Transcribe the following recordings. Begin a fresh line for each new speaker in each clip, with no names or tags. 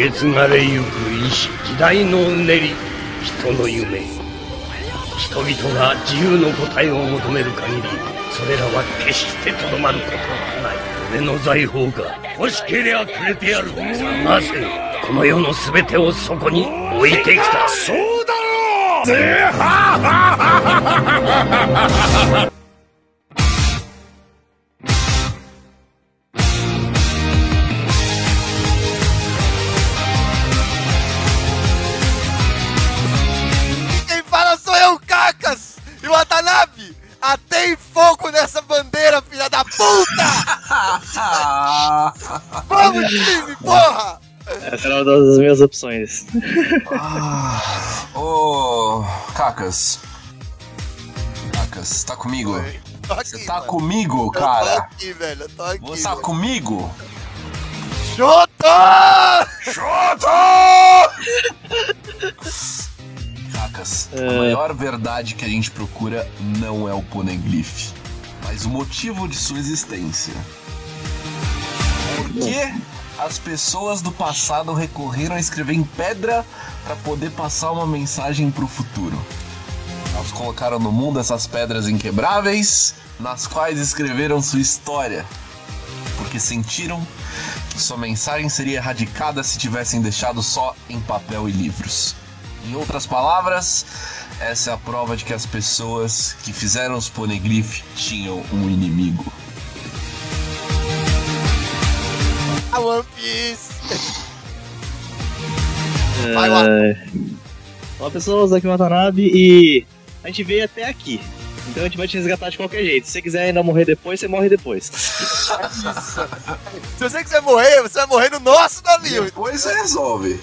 け継がれゆく時代のうねり人の夢人々が自由の答えを求める限りそれらは決してとどまることはない。俺の財宝が欲しけりゃくれてやる。なぜこの世の全てをそこに置いてきた。
そうだろう。
time, porra!
Essa era uma das minhas opções.
Ah, ô, Cacas. Cacas, tá comigo?
Você aqui,
tá
mano.
comigo, cara?
Eu tô aqui, velho. Eu tô aqui.
Você tá comigo?
Chuta!
Chuta! Cacas,
é...
a maior verdade que a gente procura não é o Poneglyph, mas o motivo de sua existência. Por quê? as pessoas do passado recorreram a escrever em pedra para poder passar uma mensagem para o futuro. Elas colocaram no mundo essas pedras inquebráveis, nas quais escreveram sua história, porque sentiram que sua mensagem seria erradicada se tivessem deixado só em papel e livros. Em outras palavras, essa é a prova de que as pessoas que fizeram os poneglyph tinham um inimigo.
A One Piece! É. Vai lá.
Olá pessoas, aqui é o Watanabe e a gente veio até aqui. Então a gente vai te resgatar de qualquer jeito. Se você quiser ainda morrer depois, você morre depois.
Se você quiser morrer, você vai morrer no nosso navio.
Depois você resolve.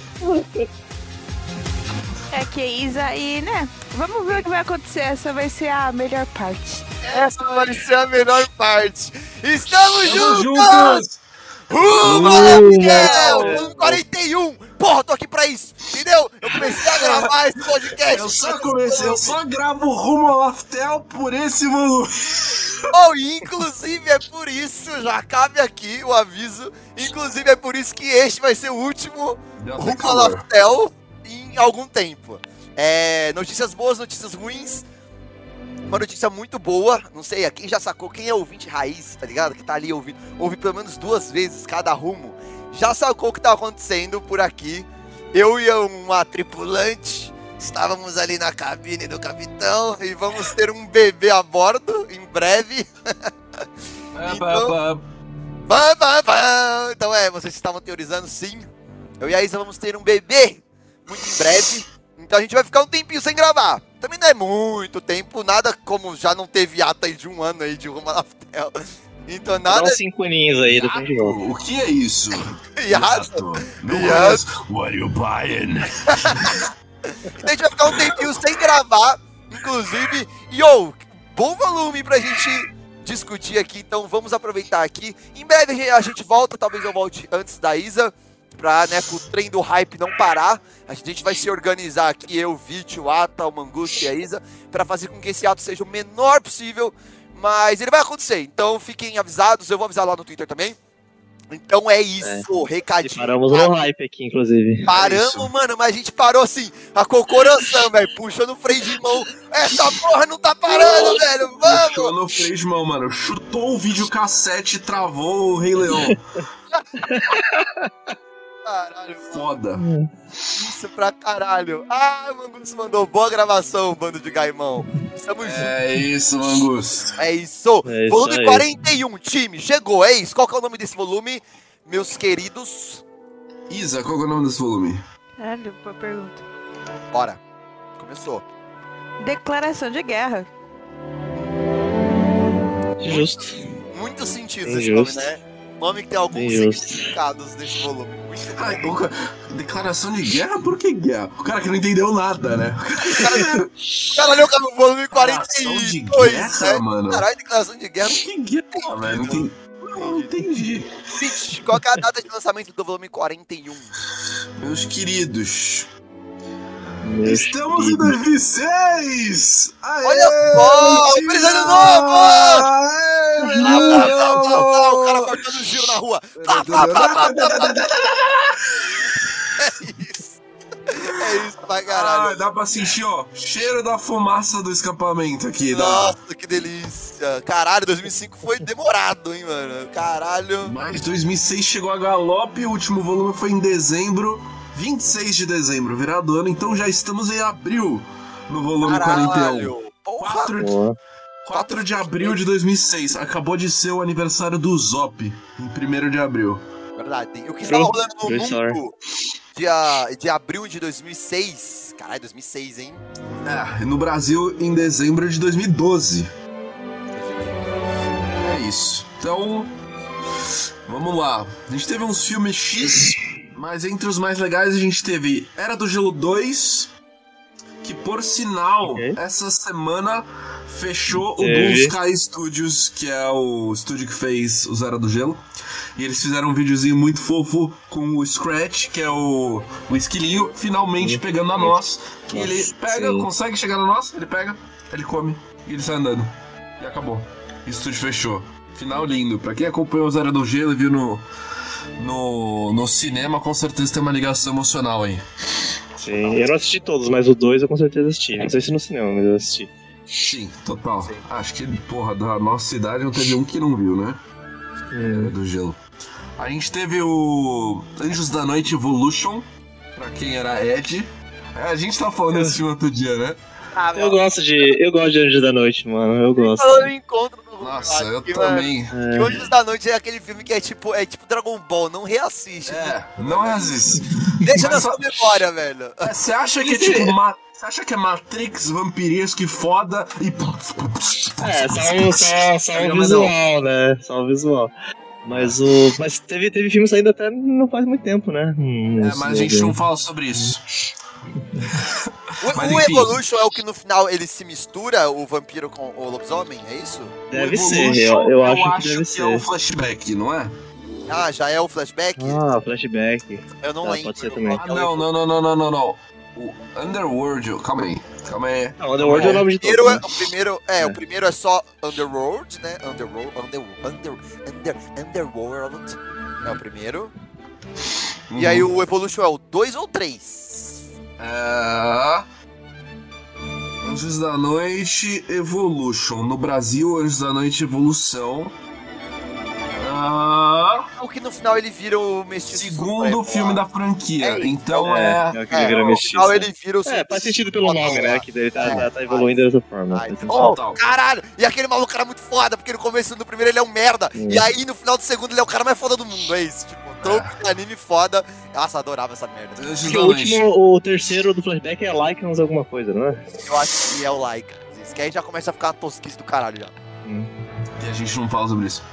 É que Isa e, né? Vamos ver o que vai acontecer. Essa vai ser a melhor parte.
Essa vai ser a melhor parte. Estamos,
Estamos
juntos!
juntos!
Uh, valeu, Miguel! 41! Porra, tô aqui pra isso, entendeu? Eu comecei a gravar esse podcast.
Eu só comecei, eu só gravo rumo ao Aftel por esse volume.
Ou, oh, inclusive, é por isso, já cabe aqui o aviso. Inclusive, é por isso que este vai ser o último rumo ao Aftel em algum tempo. É, notícias boas, notícias ruins uma notícia muito boa. Não sei, quem já sacou, quem é ouvinte raiz, tá ligado? Que tá ali ouvindo, ouvi pelo menos duas vezes cada rumo. Já sacou o que tá acontecendo por aqui. Eu e uma tripulante estávamos ali na cabine do capitão e vamos ter um bebê a bordo em breve. então, então é, vocês estavam teorizando sim. Eu e a Isa vamos ter um bebê muito em breve. Então a gente vai ficar um tempinho sem gravar. Também não é muito tempo, nada como já não teve ata aí de um ano aí de Roma Laftel. Então nada.
Cinco ninhos aí do de.
O que é isso? Yato.
Yato.
É What are you buying?
então a gente vai ficar um tempinho sem gravar, inclusive. Yo, bom volume pra gente discutir aqui, então vamos aproveitar aqui. Em breve a gente volta, talvez eu volte antes da Isa pra né, o trem do hype não parar. A gente vai se organizar aqui, eu, Vítio, o Ata, o Mangusto e a Isa, para fazer com que esse ato seja o menor possível, mas ele vai acontecer. Então fiquem avisados, eu vou avisar lá no Twitter também. Então é isso,
é.
recadinho.
E paramos cara. Tá? no hype aqui, inclusive.
Paramos,
é
mano, mas a gente parou assim, a cocoração, velho, puxa no freio de mão. Essa porra não tá parando, velho, vamos!
Puxou no freio de mão, mano. Chutou o vídeo cassete e travou o Rei Leão.
Caralho, mano.
Foda. É.
Isso pra caralho. Ah, o Mangus mandou boa gravação, bando de Gaimão. Estamos juntos.
É isso, Mangus.
É isso.
É
volume
aí.
41, time. Chegou, é isso. Qual que é o nome desse volume, meus queridos?
Isa, qual que é o nome desse volume?
Caralho, boa pergunta.
Bora. Começou.
Declaração de guerra.
Justo.
Muito sentido
é
esse nome, né? Nome que tem alguns
Deus.
significados nesse volume. Muito
Ai, declaração de guerra? Por que guerra? O cara que não entendeu nada, né?
O cara, o leu
o volume
42.
De guerra,
né?
mano.
Caralho, declaração de guerra.
Que guerra, velho? Não entendi. Entendi.
Qual é a data de lançamento do volume 41?
Meus queridos, Estamos em 2006! Aê,
Olha só! Feliz ano novo! O cara cortando giro na rua! Tá, tá, tá,
é isso!
É isso pra caralho!
Ah, dá pra sentir, ó, cheiro da fumaça do escapamento aqui.
Nossa, da... que delícia! Caralho, 2005 foi demorado, hein, mano? Caralho!
Mas 2006 chegou a galope, o último volume foi em dezembro. 26 de dezembro, virado ano, então já estamos em abril no volume 41.
Caralho. Porra.
4 de,
Boa.
4 de abril de 2006, acabou de ser o aniversário do Zop, em 1 de abril.
Verdade. O que estava rolando no mundo dia, de abril de 2006. Caralho, 2006, hein?
É, e no Brasil em dezembro de 2012. É isso. Então, vamos lá. A gente teve uns filmes X, mas entre os mais legais a gente teve Era do Gelo 2, que por sinal,
Ok.
essa semana fechou o Blue. Sky Studios, que é o estúdio que fez o Era do Gelo. E eles fizeram um videozinho muito fofo com o Scratch, que é o, o esquilinho, finalmente pegando a noz. E ele
Nossa,
pega,
sim.
consegue chegar na noz, ele pega, ele come e ele sai andando. E acabou. O estúdio fechou. Final lindo. Pra quem acompanhou o Zero do Gelo e viu no, no, no cinema, com certeza tem uma ligação emocional aí.
Sim, eu não assisti todos, mas o dois eu com certeza assisti. Não sei se no cinema, mas eu assisti.
Sim, total. Acho que, porra, da nossa cidade não teve um que não viu, né? Era do Gelo. A gente teve o Anjos da Noite Evolution, pra quem era Ed. É, a gente tava falando desse filme outro dia, né?
Ah,
Eu gosto de. Eu gosto de Anjos da Noite, mano. Eu gosto.
Falando em encontro
Nossa, eu
que,
também.
mano, Que Anjos da Noite é aquele filme que é tipo, é tipo Dragon Ball, não reassiste.
É, não é isso.
Deixa na sua
só-
memória, velho.
É, Você acha que é tipo. Ma... Você acha que é Matrix vampiresco e foda e.
É, só só, só
Mas não.
visual, né? Só um visual. Mas o. Mas teve, teve filme saindo até não faz muito tempo, né? Hum,
É, mas a gente não fala sobre isso.
O, o. Evolution é o que no final ele se mistura, o vampiro com o lobisomem, é isso?
Deve
O
ser,
Evolution,
eu, eu acho que deve
é
ser.
o flashback, não é?
Ah, já é o flashback?
Ah, flashback.
Eu não
tá,
lembro.
pode ser também.
que
Ah,
é o
não, não, não, não, não, não, não. O Underworld, calma aí, calma aí.
Não, Underworld é o nome de
primeiro
todos.
é, o primeiro é,
É.
o primeiro é só Underworld, né? Underworld, under, under, under, Underworld é o primeiro. E aí
Uhum.
o Evolution é o 2 ou 3?
É... Anjos da Noite Evolution. No Brasil, Anjos da Noite Evolução. Ah,
O que no final ele vira o mestiço
segundo filme da franquia.
É
então
É,
é.
é o que ele
É,
vira
no
mestiço.
final ele vira o
É, faz sentido pelo nome, né? Que ele tá,
É,
tá, tá evoluindo dessa forma.
Ai, oh, caralho! E aquele maluco era muito foda, porque no começo do primeiro ele é um merda. E aí no final do segundo ele é o cara mais foda do mundo, é isso. Tipo, troco de anime foda. Nossa, adorava essa merda.
Da
o último, o terceiro do flashback é Lycans alguma coisa, não é?
Eu acho que é o like. Isso que aí já começa a ficar tosquice do caralho já.
E a gente não fala sobre isso.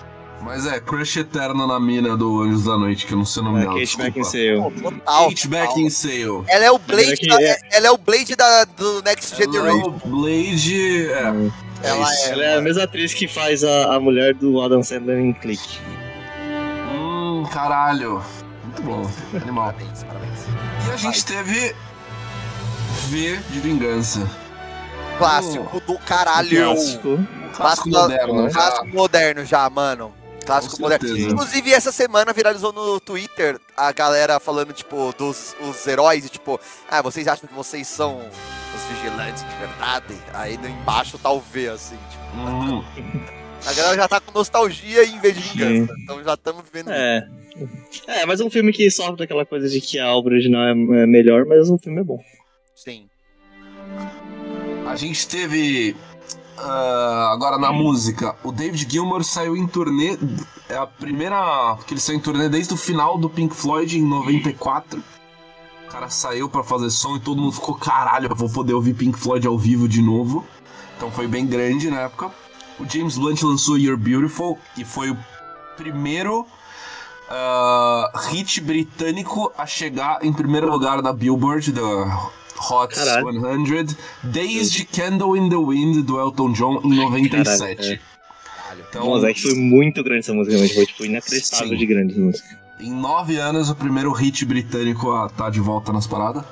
Mas é, crush eterno na mina do Anjos da Noite, que eu não sei o nome
É,
dela.
Kate. Beckinsale.
Kate. Beckinsale.
Ela é o Blade, da,
é-
ela é o Blade da, do Next
Ela é
Generation.
o Blade. É.
Ela
isso.
é.
Ela é a mesma atriz que faz a, a mulher do Adam Sandler em Click.
Hum, caralho. Muito bom. Animal.
Parabéns, parabéns.
E a gente teve V de Vingança.
Clássico do caralho.
Clássico.
Clássico
da-
moderno. já.
Clássico moderno já, mano. Clássico moderno. Inclusive, essa semana viralizou no Twitter a galera falando, tipo, dos os heróis, e tipo, ah, vocês acham que vocês são os vigilantes de verdade? Aí no embaixo tá o V, assim, tipo.
Hum,
A galera já tá com nostalgia em vez de vingança. Então já estamos vivendo.
É. É, mas é um filme que sofre daquela coisa de que a obra original é é melhor, mas o filme é bom.
Sim.
a gente teve. ah, agora na música, o David Gilmour saiu em turnê. É a primeira. que ele saiu em turnê desde o final do Pink Floyd em 94. O cara saiu pra fazer som e todo mundo ficou, caralho, eu vou poder ouvir Pink Floyd ao vivo de novo. Então foi bem grande na época. O James Blunt lançou You're Beautiful e foi o primeiro ah, hit britânico a chegar em primeiro lugar da Billboard, da Hot
Caralho.
100, desde Candle in the Wind do Elton John em 97.
Caralho,
Então,
Nossa, é que foi muito grande essa música, realmente. Foi tipo inacreditável
Sim.
de grande essa música.
em nove anos, o primeiro hit britânico a estar de volta nas paradas.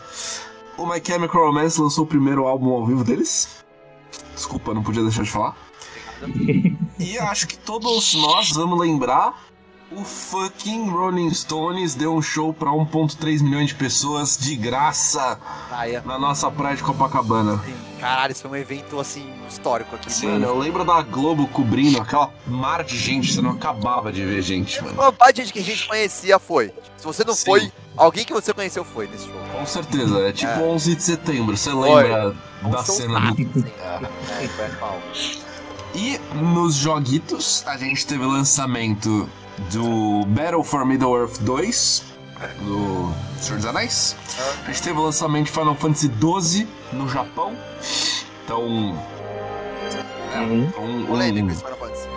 O My Chemical Romance lançou o primeiro álbum ao vivo deles. Desculpa, não podia deixar de falar. E acho que todos nós vamos lembrar O fucking Rolling Stones deu um show pra 1.3 milhões de pessoas de graça
Praia.
na nossa praia de Copacabana.
Caralho, isso foi um evento, assim, histórico aqui.
Mano, eu lembro da Globo cobrindo aquela mar de gente, você não acabava de ver gente, mano.
Uma parte de gente que a gente conhecia foi. Se você não
Sim.
foi, alguém que você conheceu foi nesse show.
Com certeza, é tipo
É.
11 de setembro, você
Foi.
lembra
Um
da
show
cena do... É.
É, foi mal.
E nos joguitos, a gente teve o lançamento do Battle for Middle-earth 2, do Senhor dos Anéis. A gente teve o lançamento de Final Fantasy XII no Japão. Então... É,
Uhum.
um, um,
esse Final Fantasy.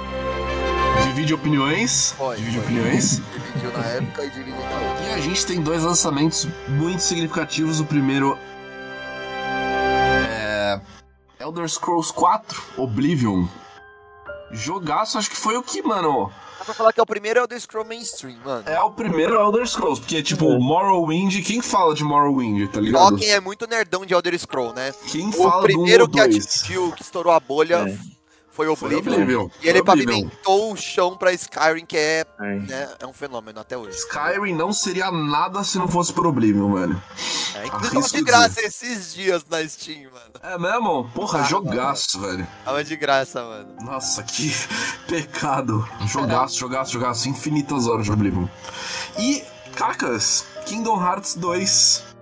divide opiniões.
Foi,
divide
foi.
opiniões.
Dividiu na época e dividiu na outra.
E a gente tem dois lançamentos muito significativos. O primeiro é Elder Scrolls 4 Oblivion. Jogaço, acho que foi o que, mano,
Dá pra falar que é o primeiro Elder Scroll mainstream, mano.
é o primeiro Elder Scrolls, porque tipo, Morrowind, quem fala de Morrowind, tá ligado?
Só quem é muito nerdão de Elder Scroll, né?
Quem
O
fala
primeiro
do
que
1 ou 2?
atingiu, que estourou a bolha,
É.
foi o
Foi
Oblivion.
Oblivion.
E ele
Foi Oblivion.
pavimentou o chão pra Skyrim, que é,
Ai.
né, é um fenômeno até hoje.
Skyrim não seria nada se não fosse por Oblivion, mano.
É, inclusive tava de graça esses dias na Steam, mano.
É mesmo? Porra,
Ah,
jogaço, velho.
Tava de graça, mano.
Nossa, que pecado. Jogaço, jogaço, jogaço. Infinitas horas de Oblivion. E, cacas, Kingdom Hearts 2.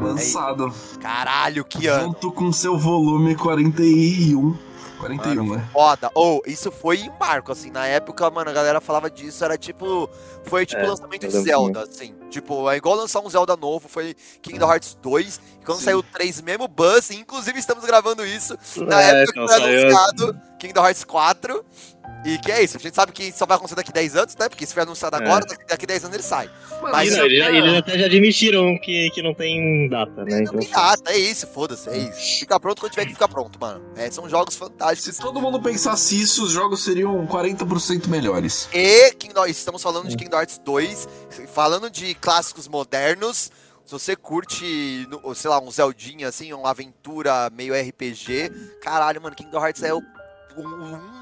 Lançado.
Caralho, que ano.
Junto com seu volume 41. 41,
Mano,
né?
Foda. Ou, isso foi um marco, assim. Na época, mano, a galera falava disso, era tipo. Foi tipo
É,
lançamento de Zelda, assim. Tipo, é igual lançar um Zelda novo, foi Kingdom Hearts 2. E quando
Sim.
saiu o 3, mesmo buzz, inclusive estamos gravando isso. Na
É,
época que foi
saiu-
anunciado Kingdom Hearts 4. E que é isso, a gente sabe que só vai acontecer daqui 10 anos, né? Porque se foi anunciado
É.
agora, daqui- daqui 10 anos ele sai.
Mano,
Mas
não, eles,
é-
eles até já admitiram que, que não tem data, né?
Não
Então,
tem data, é isso, foda-se, é isso. Fica pronto quando tiver que ficar pronto, mano. É, são jogos fantásticos.
Se todo mundo pensasse isso, os jogos seriam 40% melhores.
E Kingdom, estamos falando de Kingdom Hearts 2, falando de clássicos modernos. Se você curte, sei lá, um Zeldinha, assim, uma aventura meio RPG, caralho, mano, Kingdom Hearts é o. 1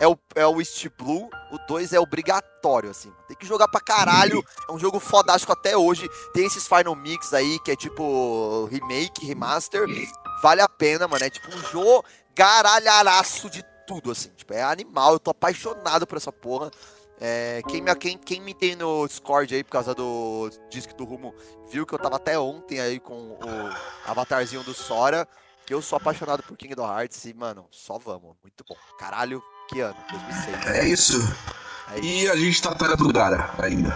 é o, é o East Blue, o 2 é obrigatório, assim. Tem que jogar pra caralho. É um jogo fodástico até hoje. Tem esses Final Mix aí, que é tipo remake, remaster. Vale a pena, mano. É tipo um jogo garalharaço de tudo, assim. Tipo, é animal. Eu tô apaixonado por essa porra. É, quem, me, quem, quem me tem no Discord aí por causa do disco do Rumo viu que eu tava até ontem aí com o avatarzinho do Sora. Que eu sou apaixonado por Kingdom Hearts e, mano, só vamos. Muito bom. Caralho, que ano? 2006.
É isso.
É isso.
E a gente tá atrás do Gara ainda.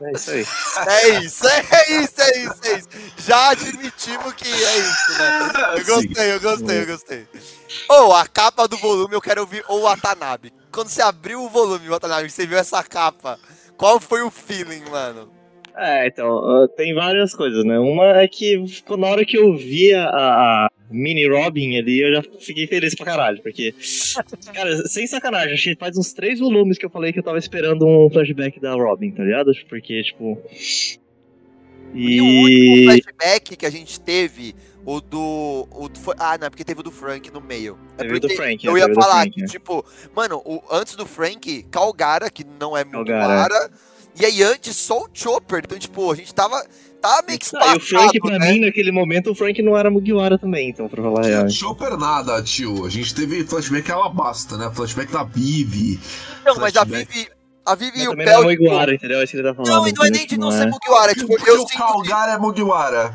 É isso aí.
É isso, é isso, é isso, é isso. Já admitimos que é isso, né? Eu gostei, eu gostei, eu gostei. Ou a capa do volume eu quero ouvir o Watanabe. Quando você abriu o volume, Watanabe, você viu essa capa. Qual foi o feeling, mano?
É, então, tem várias coisas, né? Uma é que ficou- na hora que eu vi a, a mini Robin ali, eu já fiquei feliz pra caralho, porque, cara, sem sacanagem, acho que faz uns três volumes que eu falei que eu tava esperando um flashback da Robin, tá ligado? Porque, tipo.
E o último
E.
flashback que a gente teve, o do. O do ah, não, é porque teve o do Frank no meio. É
Teve do
porque
Frank,
Eu
né?
ia falar
Frank,
que,
né?
tipo, mano, o, antes do Frank, Calgara, que não é
Calgara.
Mugiwara. E aí antes só o Chopper. Então, tipo, a gente tava. Tava meio que
Ah, e o Frank, pra
né?
mim, naquele momento, o Frank não era Mugiwara também, então, pra falar a real.
Chopper nada, tio. A gente teve flashback Alabasta, né? Flashback da Vivi.
Não, mas a
flashback.
Vivi. A Vivi
Mas
e o
também não é
Pel.
Mugiwara, entendeu? É isso que ele tá falando.
Não, e não é nem de
Tipo,
não
é.
ser Mugiwara. Tipo,
Porque
eu
o
sinto.
Calgar é Mugiwara.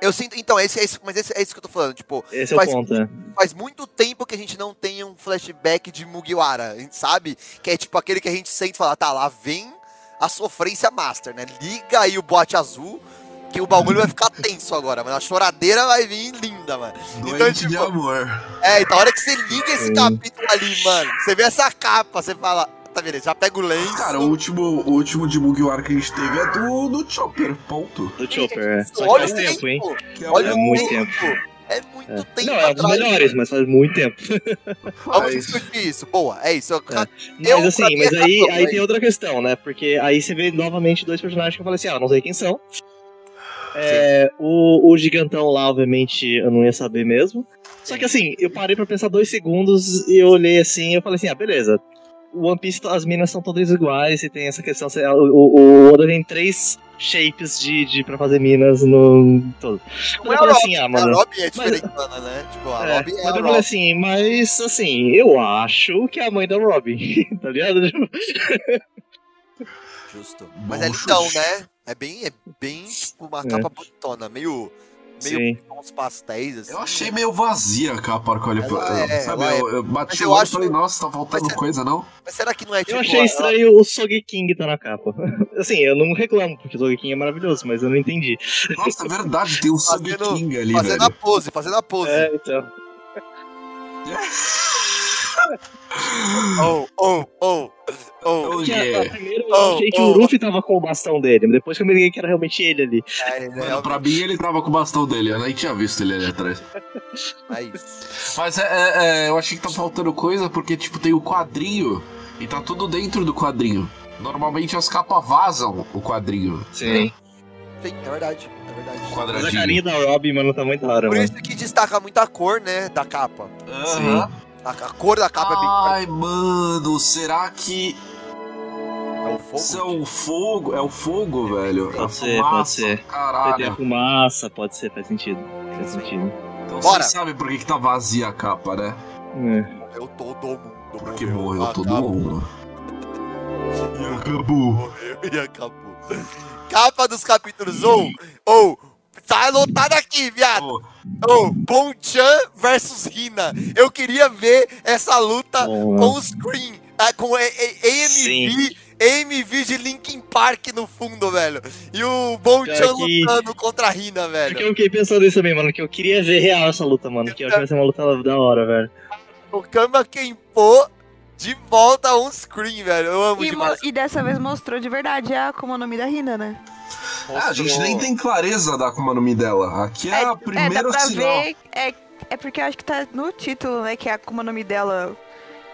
Eu sinto. Então, esse, é isso, mas esse, é isso que eu tô falando. Tipo,
Esse é
faz-
o ponto, né?
faz muito tempo que a gente não tem um flashback de Mugiwara, a gente sabe? Que é tipo aquele que a gente sente e fala, tá, lá vem a sofrência master, né? Liga aí o bote azul, que o bagulho vai ficar tenso agora, mano. A choradeira vai vir linda, mano. Então,
Doente de
tipo,
amor.
é, então a hora que você liga esse
Sim.
capítulo ali, mano, você vê essa capa, você fala, tá vendo? Já pega o lenço.
Cara, o último, o último de Mugiwara que a gente teve é do, do Chopper, ponto.
Do Chopper, é. Só que
Olha
faz
o
tempo, hein?
Que é
Olha
É
o
o
muito
tempo.
tempo.
É muito
É.
tempo
Não, é um dos melhores, mas faz muito tempo.
Vamos discutir isso. Boa, é isso. Eu-
Mas
Eu,
assim, mas
é
aí,
capão,
aí
hein?
tem outra questão, né? Porque aí você vê novamente dois personagens que eu falei assim, ah, não sei quem são. É, o, o gigantão lá, obviamente, eu não ia saber mesmo. Só que assim, eu parei pra pensar dois segundos e eu olhei assim e eu falei assim, ah, beleza. o One Piece, as minas são todas iguais e tem essa questão. O, o, o Oda tem três shapes de, de, pra fazer minas no todo.
Não
Mas
é
eu
a
assim, ah,
a
mano.
Robin é
mas-
diferentona, né? Tipo, a
É,
Robin é
mas
a
eu falei assim, mas assim, eu acho que é a mãe da Robin, tá ligado?
Justo.
Bom
Mas é lindão, né? É bem, é bem tipo, uma
É.
capa bonitona, meio, meio
Sim.
uns pastéis, assim.
Eu achei meio vazia a capa, a hora que eu olhei pra-
Ela é,
Sabe,
ela é.
eu, eu bati
eu
o olho e falei, nossa, tá faltando
mas
coisa, não?
Mas será que não é tipo...
Eu achei
ela-
estranho o Sogeking tá na capa. Assim, eu não reclamo, porque o Sogeking é maravilhoso, mas eu não entendi.
Nossa, é verdade, tem um
Fazendo-
Sogeking ali,
Fazendo
velho.
a pose, fazendo a pose.
É, então.
Oh, oh, oh, oh.
Oh, yeah.
primeiro eu
Oh,
achei que
oh.
o Luffy tava com o bastão dele, depois que eu me liguei que era realmente ele ali.
É, ele
Mano, pra mim ele tava com o bastão dele, eu nem tinha visto ele ali atrás.
isso.
Mas é, é, é, eu achei que tá faltando coisa porque, tipo, tem o quadrinho e tá tudo dentro do quadrinho. Normalmente as capas vazam o quadrinho.
Sim.
Sim, é verdade, é verdade.
Mas a
Quadradinho.
carinha da Robin, mano, tá muito da hora,
Por
mano.
isso que destaca muito a cor, né, da capa.
Aham.
A, a cor da capa
Ai, mano, será que
é bem... É o fogo.
fogo? É o fogo, velho?
Pode
A
ser,
fumaça,
pode ser. Vai ter a
Caralho.
fumaça, pode ser, faz sentido. Faz sentido.
Então
Bora.
vocês sabem por que, que tá vazia a capa, né?
É.
Morreu todo mundo.
Porque morreu todo mundo. E acabou.
Morreu e acabou. Capa dos capítulos 1. Ou, tá anotado aqui, viado.
Pô,
Ou, Bonchan versus Rina. Eu queria ver essa luta
Bom,
com ah, com a- a- AMV. AMV de Linkin Park no fundo, velho. E o Bonchan
que-
lutando contra a Rina, velho.
Porque eu fiquei pensando nisso também, mano, que eu queria ver real essa luta, mano. Que eu acho que vai ser uma luta da hora, velho.
O Kama Kenpo de volta on screen, velho. Eu amo
E,
demais.
e dessa vez mostrou de verdade a como o nome da Rina, né?
Ah, a gente nem tem clareza da Akuma no Mi dela. Aqui é, a
é, dá pra
sinal.
ver. É, é porque eu acho que tá no título, né? Que é a como o nome dela.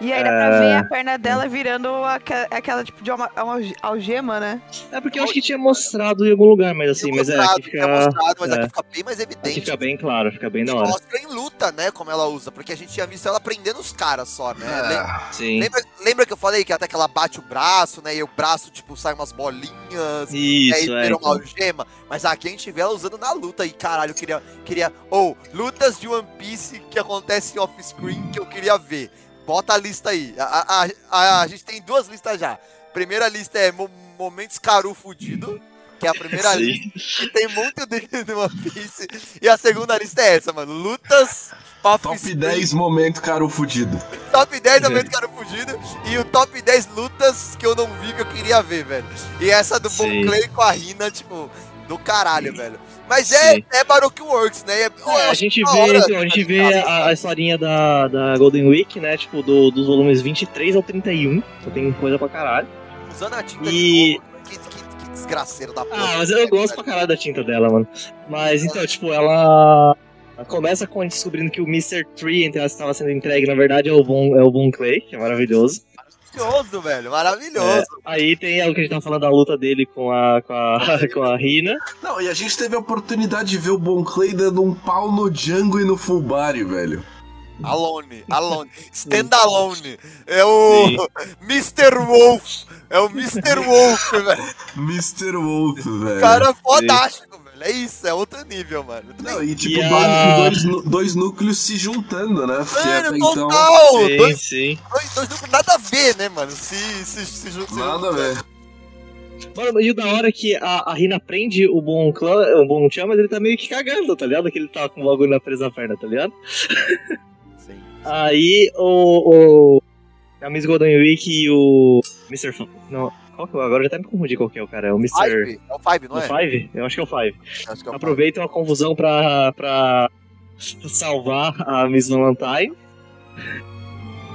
E aí dá
É.
pra ver a perna dela virando aque- aquela tipo de alma- alma- algema, né?
É porque eu acho que tinha mostrado em algum lugar, mas assim, mas é,
mostrado,
aqui
tinha
fica.
mostrado, mas
é.
aqui fica bem mais
Aqui
evidente.
fica bem claro, fica bem da hora.
mostra em luta, né? Como ela usa. Porque a gente tinha visto ela prendendo os caras só, né?
É,
Sim.
Lembra, lembra que eu falei que até que ela bate o braço, né? E o braço, tipo, sai umas bolinhas. e aí
Isso, é.
vira uma
então.
algema. Mas aqui a gente vê ela usando na luta. E caralho, eu queria. queria ou lutas de One Piece que acontecem off-screen que eu queria ver. Bota a lista aí. A, a, a, a gente tem duas listas já. Primeira lista é Mo- Momentos Caru Fudido. Que é a primeira
Sim.
lista. E tem muito dele do One Piece. E a segunda lista é essa, mano. Lutas
top
off-screen.
10 momento caro fudido.
Top 10 momento Caru Fudido. E o top 10 lutas que eu não vi que eu queria ver, velho. E essa do Bon
Sim.
Clay com a Rina, tipo, do caralho, velho. Mas é,
Sim.
é Baroque Works, né? É, eu
É, a gente vê,
hora,
a gente vê a, a historinha da, da Golden Week, né? Tipo, do- dos volumes 23 ao 31. Então tem coisa pra caralho.
Usando a tinta
E-.
Que, que, que desgraceiro da porra.
Ah, mas eu gosto pra caralho da tinta dela, mano. Mas então, tipo, ela. ela Começa com a gente descobrindo que o Mr. Tree, entre elas, estava sendo entregue, na verdade, é o Von, é o Von Clay, que é maravilhoso.
Maravilhoso, velho.
É,
Maravilhoso.
aí tem o que a gente tava falando da luta dele com a, com a, com a Rina.
Não, e a gente teve a oportunidade de ver o Bon Clay dando um pau no Django e no Fulbari, velho.
Alone, alone. Stand alone. É o Mr. Wolf. É o Mr. Wolf, velho.
Mr. Wolf, velho.
Cara fodástico, velho. É isso, é outro nível, mano.
Não, e tipo,
E
dois, dois, núcleos se juntando, né? Porque
Mano,
então.
total!
Sim,
Dois,
sim.
dois, dois números nada a ver, né, mano? Se, se, se, se,
Nada a ver.
Mano, e o da hora que a, a Rina prende o Bon Clã, o Bon Chan, mas ele tá meio que cagando, tá ligado? Que ele tá com o bagulho na presa na perna, tá ligado?
Sim.
Aí o. o a Miss Golden Week e o. Mr. F... Não, qual é? Agora eu já até me confundi qual que é o cara. É o Mr.
Five? É o Five, não
O
é?
Five? Eu acho que é o Five.
Acho que é o Five.
Aproveitam a confusão pra, pra salvar a Miss Valentine.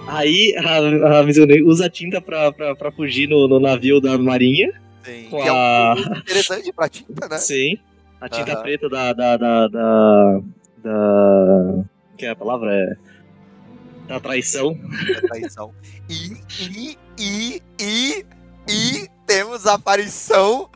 Aí a, a Miss usa a tinta pra, pra, pra fugir no, no navio da marinha.
Sim,
com
que é
a-
um interessante pra tinta, né?
Sim. A tinta preta da, da, da, da. da- Que é a palavra? É. Da traição.
Da traição. E, e, e, e, e temos a aparição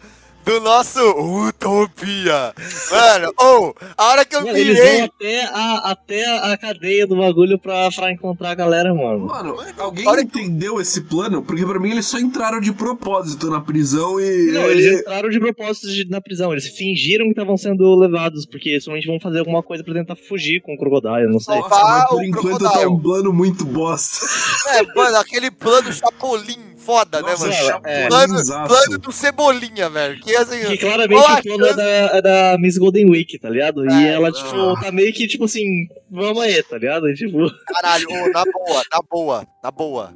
do nosso Utopia. Mano, ou, a hora que eu
Mano, eles vão
virei.
até a, até a cadeia do bagulho pra, pra encontrar a galera, mano.
Mano, alguém
olha que-
entendeu esse plano? Porque pra mim eles só entraram de propósito na prisão e.
Não, eles entraram de propósito de- na prisão. Eles fingiram que estavam sendo levados, porque somente vão fazer alguma coisa pra tentar fugir com o Crocodile, não sei.
Nossa.
Mas
Vá
por
o
enquanto
Crocodile.
tá um plano muito bosta.
É, mano, aquele plano Chapolin foda, né,
Nossa,
mano?
é,
Plano,
chapulinzaço.
plano do Cebolinha, velho. Que assim.
Que claramente
a
o plano é da, é da Miss Golden Week, tá ligado? e
É,
ela, tipo, tá meio que, tipo assim, vamos aí, tá ligado? E, tipo,
Caralho, ô, na boa, na boa, na boa.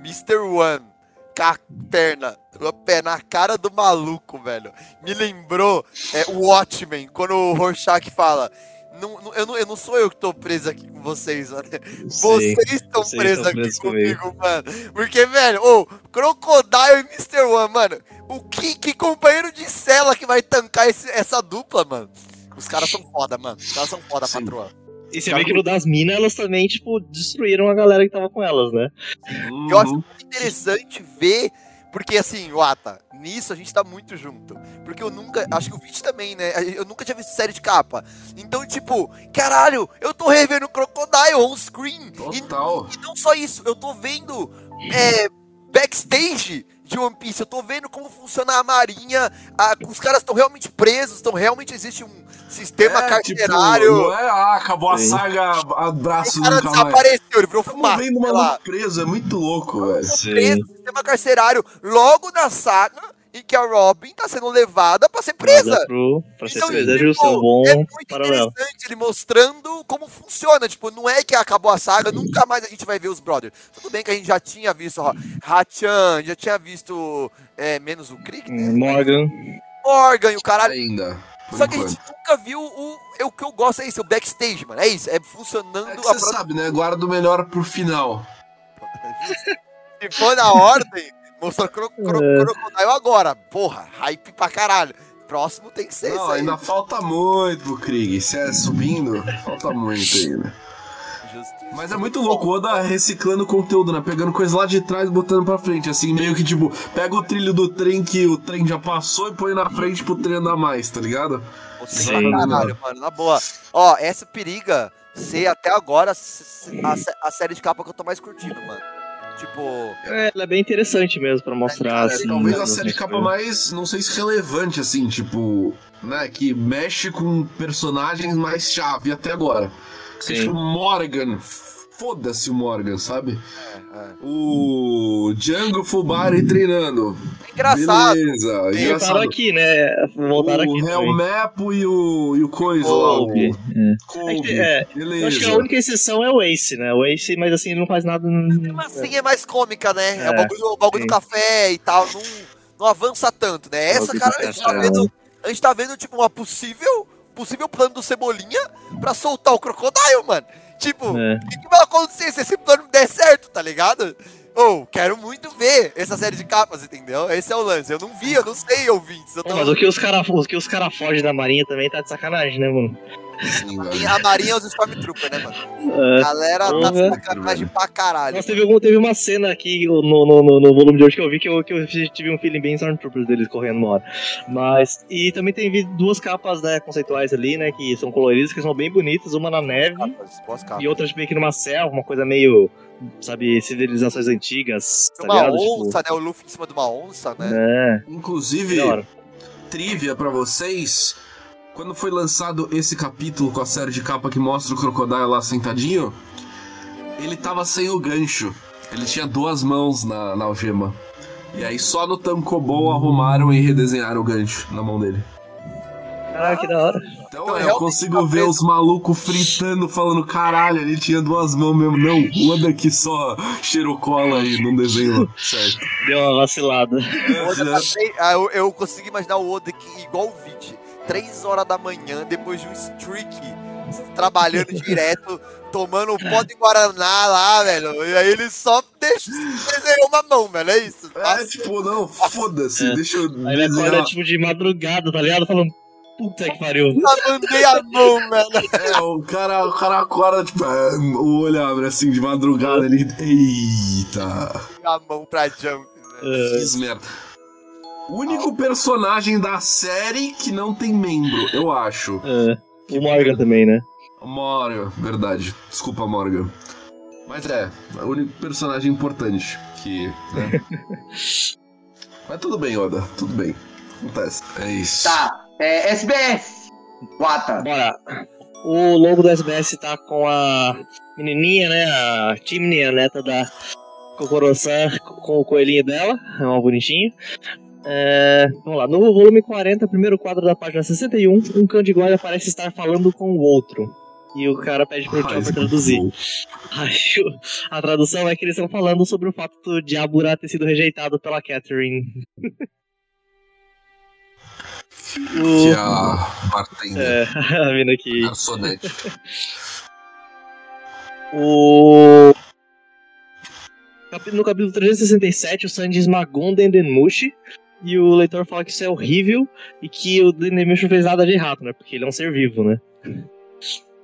Mr. One, com a perna, o pé na cara do maluco, velho. Me lembrou é, o Watchmen, quando o Rorschach fala. Não, não- eu, não, eu não sou eu que tô preso aqui com vocês, mano. Vocês estão presos aqui
presos
comigo, mano. Porque, velho, ô, Crocodile e Mr. One, mano. O que, que companheiro de cela que vai tancar esse- essa dupla, mano? Os caras são foda, mano. Os caras são foda,
Sim.
patroa.
E você vê que no das minas, elas também, tipo, destruíram a galera que tava com elas, né?
Eu acho
Uhum.
muito interessante ver, porque assim, Wata, nisso a gente tá muito junto. Porque eu nunca, acho que o Vit também, né? Eu nunca tinha visto série de capa. Então, tipo, caralho, eu tô revendo Crocodile on screen. E,
Total.
e não só isso, eu tô vendo é, backstage de One Piece, eu tô vendo como funciona a marinha, a- os caras estão realmente presos, estão realmente existe um sistema
É,
carcerário.
Tipo, não é, ah, acabou a
Sim.
saga, abraço
o cara
nunca mais.
desapareceu, ele virou
vendo
sei lá.
maluco preso, é muito louco, velho.
preso no sistema carcerário logo na saga em que a Robin tá sendo levada pra ser presa.
Pro, pra ser
Então,
presa é
tipo,
justo, é um bom
é muito
paralelo.
interessante ele mostrando como funciona. Tipo, não é que acabou a saga, nunca mais a gente vai ver os brothers. Tudo bem que a gente já tinha visto ó, Hachan, já tinha visto é, menos o Krieg, né?
Morgan.
Morgan e o caralho.
Ainda. Por
Só que a gente nunca viu o, é, o que eu gosto é isso, o backstage, mano. É isso, é funcionando
É que
a
você sabe, né? Guarda o melhor pro final.
Se for na ordem, mostrou cro cro
É.
Crocodile agora. Porra, hype pra caralho. Próximo tem que ser
Não,
isso aí.
ainda falta muito pro Krieg. Se é subindo, falta muito ainda. Mas é muito louco o Oda reciclando conteúdo, né? Pegando coisa lá de trás e botando pra frente. Assim, meio que tipo, pega o trilho do trem que o trem já passou e põe na frente pro trem andar mais, tá ligado?
Sim.
caralho, mano. Na boa. Ó, essa periga ser até agora a, a série de capa que eu tô mais curtindo, mano. Tipo.
É, ela é bem interessante mesmo pra mostrar,
É,
assim.
talvez a série
nas
capa mais, não sei se relevante, assim, tipo, né? Que mexe com personagens mais chave até agora.
Sim.
Tipo, Morgan. Foda-se o Morgan, sabe?
É, é.
O Django Fubari treinando.
Engraçado.
Beleza,
Voltaram
engraçado.
aqui, né? Voltaram aqui.
o. Helmepo e o, e o Coisa lá, o.
É, Eu
Beleza.
acho que a única exceção é o Ace, né? O Ace, mas assim, ele não faz nada.
Mesmo assim é mais cômica, né? É, o
É,
bagulho, o bagulho do café e tal. Não, não avança tanto, né? Essa, cara, a gente tá vendo. A gente tá vendo, tipo, uma possível. Possível plano do Cebolinha pra soltar o Crocodile, mano. Tipo,
É.
o que, que vai acontecer se esse plano der certo, tá ligado? Ou, quero muito ver essa série de capas, entendeu? Esse é o lance. Eu não vi, eu não sei, ouvintes. Eu tô...
mas o que os caras os cara fogem da marinha também tá de sacanagem, né, mano?
Sim, velho.
A Marinha é os Stormtrooper, né, mano?
É.
Galera tá de sacanagem pra caralho.
Nossa, teve, algum, teve uma cena aqui no, no, no, no volume de hoje que eu vi que eu, que eu tive um feeling bem Stormtroopers deles correndo uma hora. Mas. E também tem duas capas né, conceituais ali, né? Que são coloridas, que são bem bonitas, uma na neve
Capas, capas.
e outra tipo, meio que numa selva, uma coisa meio. Sabe, civilizações antigas, tá
Uma
ligado?
onça, né? O Luffy em cima de uma onça, né?
Tipo, é,
Inclusive, trivia pra vocês. Quando foi lançado esse capítulo com a série de capa que mostra o Crocodile lá sentadinho, ele tava sem o gancho. Ele tinha duas mãos na, na algema. E aí só no Tankobon arrumaram e redesenharam o gancho na mão dele.
Caraca, que da hora.
Então,
Então,
é, eu consigo
tá
ver
preso.
os malucos fritando, falando, caralho, ele tinha duas mãos mesmo. Não, o Oda que só cheirou cola aí no desenho. Certo.
Deu uma vacilada.
O Oda tá bem- ah, eu, eu consegui imaginar o Oda que, igual o Vit, 3 horas da manhã, depois de um streak, trabalhando direto, tomando um pó de Guaraná lá, velho. E aí ele só deixa, desenhou uma mão, velho. É isso.
É, tipo, não, foda-se,
É.
deixa eu
Aí ele acorda, tipo, de madrugada, tá ligado? Falando, puta que pariu.
Só mandei a mão, velho.
É, o cara, o cara acorda, tipo, é, o olho abre assim de madrugada, ele. Eita!
A mão pra Jump, velho.
É,
Fiz merda. O único personagem da série que não tem membro, eu acho.
É, o Morgan também, né?
Morgan, verdade. Desculpa, Morgan. Mas é, é o único personagem importante que. Né? Mas tudo bem, Oda, tudo bem. Acontece. É isso.
Tá, é, SBS. Wata.
Bora. O logo do SBS tá com a menininha, né? A Chimney, a neta da Kokoro-san, com o coelhinho dela. É uma bonitinho. É, vamos lá. No volume 40, primeiro quadro da página 61, um cão de guarda parece estar falando com o outro. E o cara pede pro Chopper traduzir. Aí, o- a tradução é que eles estão falando sobre o fato do Diabura ter sido rejeitado pela Catherine.
Que é a bartender,
É, a mina aqui.
garçonete.
O. Capi- No capítulo 367, o Sanji esmagou um Dendemushi. E o leitor fala que isso é horrível e que o Dendemushi não fez nada de errado, né? Porque ele é um ser vivo, né?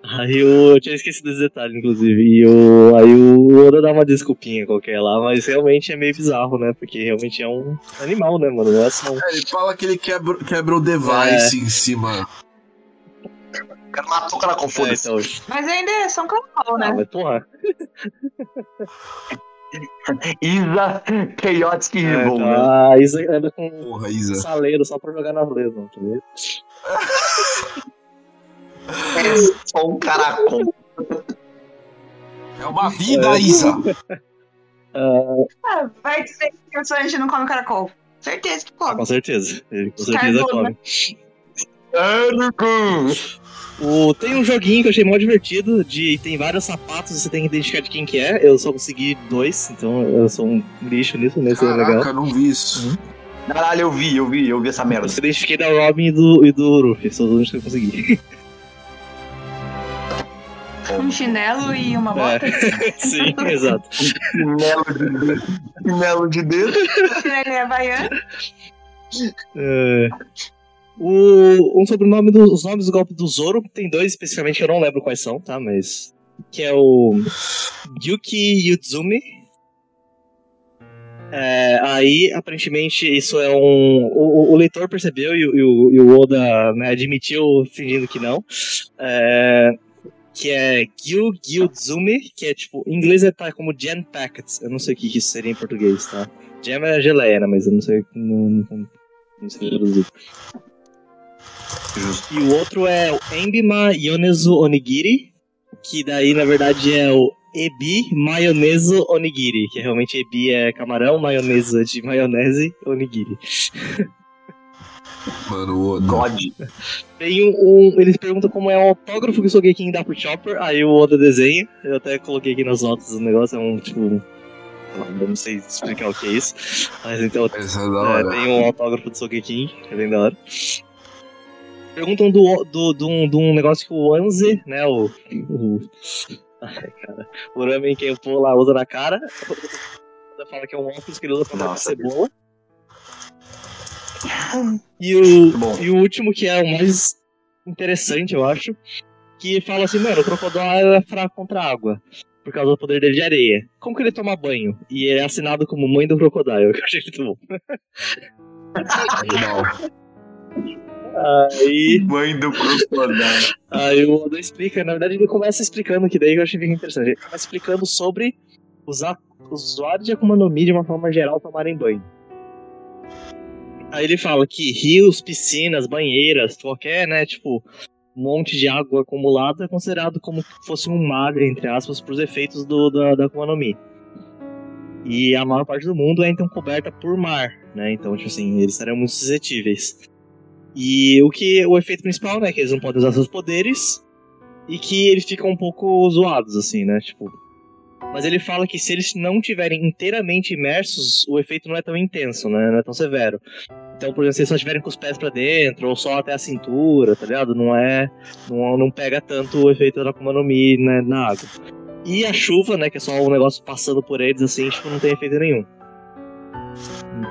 Aí eu, eu tinha esquecido esse detalhe, inclusive. E o, aí o Oda dá uma desculpinha qualquer lá, mas realmente é meio bizarro, né? Porque realmente é um animal, né, mano? Não é só um.
É, ele fala que ele quebra, quebra o device em cima.
O cara matou o cara com
É,
foda-se.
então,
Mas ainda é só um carnaval, né?
ah, mas porra.
Isa Chaotic
É,
Evil, né?
tá, isso anda com
Porra, Isa.
saleiro só pra jogar na lesma, tá ligado?
É só um caracol.
É uma vida, Isa.
Ah, vai dizer que o Sanji não come caracol. Certeza que
Ah,
come.
com certeza. Ele com certeza
Cargou,
come.
Caracol.
O, tem um joguinho que eu achei mó divertido, de tem vários sapatos, você tem que identificar de quem que é. Eu só consegui dois, então eu sou um lixo nisso, né? É legal.
Caraca, não vi isso.
Caralho, eu vi, eu vi, eu vi essa merda.
Eu identifiquei da Robin e do, e do Ruffy, são os únicos que eu consegui.
Um chinelo e uma bota.
É. Sim, exato.
Chinelo de dedo. Chinelo de dedo.
Chinelo é havaiano.
É. O, um sobrenome dos os nomes do golpe do Zoro, tem dois especificamente que eu não lembro quais são, tá? Mas. Que é o. Yuki Yuzumi. É, aí, aparentemente, isso é um. O, o- o leitor percebeu e, e o, e o Oda né, admitiu, fingindo que não. É, que é Gyu Gyuzumi, que é tipo. Em inglês é tá como Gen Packets. Eu não sei o que isso seria em português, tá? Gem é geleia, né? Mas eu não sei. Não, não, não sei traduzir. E o outro é o Embima Yonezu Onigiri, que daí na verdade é o Ebi Maioneso Onigiri, que realmente Ebi é camarão, maionese é de maionese, onigiri.
Mano, o.
God.
Tem um, um- Eles perguntam como é o autógrafo que o Sogeking dá pro Chopper, aí o Oda desenha. Eu até coloquei aqui nas notas o negócio, é um tipo. Não sei explicar o que é isso. Mas então
é da
É, tem um autógrafo do Sogeking, que é bem da hora. Perguntam do, do, do, de um negócio que o Anze, né, o... o ai, cara, o ramen que o lá usa na cara. Fala que é um óculos que ele usa pra matar cebola. E o,
Bom.
e o último, que é o mais interessante, eu acho, que fala assim, mano, o crocodilo é fraco contra a água. Por causa do poder dele de areia. Como que ele toma banho? E é assinado como mãe do crocodilo, que eu achei muito bom. Aí,
Mãe do crocodilo.
aí o Oda explica, na verdade ele começa explicando, que daí eu achei bem interessante. Ele começa explicando sobre os, a- os usuários de Akuma no Mi, de uma forma geral, tomarem banho. Aí ele fala que rios, piscinas, banheiras, qualquer, né, tipo, monte de água acumulada é considerado como se fosse um mar, entre aspas, pros efeitos do, da, da Akuma no Mi. E a maior parte do mundo é então coberta por mar, né? Então, tipo assim, eles estariam muito suscetíveis. E o que o efeito principal, né, que eles não podem usar seus poderes e que eles ficam um pouco zoados assim, né? Tipo, mas ele fala que se eles não tiverem inteiramente imersos, o efeito não é tão intenso, né? Não é tão severo. Então, por exemplo, se eles só estiverem com os pés pra dentro ou só até a cintura, tá ligado? Não é não, não pega tanto o efeito da Akuma no Mi né, na água. E a chuva, né, que é só um negócio passando por eles assim, tipo, não tem efeito nenhum.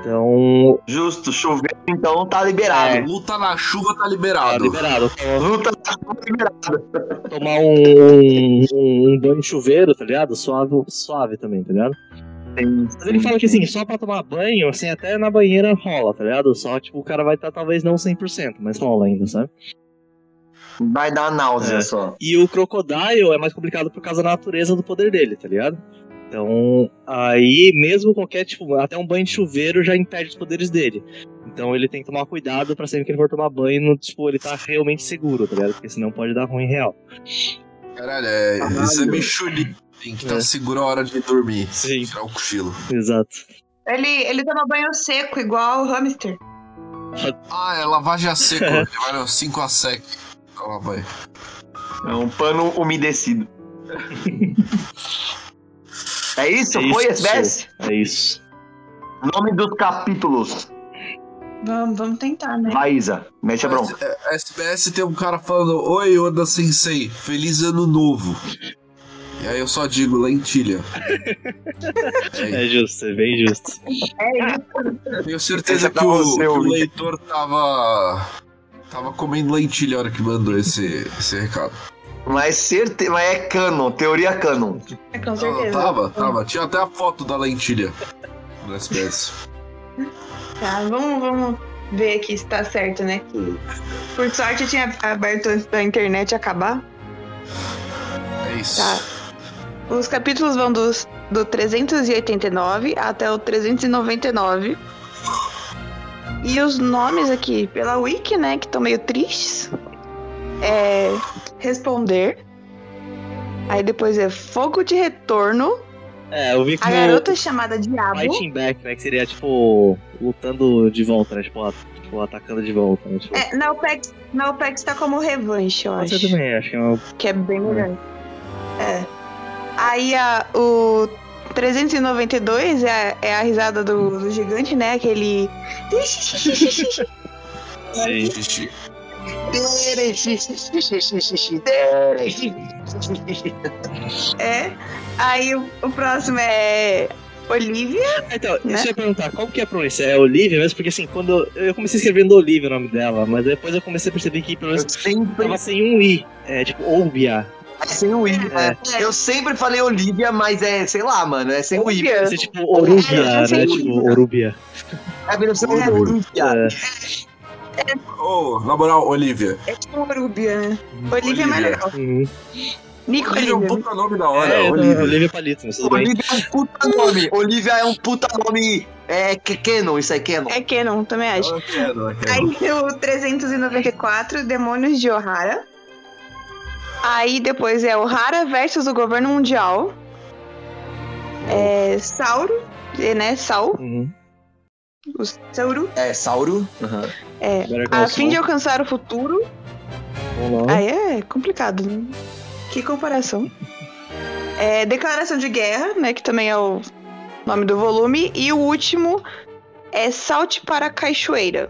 Então,
Justo, chovendo então tá liberado.
É.
Luta na chuva tá
tá
liberado.
liberado. Então,
Luta tá liberado.
tomar um, um, um banho de chuveiro, tá ligado? Suave, suave também, tá ligado? Mas ele fala que assim, só pra tomar banho, assim, até na banheira rola, tá ligado? Só, tipo, o cara vai estar talvez não 100%, mas rola ainda, sabe?
Vai dar náusea
É.
só.
E o Crocodile é mais complicado por causa da natureza do poder dele, tá ligado? Então, aí, mesmo qualquer, tipo, até um banho de chuveiro já impede os poderes dele. Então ele tem que tomar cuidado pra sempre que ele for tomar banho, no, tipo, ele tá realmente seguro, tá ligado? Porque senão pode dar ruim real.
Caralho, é, isso é meio chulinho. Tem que estar
É.
seguro a hora de dormir.
Sim.
Tirar o cochilo.
Exato.
Ele, ele toma banho seco, igual o hamster.
Ah, é lavagem a seco. Ele vai no 5 a sec. Toma banho.
É um pano umedecido. é isso?
É
Foi,
isso.
SBS?
É isso.
Nome dos capítulos.
Vamos, vamos tentar, né?
Vai, Isa. Mete a bronca.
É, SBS tem um cara falando: Oi, Oda Sensei, feliz ano novo. E aí eu só digo lentilha. É,
É justo, é bem justo.
tenho certeza
é
que o, que o leitor tava. Tava comendo lentilha a hora que mandou esse, esse recado.
Mas, certe... Mas é canon, teoria canon.
É, com certeza.
tava, tava. Tinha até a foto da lentilha no SBS.
Tá, vamos, vamos ver aqui se tá certo, né? Por sorte eu tinha aberto antes da internet acabar.
É isso.
Tá. Os capítulos vão dos, do 389 até o 399. E os nomes aqui, pela Wiki, né, que estão meio tristes. É. Responder. Aí depois é Fogo de Retorno.
É, eu vi que
A garota chamada Diabo.
Fighting back, né? Que seria tipo lutando de volta, né? Tipo, tipo, atacando de volta, né? Tipo,
É, na OPEX, na OPEX tá como revanche, eu
você
acho.
também acho que é uma.
Que é bem melhor. É. Aí a, o 392 é a, é a risada do, do gigante, né? Aquele.
Sim.
É. Aí o, o próximo é. Olivia.
Então,
Né?
deixa eu perguntar, qual que é a pronúncia? É Olivia mesmo? Porque assim, quando eu comecei escrevendo Olivia o nome dela, mas depois eu comecei a perceber que pelo
Eu
menos
sempre,
tava sem um I. É tipo Olivia.
é sem o I. né?
É.
Eu sempre falei Olivia, mas é, sei lá, mano, é sem o I.
Vai ser tipo Orubia,
É, sem
né? Tipo Orubia.
É bem no
É.
É.
Ô, na moral, Olivia.
É tipo Olivia, né? Olivia é mais
Olivia.
legal.
Uhum.
Nico
Olivia é um puta nome da hora.
É,
Olivia.
Olivia. Olivia Palito, mas tudo bem.
Olivia é um puta nome. Olivia é um puta nome. É que- canon, isso é canon.
É Canon, também acho.
Eu quero, eu quero.
Aí o 394, Demônios de Ohara. Aí depois é Ohara versus o governo mundial. É Sauro, é, né? Saul,
Uhum.
o Sauro.
É, Sauro.
É,
Call
a fim de alcançar o futuro. Aí é complicado, né? Que comparação. É, Declaração de Guerra, né? Que também é o nome do volume. E o último é Salte para a Cachoeira.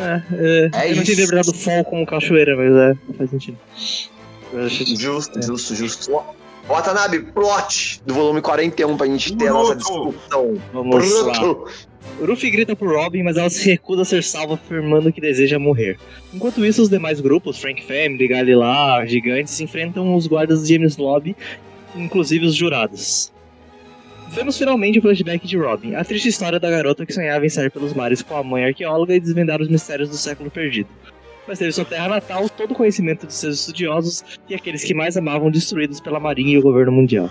É, é,
É
eu não tinha
isso.
interpretado o Fall como cachoeira, mas é, faz sentido. Eu achei-
Justo, justo, justo. Watanabe, plot do volume 41 pra gente ter a nossa
Bruto.
discussão.
Vamos lá. Ruffy grita por Robin, mas ela se recusa a ser salva, afirmando que deseja morrer. Enquanto isso, os demais grupos, Frank Family, Galilá, Gigantes, enfrentam os guardas de James Lobby, inclusive os jurados. Vemos finalmente o flashback de Robin, a triste história da garota que sonhava em sair pelos mares com a mãe arqueóloga e desvendar os mistérios do século perdido. Mas teve sua terra natal, todo o conhecimento de seus estudiosos e aqueles que mais amavam destruídos pela marinha e o governo mundial.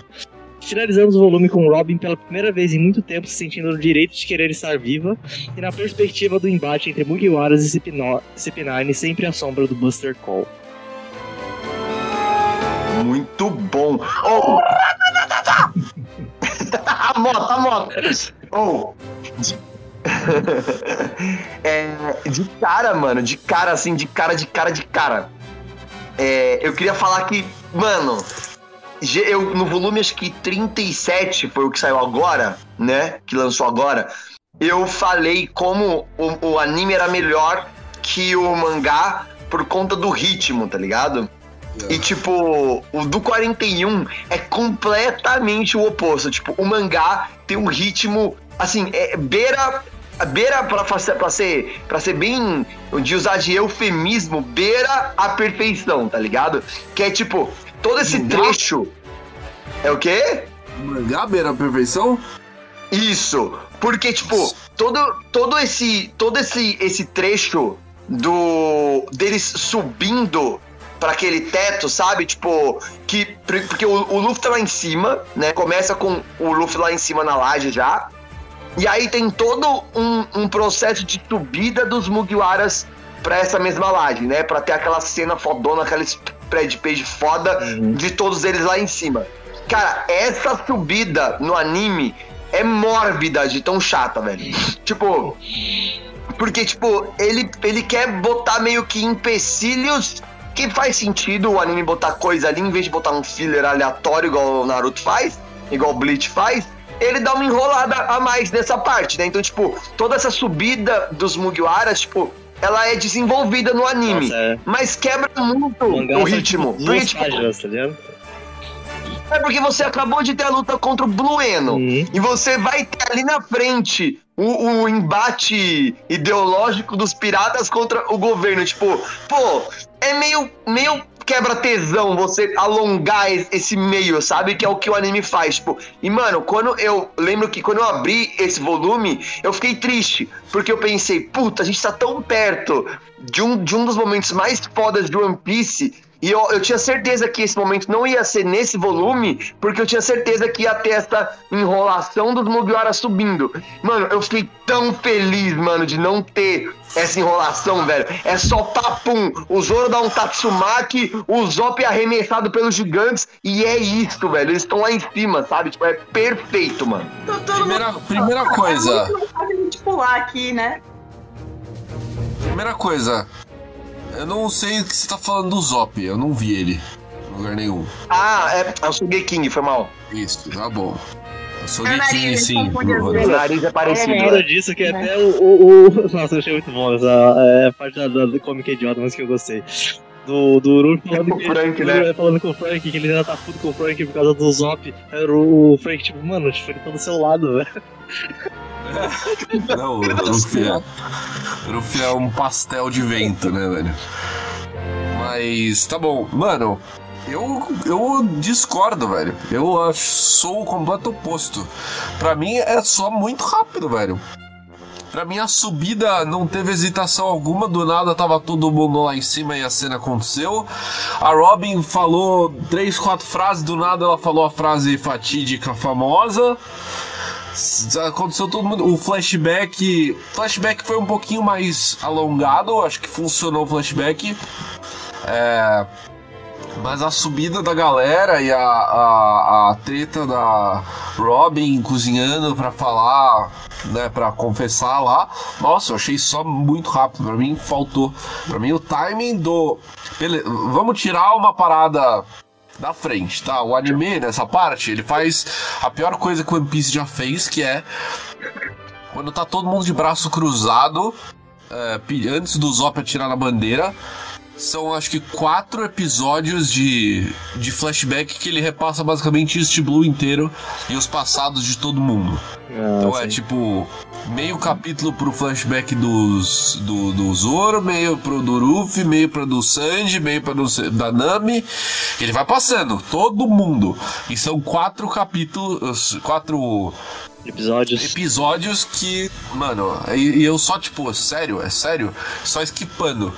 Finalizamos o volume com Robin pela primeira vez em muito tempo se sentindo no direito de querer estar viva e na perspectiva do embate entre Mugiwaras e CP9 CP9 sempre à sombra do Buster Call.
Muito bom. Oh. a moto, a moto. Oh. é, de cara, mano, de cara, assim, de cara, de cara, de cara. É, eu queria falar que, mano, eu, no volume acho que 37 foi o que saiu agora, né? Que lançou agora. Eu falei como o, o anime era melhor que o mangá por conta do ritmo, tá ligado? E tipo, o do 41 é completamente o oposto. Tipo, o mangá tem um ritmo, assim, é, beira. Beira pra, pra ser para ser bem de usar de eufemismo, beira a perfeição, tá ligado? Que é tipo, todo esse trecho. É o quê?
Mangá beira a perfeição?
Isso, porque tipo, todo, todo esse todo esse esse trecho do deles subindo para aquele teto, sabe? Tipo, que porque o, o Luffy tá lá em cima, né? Começa com o Luffy lá em cima na laje já. E aí tem todo um, um processo de subida dos Mugiwaras pra essa mesma laje, né? Pra ter aquela cena fodona, aquela spread page foda de todos eles lá em cima. Cara, essa subida no anime é mórbida de tão chata, velho. Tipo. Porque, tipo, ele, ele quer botar meio que empecilhos que faz sentido o anime botar coisa ali, em vez de botar um filler aleatório, igual o Naruto faz, igual o Bleach faz, ele dá uma enrolada a mais nessa parte, né? Então, tipo, toda essa subida dos Mugiwaras, tipo, ela é desenvolvida no anime,
Nossa, é.
mas quebra muito o
são,
ritmo.
tipo,
Porque,
duas páginas, tá ligado?
é porque você acabou de ter a luta contra o Blueno.
Uhum.
E você vai ter ali na frente o, o embate ideológico dos piratas contra o governo. Tipo, pô, é meio, meio quebra-tesão você alongar es- esse meio, sabe? Que é o que o anime faz. Tipo, e mano, quando eu lembro que quando eu abri esse volume, eu fiquei triste. Porque eu pensei, puta, a gente tá tão perto de um, de um dos momentos mais fodas de One Piece. E eu, eu tinha certeza que esse momento não ia ser nesse volume, porque eu tinha certeza que ia ter essa enrolação dos Mugiwara subindo. Mano, eu fiquei tão feliz, mano, de não ter essa enrolação, velho. É só papum. O Zoro dá um Tatsumaki, o Zop é arremessado pelos gigantes, e é isso, velho. Eles estão lá em cima, sabe? Tipo, é perfeito, mano.
Tô todo
Primeira,
mundo-
primeira coisa.
Pular aqui, né?
Primeira coisa. Eu não sei o que você tá falando do Zop. Eu não vi ele. Em lugar nenhum.
Ah, é, é o Sugeking, foi mal.
Isso, tá bom.
É o nariz,
sim.
as
O nariz é parecido.
É hora disso que até o, o, o- Nossa, eu achei muito bom essa é, parte da, da, da Comic Idiota, mas que eu gostei. Do, do falando,
O
que-
Frank,
o
né?
Uru falando com o Frank, que ele já tá puto com o Frank por causa do Zop. Aí o, o Frank, tipo, mano, tipo, ele tá do seu lado, velho.
Não, o Luffy é um pastel de vento, né, velho? Mas tá bom, mano. Eu, eu discordo, velho. Eu acho- sou o completo oposto. Pra mim é só muito rápido, velho. Pra mim a subida não teve hesitação alguma, do nada tava todo mundo lá em cima e a cena aconteceu. A Robin falou três, quatro frases, do nada ela falou a frase fatídica famosa. Aconteceu todo mundo. O flashback. Flashback foi um pouquinho mais alongado, acho que funcionou o flashback. É. Mas a subida da galera e a, a, a treta da Robin cozinhando pra falar, né, pra confessar lá. Nossa, eu achei só muito rápido. Pra mim faltou. Pra mim o timing do. Bele... Vamos tirar uma parada da frente, tá? O anime nessa parte, ele faz a pior coisa que o One Piece já fez, que é quando tá todo mundo de braço cruzado, é, antes do Zop atirar na bandeira. São acho que quatro episódios de, de flashback que ele repassa basicamente East Blue inteiro e os passados de todo mundo. Então é tipo meio capítulo pro flashback dos, do, do Zoro, meio pro do Ruffy, meio pro do Sanji, meio pro do, da Nami. Ele vai passando, todo mundo. E são quatro capítulos, quatro
Episódios.
episódios que, mano, e, e eu só, tipo, sério, é sério, só esquipando.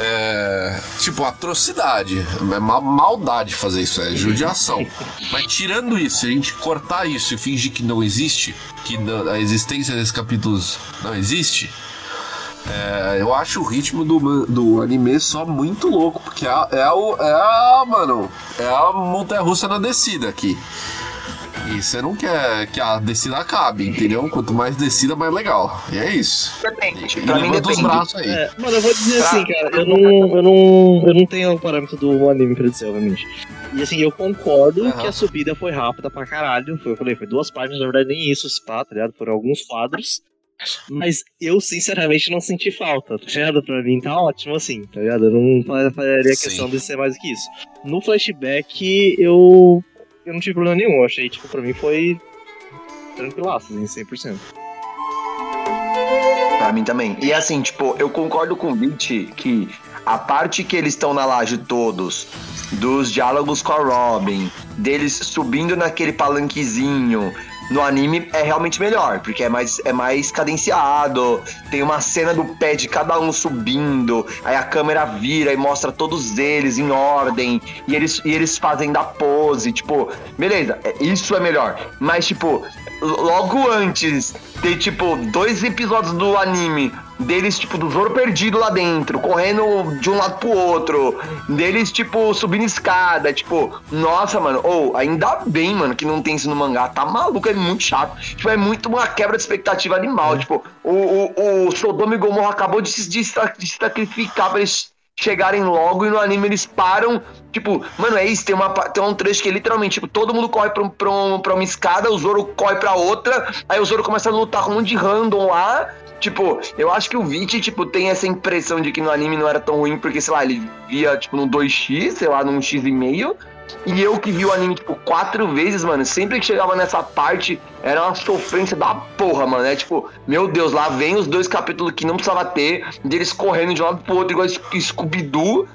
É, tipo, atrocidade, é ma- maldade fazer isso, é judiação. Mas tirando isso, a gente cortar isso e fingir que não existe, que não- a existência desses capítulos não existe, é, eu acho o ritmo do, do anime só muito louco, porque é, a- é, o, é a, mano, é a montanha russa na descida aqui. E você não quer que a descida acabe, entendeu? Quanto mais descida, mais legal. E é isso.
Depende.
E
Pra mim
levanta os
depende.
braços aí.
É, mano, eu vou dizer
Pra-
assim, cara, eu não, eu não, eu não tenho o parâmetro do anime pra dizer, obviamente. E assim, eu concordo
Aham.
que a subida foi rápida pra caralho. Foi, eu falei, foi duas páginas, na verdade, nem isso, se pá, tá ligado? Foram alguns quadros. Mas eu, sinceramente, não senti falta, tá ligado? Pra mim tá ótimo assim, tá ligado? Eu não fa- faria
Sim.
questão de ser mais do que isso. No flashback, eu, eu não tive problema nenhum. Eu achei, tipo, pra mim foi tranquilaço, assim, 100%.
Pra mim também. E assim, tipo, eu concordo com o Beat que a parte que eles estão na laje todos dos diálogos com a Robin, deles subindo naquele palanquezinho. No anime é realmente melhor, porque é mais, é mais cadenciado. Tem uma cena do pé de cada um subindo, aí a câmera vira e mostra todos eles em ordem, e eles, e eles fazem da pose. Tipo, beleza, é- isso é melhor. Mas, tipo, logo antes ter, tipo, dois episódios do anime deles, tipo, do Zoro perdido lá dentro, correndo de um lado pro outro, deles, tipo, subindo escada, tipo, nossa, mano, ou ainda bem, mano, que não tem isso no mangá, tá maluco, é muito chato, tipo, é muito uma quebra de expectativa animal, tipo, o, o, o Sodoma e Gomorra acabou de se, de se sacrificar pra eles chegarem logo e no anime eles param. Tipo, mano, é isso. Tem, uma, tem um trecho que literalmente, tipo, todo mundo corre pra, um- pra, um- pra uma escada, o Zoro corre pra outra, aí o Zoro começa a lutar com um monte de random lá. Tipo, eu acho que o Vich, tipo, tem essa impressão de que no anime não era tão ruim, porque, sei lá, ele via, tipo, no 2x, sei lá, num x e meio. E eu que vi o anime, tipo, quatro vezes, mano, sempre que chegava nessa parte, era uma sofrência da porra, mano. É tipo, meu Deus, lá vem os dois capítulos que não precisava ter, deles correndo de um lado pro outro, igual Sc- Scooby-Doo.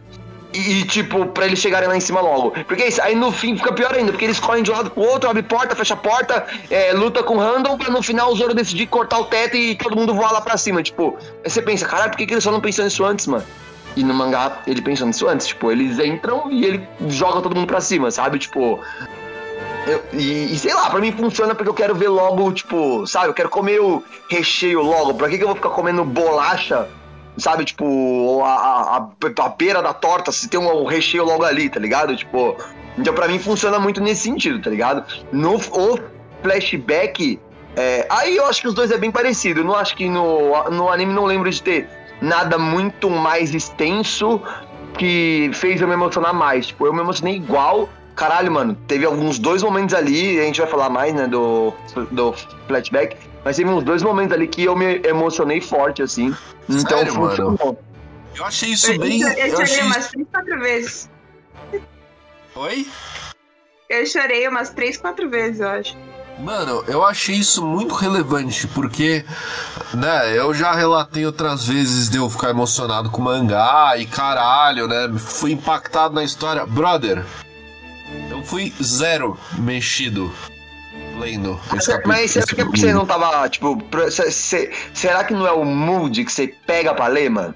E, tipo, pra eles chegarem lá em cima logo. Porque isso, aí no fim fica pior ainda, porque eles correm de um lado pro outro, abre porta, fecha porta, é, luta com o random, pra no final o Zoro decidir cortar o teto e todo mundo voar lá pra cima. Tipo, aí você pensa, caralho, por que, que eles só não pensam nisso antes, mano? E no mangá ele pensou nisso antes, tipo, eles entram e ele joga todo mundo pra cima, sabe? Tipo. eu- e, e sei lá, pra mim funciona porque eu quero ver logo, tipo, sabe? Eu quero comer o recheio logo. Pra que, que eu vou ficar comendo bolacha, sabe? Tipo, a, a, a, beira da torta, se tem um, recheio logo ali, tá ligado? Tipo. Então pra mim funciona muito nesse sentido, tá ligado? No o flashback. é, aí eu acho que os dois é bem parecido. Eu não acho que no, no anime não lembro de ter nada muito mais extenso que fez eu me emocionar mais. Tipo, eu me emocionei igual. Caralho, mano, teve alguns dois momentos ali, a gente vai falar mais, né, do, do flashback, mas teve uns dois momentos ali que eu me emocionei forte, assim. Então
Sério, mano?
funcionou.
Eu achei isso
Eu,
bem.
eu,
Eu
chorei
achei
umas três, quatro vezes.
Oi?
Eu chorei umas três, quatro vezes, eu acho.
Mano, eu achei isso muito relevante, porque, né, eu já relatei outras vezes de eu ficar emocionado com mangá e caralho, né, fui impactado na história. Brother, eu fui zero mexido lendo.
Mas será que é porque você não tava, tipo, cê- cê- será que não é o mood que você pega pra ler, mano?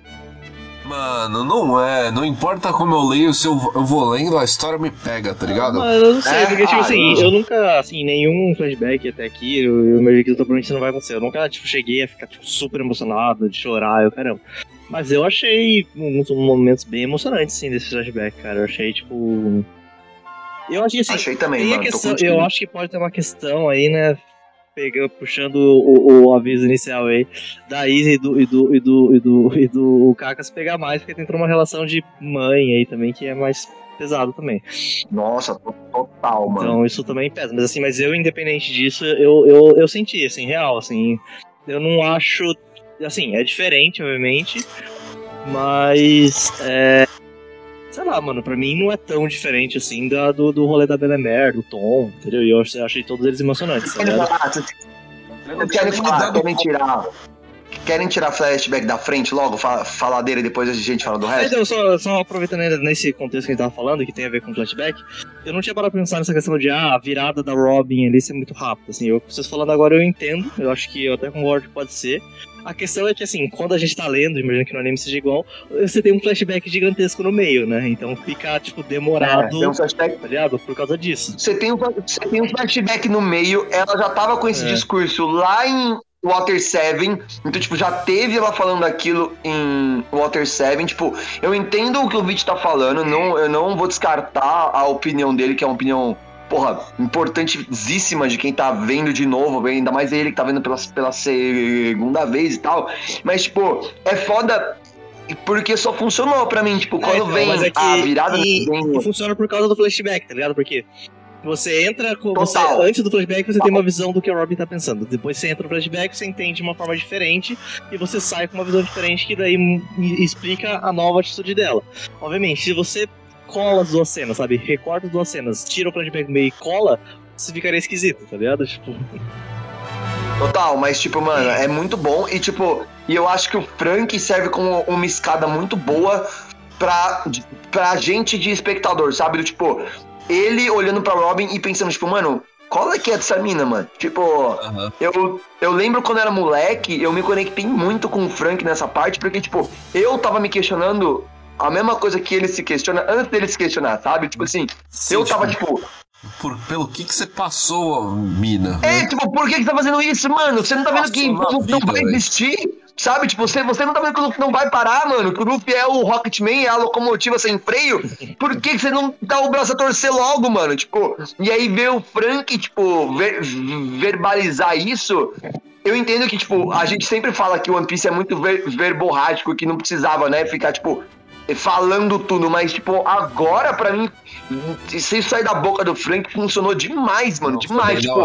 Mano, não é, não importa como eu leio, se eu, eu vou lendo, a história me pega, tá ligado?
Mas eu não sei,
É,
porque, tipo
ah,
assim,
não.
eu nunca, assim, nenhum flashback até aqui, eu, eu imagino que provavelmente isso não vai acontecer. Eu nunca, tipo, cheguei a ficar, tipo, super emocionado, de chorar, eu, caramba. Mas eu achei uns momentos bem emocionantes, sim, desse flashback, cara. Eu achei, tipo... Eu achei, assim,
Achei também,
tem
mano.
questão, eu acho que pode ter uma questão aí, né, pegando, puxando o, o aviso inicial aí, da Izzy e do, e do, e do, e do, e do Kakas pegar mais, porque entrou uma relação de mãe aí também, que é mais pesado também.
Nossa, to- total, mano.
Então isso também pesa. Mas assim, mas eu, independente disso, eu, eu, eu senti, assim, real, assim. Eu não acho. Assim, é diferente, obviamente. Mas. É. Lá, mano, pra mim não é tão diferente assim da, do, do rolê da Belemer, do Tom, entendeu? E eu ach- achei todos eles emocionantes. tá
Querem
ligado?
falar, vocês- vocês querem tirar. Flashback da frente logo, fa- falar dele e depois a gente fala do resto?
Então, só, só aproveitando ainda nesse contexto que a gente tava falando, que tem a ver com flashback, eu não tinha parado pra pensar nessa questão de, ah, a virada da Robin ali ser muito rápida, assim, eu, vocês falando agora eu entendo, eu acho que eu até concordo que pode ser. A questão é que, assim, quando a gente tá lendo, imagina que no anime seja igual, você tem um flashback gigantesco no meio, né, então fica, tipo,
É,
demorado,
tem um flashback
tá ligado? Por causa disso.
Você tem, um, você tem um flashback no meio, ela já tava com esse
É.
discurso lá em Water 7, então, tipo, já teve ela falando aquilo em Water 7, tipo, eu entendo o que o Vich tá falando, não, eu não vou descartar a opinião dele, que é uma opinião, porra, importantíssima de quem tá vendo de novo, ainda mais ele que tá vendo pela, pela segunda vez e tal, mas, tipo, é foda porque só funcionou pra mim, tipo, quando
então,
vem
é
a virada
e-
do desenho...
Funciona por causa do flashback, tá ligado? Porque você entra com. Você,
Total.
antes do flashback, você tem uma visão do que a Robin tá pensando. Depois você entra no flashback, você entende de uma forma diferente e você sai com uma visão diferente que daí explica a nova atitude dela. Obviamente, se você cola as duas cenas, sabe? Recorta as duas cenas, tira o flashback meio e cola, você ficaria esquisito, tá ligado? Tipo,
Total, mas tipo, mano, é muito bom e tipo, e eu acho que o Frank serve como uma escada muito boa pra, pra gente de espectador, sabe? Do tipo, ele olhando pra Robin e pensando, tipo, mano, qual é que é dessa mina, mano? Tipo, eu, eu lembro quando eu era moleque, eu me conectei muito com o Frank nessa parte, porque, tipo, eu tava me questionando a mesma coisa que ele se questiona antes dele se questionar, sabe? Tipo assim,
Sim,
eu tava, tipo,
por- pelo que que você passou, mina?
É, tipo, por que que você tá fazendo isso, mano? Você não tá vendo que
Nossa,
o Luffy não
vida,
vai
velho.
existir? Sabe? Tipo, você, você não tá vendo que o Luffy não vai parar, mano? Que o Luffy é o Rocketman, é a locomotiva sem freio? Por que que você não dá o braço a torcer logo, mano? Tipo, e aí ver o Frank, tipo, ver- verbalizar isso... Eu entendo que, tipo, a gente sempre fala que o One Piece é muito ver, verborrágico, que não precisava, né, ficar, tipo, falando tudo, mas, tipo, agora, pra mim, se isso sair da boca do Frank, funcionou demais, mano,
Foi
demais, tipo...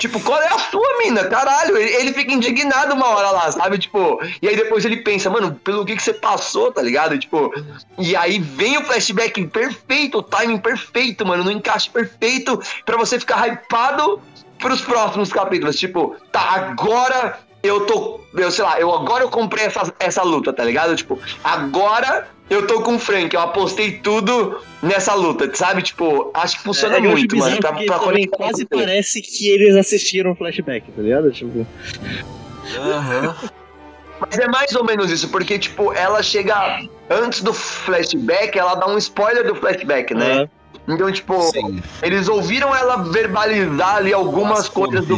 Tipo, qual é a sua, mina? Caralho, ele, fica indignado uma hora lá, sabe? Tipo, e aí depois ele pensa, mano, pelo que que você passou, tá ligado? Tipo, e aí vem o flashback perfeito, o timing perfeito, mano, no encaixe perfeito pra você ficar hypado pros próximos capítulos. Tipo, tá, agora eu tô, eu sei lá, eu agora eu comprei essa, essa luta, tá ligado? Tipo, agora eu tô com o Frank, eu apostei tudo nessa luta, sabe? Tipo, acho que funciona
É,
muito, mano, pra, pra
também
conectar
quase parece que eles assistiram o flashback, tá ligado? Tipo,
Aham.
Mas é mais ou menos isso, porque, tipo, ela chega antes do flashback, ela dá um spoiler do flashback, né? Então, tipo,
Sim.
eles ouviram ela verbalizar ali algumas
Nossa,
coisas do.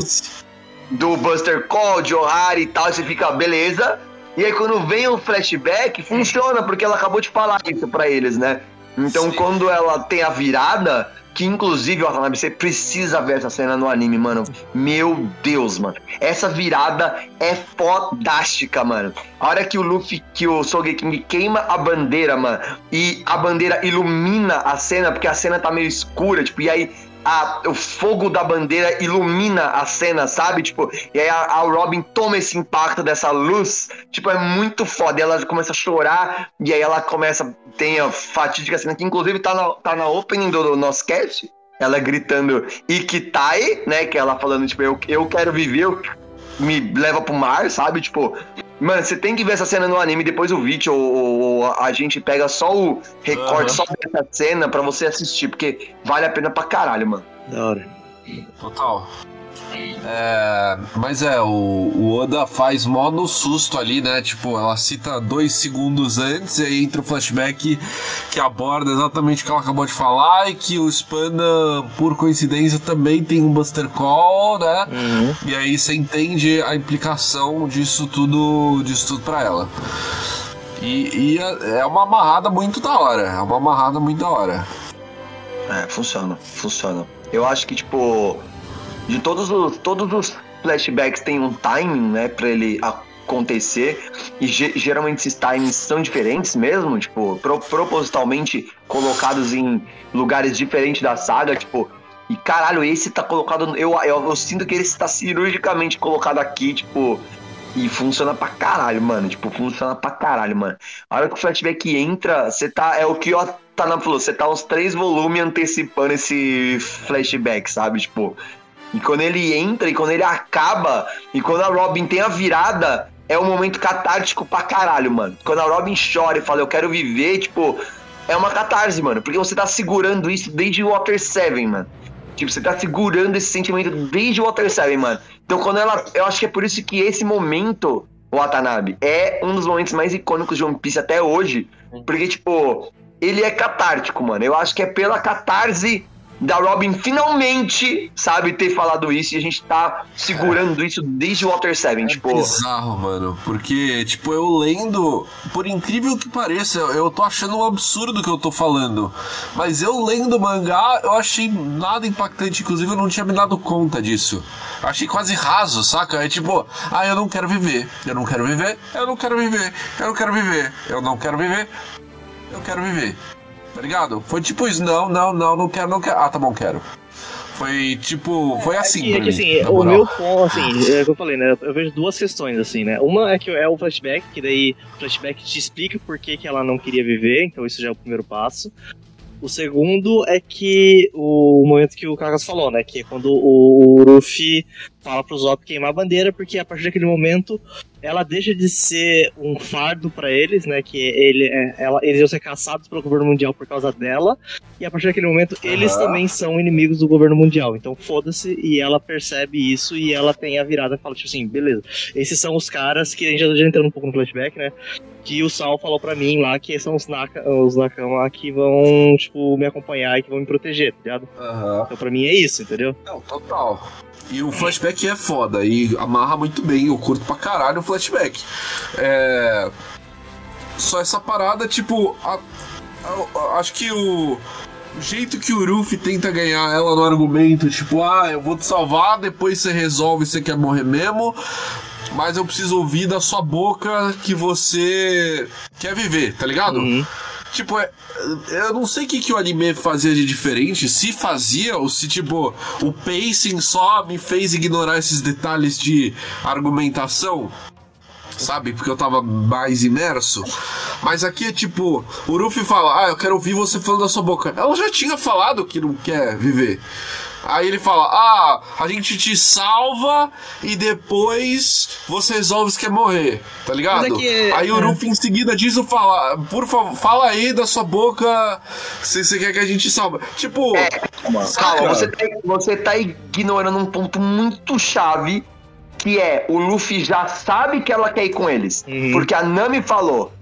Do Buster Call, de O'Hara e tal, e você fica, beleza. E aí quando vem o flashback, funciona, porque ela acabou de falar isso pra eles, né? Então
Sim.
quando ela tem a virada, que inclusive, Watanabe, você precisa ver essa cena no anime, mano. Meu Deus, mano. Essa virada é fodástica, mano. A hora que o Luffy, que o Sogeking queima a bandeira, mano, e a bandeira ilumina a cena, porque a cena tá meio escura, tipo, e aí a- o fogo da bandeira ilumina a cena, sabe? Tipo, e aí a, a Robin toma esse impacto dessa luz, tipo, é muito foda. E ela começa a chorar, e aí ela começa, tem a fatídica cena que inclusive tá na, tá na opening do, do nosso cast. Ela gritando Ikitai, né? Que ela falando, tipo, eu, eu quero viver, eu, me leva pro mar, sabe? Tipo, mano, você tem que ver essa cena no anime, depois o vídeo, ou, ou a gente pega só o recorte,
Aham.
só dessa cena pra você assistir, porque vale a pena pra caralho, mano.
da hora.
Total. É, mas é, o, o Oda faz mó no susto ali, né? Tipo, ela cita dois segundos antes e aí entra o flashback que aborda exatamente o que ela acabou de falar e que o Spanda, por coincidência, também tem um Buster Call, né?
Uhum.
E aí você entende a implicação disso tudo, disso tudo pra ela. E, e é é uma amarrada muito da hora. É uma amarrada muito da hora.
É, funciona, funciona. Eu acho que, tipo, de todos os, todos os flashbacks tem um timing, né, pra ele acontecer, e ge- geralmente esses timings são diferentes mesmo, tipo, pro- propositalmente colocados em lugares diferentes da saga, tipo, e caralho, esse tá colocado, eu, eu, eu sinto que esse tá cirurgicamente colocado aqui, tipo, e funciona pra caralho, mano. Tipo, funciona pra caralho, mano. A hora que o flashback entra, você tá. É o que o Tana falou, você tá uns três volumes antecipando esse flashback, sabe? Tipo. E quando ele entra e quando ele acaba, e quando a Robin tem a virada, é um momento catártico pra caralho, mano. Quando a Robin chora e fala, eu quero viver, tipo, é uma catarse, mano. Porque você tá segurando isso desde o Water 7, mano. Tipo, você tá segurando esse sentimento desde o Water 7, mano. Então, quando ela. Eu acho que é por isso que esse momento, o Watanabe, é um dos momentos mais icônicos de One Piece até hoje. Porque, tipo, ele é catártico, mano. Eu acho que é pela catarse da Robin finalmente, sabe, ter falado isso e a gente tá segurando isso desde o Water 7.
É
tipo,
bizarro, mano. Porque, tipo, eu lendo, por incrível que pareça, eu, eu tô achando um absurdo o que eu tô falando. Mas eu lendo o mangá, eu achei nada impactante. Inclusive, eu não tinha me dado conta disso. Eu achei quase raso, saca? É tipo, ah, eu não quero viver. Eu não quero viver. Eu não quero viver. Eu não quero viver. Eu não quero viver. Eu quero viver. Tá ligado? Foi tipo isso. Não, não, não, não quero, não quero. Ah, tá bom, quero. Foi tipo, foi assim.
É que, assim,
mim, na
o meu ponto, assim, é o que eu falei, né? Eu vejo duas questões, assim, né? Uma é que é o flashback, que daí o flashback te explica por que, que ela não queria viver, então isso já é o primeiro passo. O segundo é que o momento que o Kagas falou, né? Que é quando o, o Ruffy fala pro Zop queimar a bandeira, porque a partir daquele momento ela deixa de ser um fardo pra eles, né? Que ele, é, ela, eles iam ser caçados pelo governo mundial por causa dela, e a partir daquele momento eles também são inimigos do governo mundial. Então foda-se, e ela percebe isso e ela tem a virada e fala, tipo assim, beleza, esses são os caras que a gente já, já entrando um pouco no flashback, né? Que o Sal falou pra mim lá que são os, naka, os Nakama que vão, tipo, me acompanhar e que vão me proteger, tá ligado?
Aham.
Então pra mim é isso, entendeu?
Não, total. E o flashback é foda e amarra muito bem, eu curto pra caralho o flashback. É. Só essa parada, tipo. a- a- a- acho que o. O jeito que o Ruffy tenta ganhar ela no argumento, tipo, ah, eu vou te salvar, depois você resolve você quer morrer mesmo, mas eu preciso ouvir da sua boca que você quer viver, tá ligado?
Uhum.
Tipo, é, eu não sei o que, que o anime fazia de diferente, se fazia ou se, tipo, o pacing só me fez ignorar esses detalhes de argumentação, sabe? Porque eu tava mais imerso. Mas aqui é tipo, o Ruffy fala, ah, eu quero ouvir você falando da sua boca. Ela já tinha falado que não quer viver. Aí ele fala, ah, a gente te salva e depois você resolve se quer morrer, tá ligado?
É que-
Aí o
é.
Ruffy em seguida diz o fala, por favor, fala aí da sua boca se você quer que a gente salva. Tipo,
Calma, você tá, você tá ignorando um ponto muito chave, que é o Luffy já sabe que ela quer ir com eles.
Uhum.
Porque a Nami falou.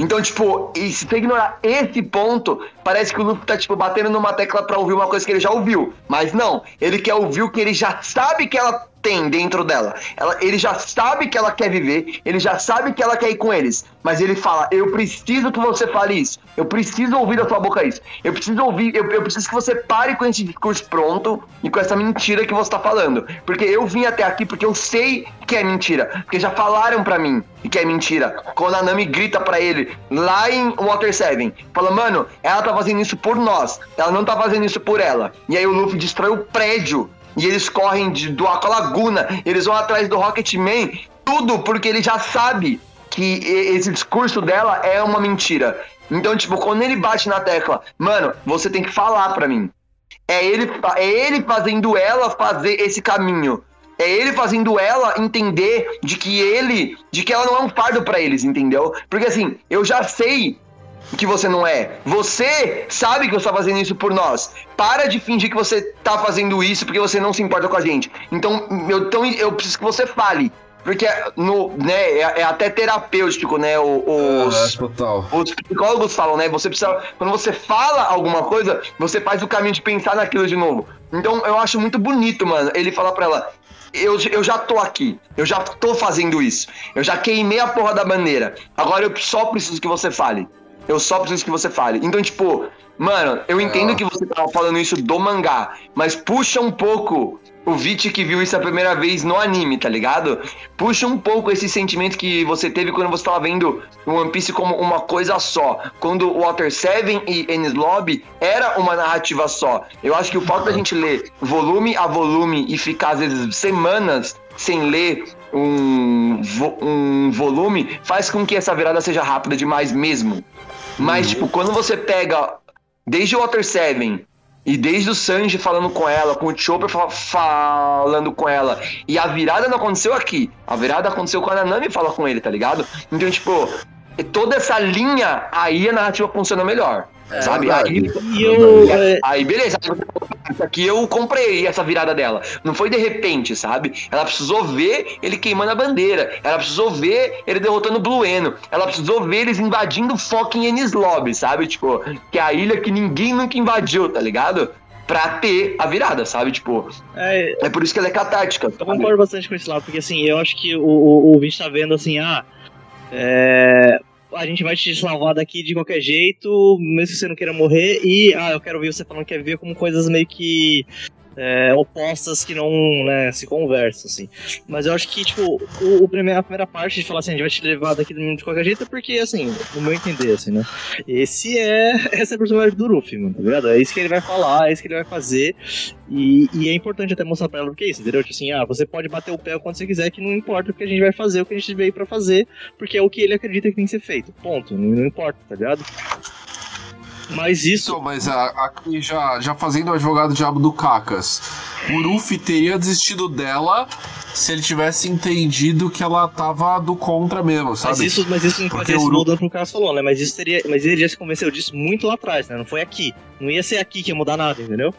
Então, tipo, e se você ignorar esse ponto, parece que o Luffy tá, tipo, batendo numa tecla pra ouvir uma coisa que ele já ouviu. Mas não, ele quer ouvir o que ele já sabe que ela tem dentro dela. Ela, ele já sabe que ela quer viver, ele já sabe que ela quer ir com eles. Mas ele fala: Eu preciso que você fale isso. Eu preciso ouvir da sua boca isso. Eu preciso ouvir, eu, eu preciso que você pare com esse discurso pronto e com essa mentira que você tá falando. Porque eu vim até aqui porque eu sei que é mentira. Porque já falaram pra mim que é mentira. Quando a Nami grita pra ele lá em Water 7, fala, mano, ela tá fazendo isso por nós. Ela não tá fazendo isso por ela. E aí o Luffy destrói o prédio. E eles correm de, do Aqua Laguna. Eles vão atrás do Rocketman. Tudo porque ele já sabe que esse discurso dela é uma mentira. Então, tipo, quando ele bate na tecla, mano, você tem que falar pra mim. É ele, é ele fazendo ela fazer esse caminho. É ele fazendo ela entender de que ele, de que ela não é um fardo pra eles, entendeu? Porque assim, eu já sei que você não é. Você sabe que você tá fazendo isso por nós. Para de fingir que você tá fazendo isso porque você não se importa com a gente. Então, eu, então, eu preciso que você fale. Porque no, né, é, é até terapêutico, né? Os,
é,
os psicólogos falam, né? Você precisa. Quando você fala alguma coisa, você faz o caminho de pensar naquilo de novo. Então eu acho muito bonito, mano, ele falar pra ela. Eu, eu já tô aqui, eu já tô fazendo isso. Eu já queimei a porra da bandeira. Agora eu só preciso que você fale. Eu só preciso que você fale. Então, tipo, mano, eu entendo que você tava falando isso do mangá, mas puxa um pouco o Vit que viu isso a primeira vez no anime, tá ligado? Puxa um pouco esse sentimento que você teve quando você tava vendo o One Piece como uma coisa só. Quando Water 7 e Enies Lobby era uma narrativa só. Eu acho que o fato da gente ler volume a volume e ficar, às vezes, semanas sem ler um, vo- um volume faz com que essa virada seja rápida demais mesmo. Mas, tipo, quando você pega desde o Water 7 e desde o Sanji falando com ela, com o Chopper fa- falando com ela, e a virada não aconteceu aqui. A virada aconteceu quando a Nami fala com ele, tá ligado? Então, tipo, toda essa linha, aí a narrativa funciona melhor. Sabe? Aí,
E eu. é,
aí, beleza. Isso aqui eu comprei essa virada dela. Não foi de repente, sabe? Ela precisou ver ele queimando a bandeira. Ela precisou ver ele derrotando o Blueno. Ela precisou ver eles invadindo fucking Ennis Lobby, sabe? Tipo, que é a ilha que ninguém nunca invadiu, tá ligado? Pra ter a virada, sabe? Tipo,
é,
é por isso que ela é catártica.
Eu concordo bastante com esse lado, porque assim, eu acho que o, o, o ouvinte tá vendo assim, ah, é, a gente vai te salvar daqui de qualquer jeito, mesmo que você não queira morrer, e ah, eu quero ouvir você falando que quer ver como coisas meio que é, opostas que não né, se conversam, assim. Mas eu acho que, tipo, o, o primeiro, a primeira parte de falar assim, a gente vai te levar daqui de qualquer jeito é porque, assim, no meu entender, assim, né? Esse é. Essa é a personagem do Luffy, mano, tá ligado? É isso que ele vai falar, é isso que ele vai fazer. E, e é importante até mostrar pra ela o que é isso, entendeu? Tipo assim, ah, você pode bater o pé quando você quiser, que não importa o que a gente vai fazer, o que a gente veio pra fazer, porque é o que ele acredita que tem que ser feito. Ponto. Não, não importa, tá ligado? Mas isso.
Então, mas a- aqui já, já fazendo o advogado diabo do Cacas, o Ruffy teria desistido dela se ele tivesse entendido que ela tava do contra mesmo,
Mas
sabe?
isso, mas isso não
Porque
esse
Uru-
mudando pro que o Carlos falou, né? Mas isso teria. Mas ele já se convenceu disso muito lá atrás, né? Não foi aqui. Não ia ser aqui que ia mudar nada, entendeu?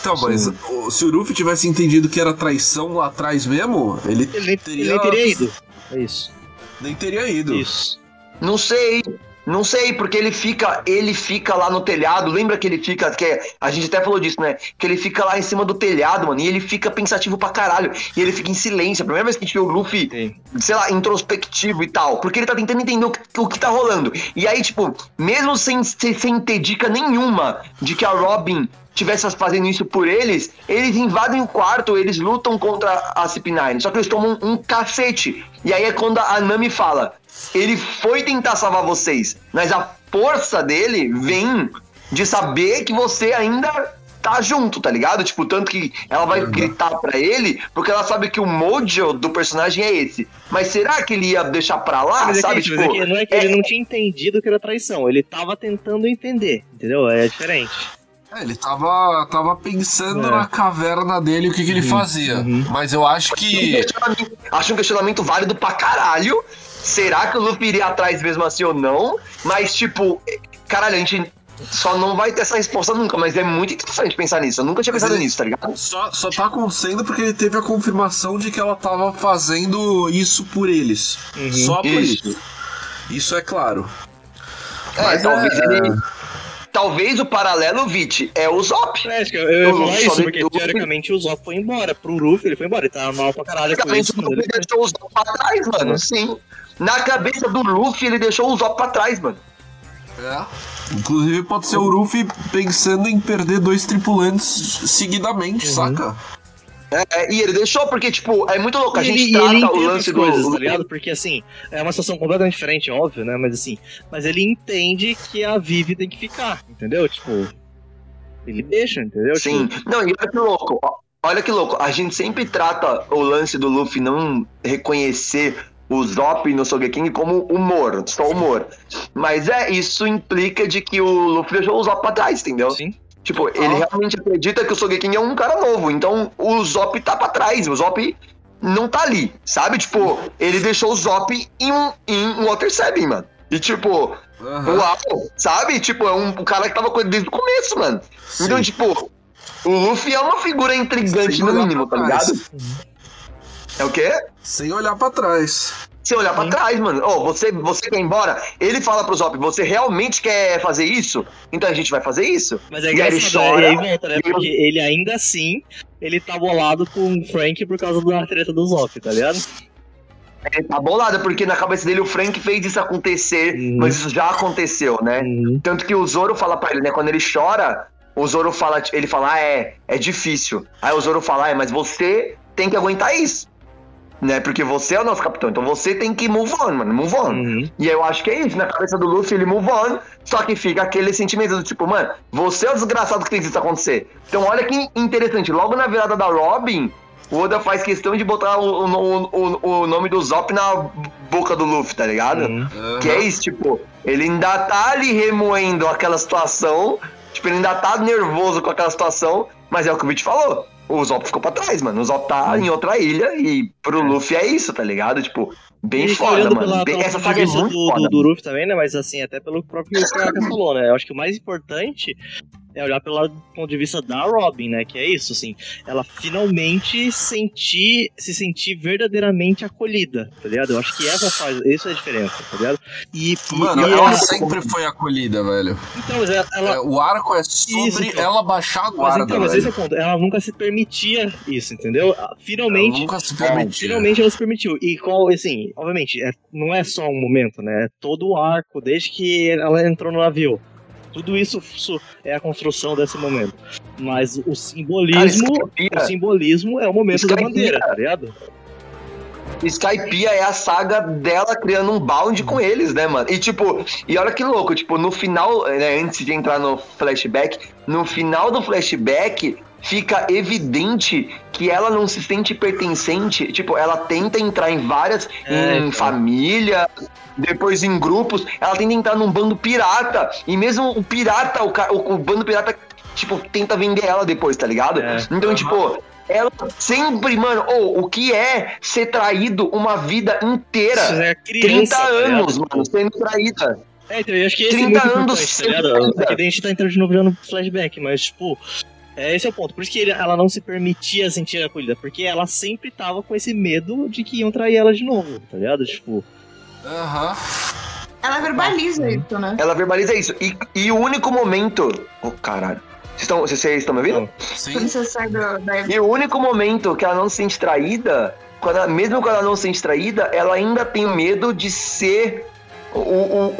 Então, mas o- se o Ruffy tivesse entendido que era traição lá atrás mesmo, ele,
Ele nem,
teria,
ele nem teria ido. É isso.
Nem teria ido.
Isso.
Não sei. Não sei, porque ele fica, ele fica lá no telhado. Lembra que ele fica, que é- a gente até falou disso, né? Que ele fica lá em cima do telhado, mano, e ele fica pensativo pra caralho. E ele fica em silêncio. A primeira vez que a gente vê o Luffy,
Sim.
sei lá, introspectivo e tal. Porque ele tá tentando entender o que, o que tá rolando. E aí, tipo, mesmo sem, sem, sem ter dica nenhuma de que a Robin tivesse fazendo isso por eles, eles invadem o quarto, eles lutam contra a CP9. Só que eles tomam um cacete. E aí é quando a Nami fala: ele foi tentar salvar vocês, mas a força dele vem de saber que você ainda tá junto, tá ligado? Tipo, tanto que ela vai gritar pra ele, porque ela sabe que o mojo do personagem é esse. Mas será que ele ia deixar pra lá,
mas é que,
sabe?
isso,
Tipo,
é que não é que ele não tinha entendido que era traição. Ele tava tentando entender, entendeu? É diferente.
É, ele tava, tava pensando
É.
na caverna dele o que, que ele fazia.
uhum.
Mas eu acho que.
acho um questionamento válido pra caralho. Será que o Luffy iria atrás mesmo assim ou não? Mas, tipo, caralho, a gente só não vai ter essa resposta nunca, mas é muito interessante pensar nisso. Eu nunca tinha
Mas
pensado nisso, tá ligado?
Só, só tá acontecendo porque ele teve a confirmação de que ela tava fazendo isso por eles. Só por
Isso.
isso. Isso é claro.
É,
Mas
talvez
é-
ele. Talvez o paralelo, Vit, é o Zop.
É, acho que eu, eu
Eu
falar isso, porque teoricamente o Zop foi embora. Pro Ruff ele foi embora. Ele tava mal pra caralho isso.
o Luffy
ele-
deixou o Zop pra trás, mano. Sim. Na cabeça do Luffy, ele deixou o Zop pra trás, mano.
É. Inclusive pode ser o Ruffy pensando em perder dois tripulantes seguidamente, saca?
É, e ele deixou porque, tipo, é muito louco. A gente
ele, e ele
trata o lance
as
do.
coisas, tá ligado? Porque assim, é uma situação completamente diferente, óbvio, né? Mas assim, mas ele entende que a Vivi tem que ficar, entendeu? Tipo, ele deixa, entendeu?
Sim.
Tipo,
Não, e olha que louco. Olha que louco. A gente sempre trata o lance do Luffy não reconhecer o Zop no Sogeking como humor, só humor. Mas é, isso implica de que o Luffy deixou o Zop pra trás, entendeu?
sim.
Tipo, ele realmente acredita que o Sogeking é um cara novo. Então o Zop tá pra trás. O Zop não tá ali, sabe? Tipo, ele deixou o Zop em um, em um Water Seven, mano. E tipo,
Aham.
uau, sabe? Tipo, é um cara que tava com ele desde o começo, mano. Então,
Sim.
tipo, o Luffy é uma figura intrigante
Sem
no mínimo, tá ligado? É o quê?
Sem olhar pra trás.
Se olhar pra trás, mano, ó, você, você quer ir embora? Ele fala pro Zop, você realmente quer fazer isso? Então a gente vai fazer isso.
Mas é
E aí ele chora.
aí volta, né? Porque ele ainda assim, ele tá bolado com o Frank por causa da treta do Zop, tá ligado?
Ele tá bolado, porque na cabeça dele o Frank fez isso acontecer,
Uhum.
mas isso já aconteceu, né? Tanto que o Zoro fala pra ele, né? Quando ele chora, o Zoro fala, ele fala, ah, é, é difícil. Aí o Zoro fala, ah, é, mas você tem que aguentar isso. Né? Porque você é o nosso capitão, então você tem que move on, mano, move on.
Uhum.
E eu acho que é isso, na cabeça do Luffy ele move on, só que fica aquele sentimento do tipo, mano, você é o desgraçado que fez isso acontecer. Então olha que interessante, logo na virada da Robin, o Oda faz questão de botar o, o, o, o nome do Zop na boca do Luffy, tá ligado?
Uhum.
Que é isso, tipo, ele ainda tá ali remoendo aquela situação, tipo, ele ainda tá nervoso com aquela situação, mas é o que o Vit falou. O Zop ficou pra trás, mano. O Zop tá em outra ilha e pro Luffy é isso, tá ligado? Tipo, bem
E
foda, mano.
pela,
Bem-
pela
essa saga é muito
do,
foda.
do, do Ruff também, né? Mas assim, até pelo próprio Caracas falou, né? Eu acho que o mais importante é olhar pelo ponto de vista da Robin, né? Que é isso, assim. Ela finalmente sentir, se sentir verdadeiramente acolhida, tá ligado? Eu acho que essa faz, isso é a diferença, tá ligado? E,
Mano,
e
ela
ela-
sempre foi acolhida, velho.
Então, mas ela, ela-
É, o arco é sobre
Isso, então.
ela baixar a
mas
guarda,
então, mas
velho.
esse é o ponto. Ela nunca se permitia isso, entendeu?
Ela
Finalmente,
nunca se permitiu.
Finalmente ela se permitiu. E qual, assim, obviamente, é, não é só um momento, né? É todo o arco, desde que ela entrou no navio. Tudo isso, é a construção desse momento. Mas o
Cara,
simbolismo.
é
o simbolismo é o momento
Isso
da bandeira, tá ligado?
Skypiea é a saga dela criando um bound com eles, né, mano? E tipo, e olha que louco, tipo, no final, né, antes de entrar no flashback, no final do flashback fica evidente que ela não se sente pertencente, tipo, ela tenta entrar em várias,
É,
em
então.
família, depois em grupos, ela tenta entrar num bando pirata, e mesmo o pirata, o, o, o bando pirata, tipo, tenta vender ela depois, tá ligado?
É.
Então, tipo, ela sempre, mano, ou o que é ser traído uma vida inteira?
Isso é
30
criança, tá ligado?
anos, mano, sendo traída.
É, então, eu acho que esse
30
é
anos
tá ligado? É que a gente tá entrando de novo já no flashback, mas, tipo, é, esse é o ponto. Por isso que ele- ela não se permitia sentir acolhida, porque ela sempre tava com esse medo de que iam trair ela de novo, tá ligado? Tipo,
Aham.
Ela verbaliza isso, né?
Ela verbaliza isso. E, e o único momento. Oh, caralho. Vocês estão, vocês estão me ouvindo?
Sim.
E o único momento que ela não se sente traída, quando ela- mesmo quando ela não se sente traída, ela ainda tem medo de ser o,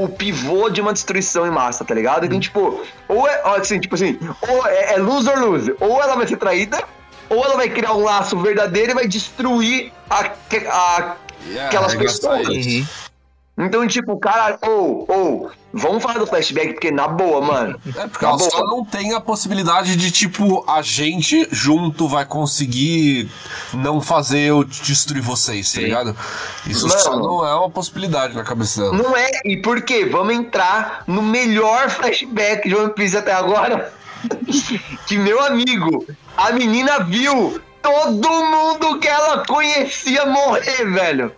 o, o pivô de uma destruição em massa, tá ligado? Então, tipo, ou é, ó, assim, tipo assim, ou é, é lose or lose. Ou ela vai ser traída, ou ela vai criar um laço verdadeiro e vai destruir a, a-
Yeah,
Aquelas pessoas.
uhum.
Então, tipo, cara, ou, ou, vamos falar do flashback, porque na boa, mano.
É, porque
Na
ela só
boa.
não tem a possibilidade de, tipo, a gente junto vai conseguir não fazer eu destruir vocês, tá ligado? Isso
Mano.
só não é uma possibilidade na cabeça dela.
Não é, e por quê? Vamos entrar no melhor flashback de One Piece até agora. que meu amigo, a menina viu todo mundo que ela conhecia morrer, velho.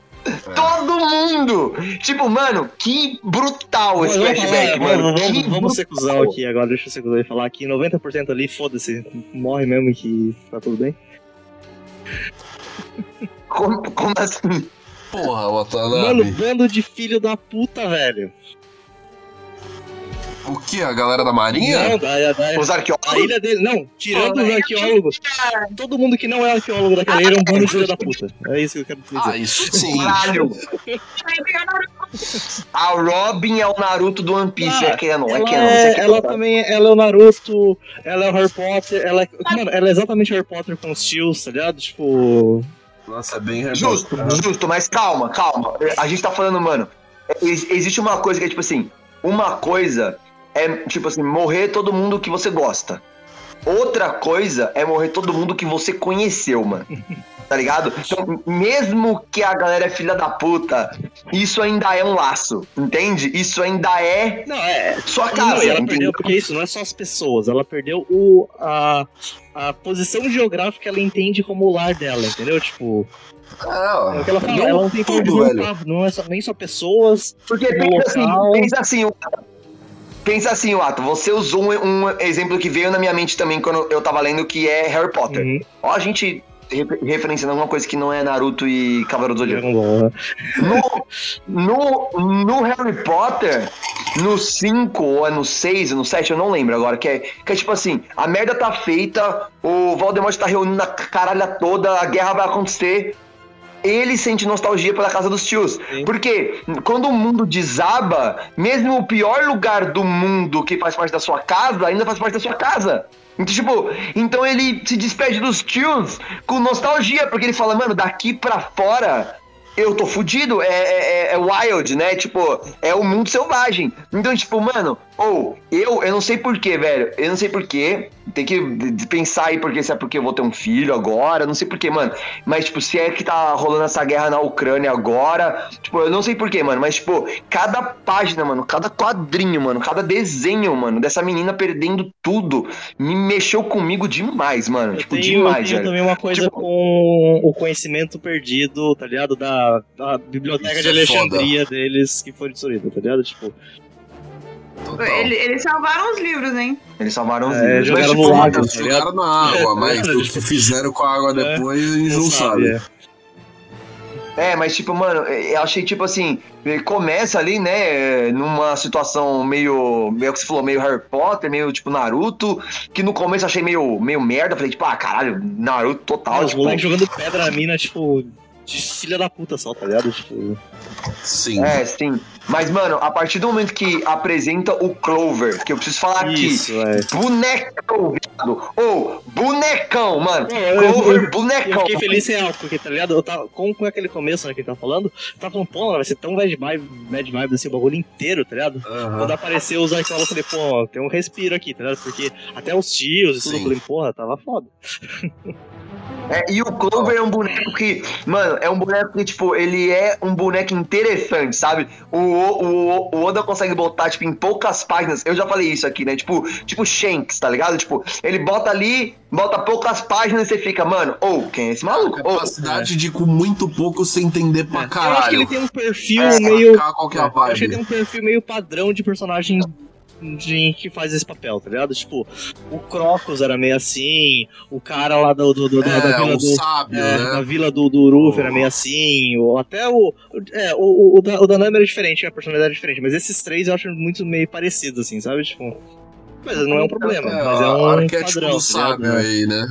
Todo mundo! Tipo, mano, que brutal esse flashback,
falar,
mano.
vamos,
que
vamos, vamos ser cuzão aqui agora, deixa eu ser cuzão e falar que 90% ali, foda-se, morre mesmo que tá tudo bem.
Como, como assim?
Porra,
Mano,
Watanabe.
bando de filho da puta, velho.
O que? A galera da Marinha?
Não, da, da,
Os
a
arqueólogos?
ilha dele, não, tirando os arqueólogos, todo mundo que não é arqueólogo daquela ilha é um bando de filho da puta. É isso que eu quero dizer.
Ah, isso sim.
Caralho! A Robin é o Naruto do One Piece.
Ah,
é canon, é
ela,
canon. isso
é,
aqui
ela também é, ela é o Naruto, ela é o Harry Potter, ela é, mano, ela é exatamente Harry Potter com os tios, tá ligado? Tipo,
Nossa, é bem
Justo, justo, mas calma, calma. A gente tá falando, mano. ex- Existe uma coisa que é tipo assim: uma coisa é, tipo assim, morrer todo mundo que você gosta. Outra coisa é morrer todo mundo que você conheceu, mano. Tá ligado? Então, mesmo que a galera é filha da puta, isso ainda é um laço, entende? Isso ainda é
não, é,
sua
Não,
casa.
e ela
entendeu?
perdeu, porque isso não é só as pessoas, ela perdeu o, a, a posição geográfica que ela entende como o lar dela, entendeu? Tipo, é o que ela fala,
não
ela não tem
tudo, velho.
desmontar, não é só, nem só pessoas,
Porque pensa assim,
local.
pensa assim, Wato. Pensa assim, Wato, você usou um, um exemplo que veio na minha mente também quando eu tava lendo, que é Harry Potter.
Uhum.
Ó, a gente re- referenciando alguma coisa que não é Naruto e Cavaleiro do Zodíaco.
Né?
No, no, no Harry Potter, no 5 ou é no 6, no 7, eu não lembro agora, que é, que é tipo assim, a merda tá feita, o Voldemort tá reunindo a caralha toda, a guerra vai acontecer. Ele sente nostalgia pela casa dos tios.
Sim.
Porque quando o mundo desaba, mesmo o pior lugar do mundo que faz parte da sua casa, ainda faz parte da sua casa. Então, tipo, então ele se despede dos tios com nostalgia, porque ele fala, mano, daqui pra fora eu tô fudido, é, é, é wild, né? Tipo, é o mundo selvagem. Então, tipo, mano, ou eu, eu não sei porquê, velho. Eu não sei porquê. Tem que pensar aí porque se é porque eu vou ter um filho agora, não sei porquê, mano. Mas, tipo, se é que tá rolando essa guerra na Ucrânia agora, tipo, eu não sei porquê, mano. Mas, tipo, cada página, mano, cada quadrinho, mano, cada desenho, mano, dessa menina perdendo tudo, me mexeu comigo demais, mano.
Eu
tipo,
tenho, eu
demais,
tenho
velho.
também uma coisa
Tipo-
com o conhecimento perdido, tá ligado? Da, da biblioteca
Isso
de
é.
Alexandria deles que foi destruída, tá ligado? Tipo,
Total.
Ele- eles salvaram os livros, hein?
Eles salvaram os
É,
livros.
jogaram
Mas,
no
tipo,
lago.
mano,
tá?
Jogaram na água, mas o que fizeram com a água
É,
depois a gente não sabe.
é.
É, mas tipo, mano, eu achei tipo assim, ele começa ali, né, numa situação meio, meio que você falou, meio Harry Potter, meio tipo Naruto, que no começo eu achei meio, meio merda, falei tipo, ah, caralho, Naruto total,
Ah, os
tipo,
moleques jogando pedra na mina, tipo, de filha da puta só, tá ligado? Tipo,
Sim.
é, sim. Mas, mano, a partir do momento que apresenta o Clover, que eu preciso falar
Isso,
aqui,
é.
bonecão, viado. Ô, bonecão, mano.
Não, eu- eu-
Clover,
Eu
bonecão.
fiquei feliz real, porque, tá ligado? Eu tava, com, com aquele começo, né, que ele tava falando, eu tava falando, pô, vai ser tão bad vibe, bad vibe assim, o bagulho inteiro, tá ligado? Quando apareceu os Icon, eu falei, pô, tem um respiro aqui, tá ligado? Porque até os tios e tudo, eu falei, porra, tava foda.
É, e o Clover é um boneco que, mano, é um boneco que, tipo, ele é um boneco interessante, sabe? O, o, o, o Oda consegue botar, tipo, em poucas páginas. Eu já falei isso aqui, né? Tipo, tipo Shanks, tá ligado? Tipo, ele bota ali, bota poucas páginas e você fica, mano, ou quem é esse maluco? Ou,
Capacidade de com muito pouco você entender pra
Eu acho que ele
caralho.
tem um perfil
É,
meio.
qual que é a
Eu acho que ele tem um perfil meio padrão de personagem de, que faz esse papel, tá ligado? Tipo, o Crocus era meio assim, o cara lá do, do, do- da, da
É,
vila
o
do.
sábio,
é,
né?
Na vila do, do Uruf era meio assim, ou até o. É, o, o, o, da- o da Nami era diferente, a personalidade era diferente, mas esses três eu acho muito meio parecidos, assim, sabe? Tipo. Mas não é um problema,
É,
mas é um
arquétipo
padrão,
do
tá ligado?
sábio aí, né?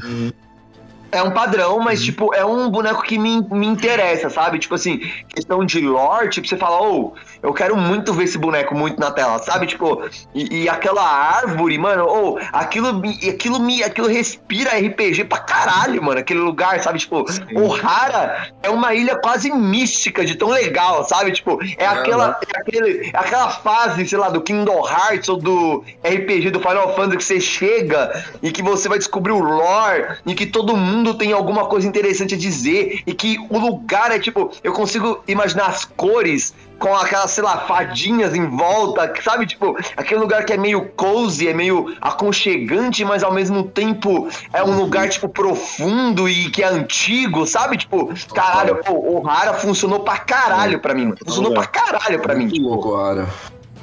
É um padrão, mas, tipo, é um boneco que me, me interessa, sabe? Tipo assim, questão de lore, tipo, você fala, ô, eu quero muito ver esse boneco muito na tela, sabe? Tipo, e, e aquela árvore, mano, ô, aquilo, me- aquilo me, aquilo respira RPG pra caralho, mano, aquele lugar, sabe? Tipo, o Hara é uma ilha quase mística de tão legal, sabe? Tipo, é aquela, é aquele, é aquela fase, sei lá, do Kingdom Hearts ou do RPG do Final Fantasy que você chega e que você vai descobrir o lore e que todo mundo tem alguma coisa interessante a dizer e que o lugar é tipo, eu consigo imaginar as cores com aquelas, sei lá, fadinhas em volta, sabe? Tipo, aquele lugar que é meio cozy, é meio aconchegante, mas ao mesmo tempo é um lugar, tipo, profundo e que é antigo, sabe? Tipo, caralho, pô, o Hara funcionou pra caralho pra mim, mano. Funcionou pra caralho pra mim.
Muito
Tipo,
louco, cara.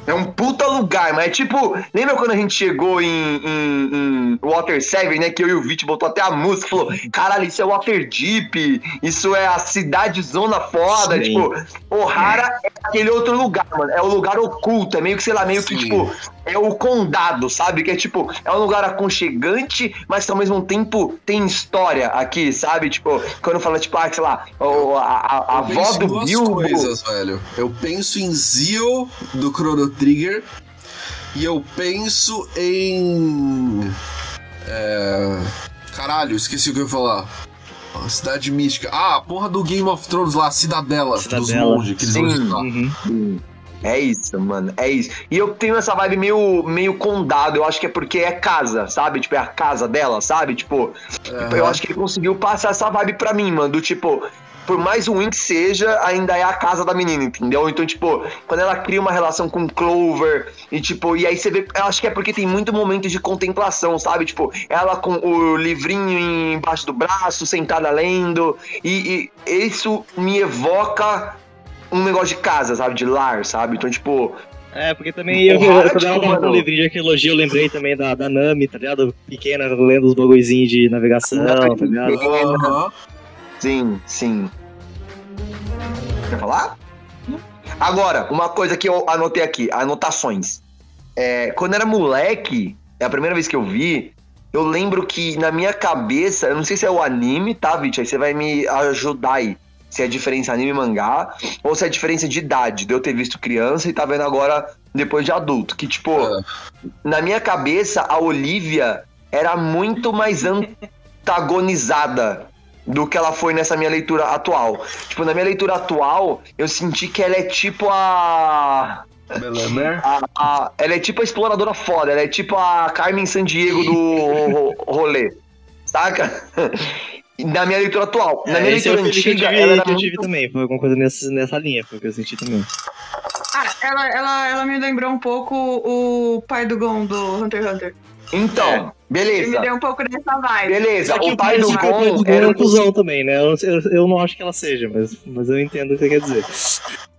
É um puta lugar, mas é tipo. Lembra quando a gente chegou em, em, em Water 7, né? Que eu e o Vit botou até a música e falou: caralho, isso é Water Deep, isso é a cidade zona foda.
Sim.
Tipo, Ohara é aquele outro lugar, mano. É o lugar oculto, é meio que, sei lá, meio que
Sim.
tipo. É o condado, sabe? Que é tipo, é um lugar aconchegante, mas que ao mesmo tempo tem história aqui, sabe? Tipo, quando fala, tipo, ah, sei lá, o- a, a, a
Eu
avó
penso em
do Bilbo.
coisas, velho. Eu penso em Zio do Chrono Trigger e eu penso em. É... Caralho, esqueci o que eu ia falar. A Cidade Mística. Ah, a porra do Game of Thrones lá, a Cidadela, dos
Cidadela.
monges que eles vão
Sim.
jogar.
Uhum.
É isso, mano. É isso. E eu tenho essa vibe meio, meio condado. Eu acho que é porque é casa, sabe? Tipo, é a casa dela, sabe? Tipo, tipo, eu acho que ele conseguiu passar essa vibe pra mim, mano. Do tipo, por mais ruim que seja, ainda é a casa da menina, entendeu? Então, tipo, quando ela cria uma relação com Clover, e tipo, e aí você vê. Eu acho que é porque tem muito momento de contemplação, sabe? Tipo, ela com o livrinho embaixo do braço, sentada lendo. E, e isso me evoca um negócio de casa, sabe? De lar, sabe? Então, tipo,
É, porque também eu, quando tava com o livrinho de arqueologia, eu lembrei também da, da Nami, tá ligado? Pequena, lendo os bagulhozinhos de navegação, tá ligado?
Aham.
sim, sim. Quer falar? Agora, uma coisa que eu anotei aqui, anotações. É, quando era moleque, é a primeira vez que eu vi, eu lembro que na minha cabeça, eu não sei se é o anime, tá, Vit? Aí você vai me ajudar aí. Se é a diferença anime e mangá, ou se é a diferença de idade, de eu ter visto criança e tá vendo agora depois de adulto. Que, tipo,
É.
na minha cabeça, a Olivia era muito mais antagonizada do que ela foi nessa minha leitura atual. Tipo, na minha leitura atual, eu senti que ela é tipo a. A- ela é tipo a exploradora foda, ela é tipo a Carmen Sandiego do ro- rolê. Saca? Na minha leitura atual. Na minha
É, é
leitura
feeling que eu
antiga,
tive,
ela era
que eu
muito
tive também, foi alguma coisa nessa, nessa linha, foi o que eu senti também.
Ah, ela, ela, ela me lembrou um pouco o pai do Gon do Hunter x Hunter.
Então,
Ele me
beleza.
deu um pouco dessa vibe.
Beleza, o pai do Gon era
é um cuzão também, né? Eu, eu, eu não acho que ela seja, mas, mas eu entendo o que você quer dizer.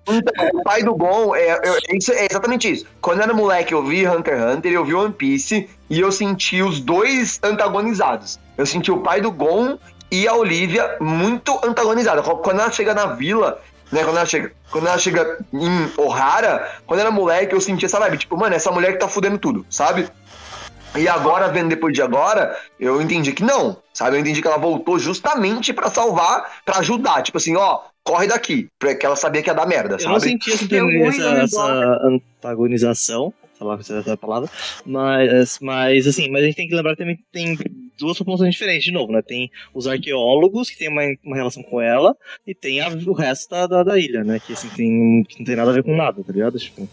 Então, o pai do Gon, é, isso, é exatamente isso. Quando eu era moleque, eu vi Hunter x Hunter, eu vi One Piece, e eu senti os dois antagonizados. Eu senti o pai do Gon e a Olivia muito antagonizados. Quando ela chega na vila, né, quando ela chega, quando ela chega em Ohara, quando eu era moleque, eu senti essa vibe, tipo, mano, essa mulher que tá fudendo tudo, sabe? E agora, vendo depois de agora, eu entendi que não, sabe? Eu entendi que ela voltou justamente pra salvar, pra ajudar. Tipo assim, ó, corre daqui. Porque ela sabia que ia dar merda,
Eu não
sabe?
senti essa, essa, antagonização, falar essa palavra, mas, mas assim, mas a gente tem que lembrar também que tem duas populações diferentes, de novo, né? Tem os arqueólogos, que tem uma, uma relação com ela, e tem a- o resto da, da, da ilha, né? Que assim, tem, que não tem nada a ver com nada, tá ligado? Tipo,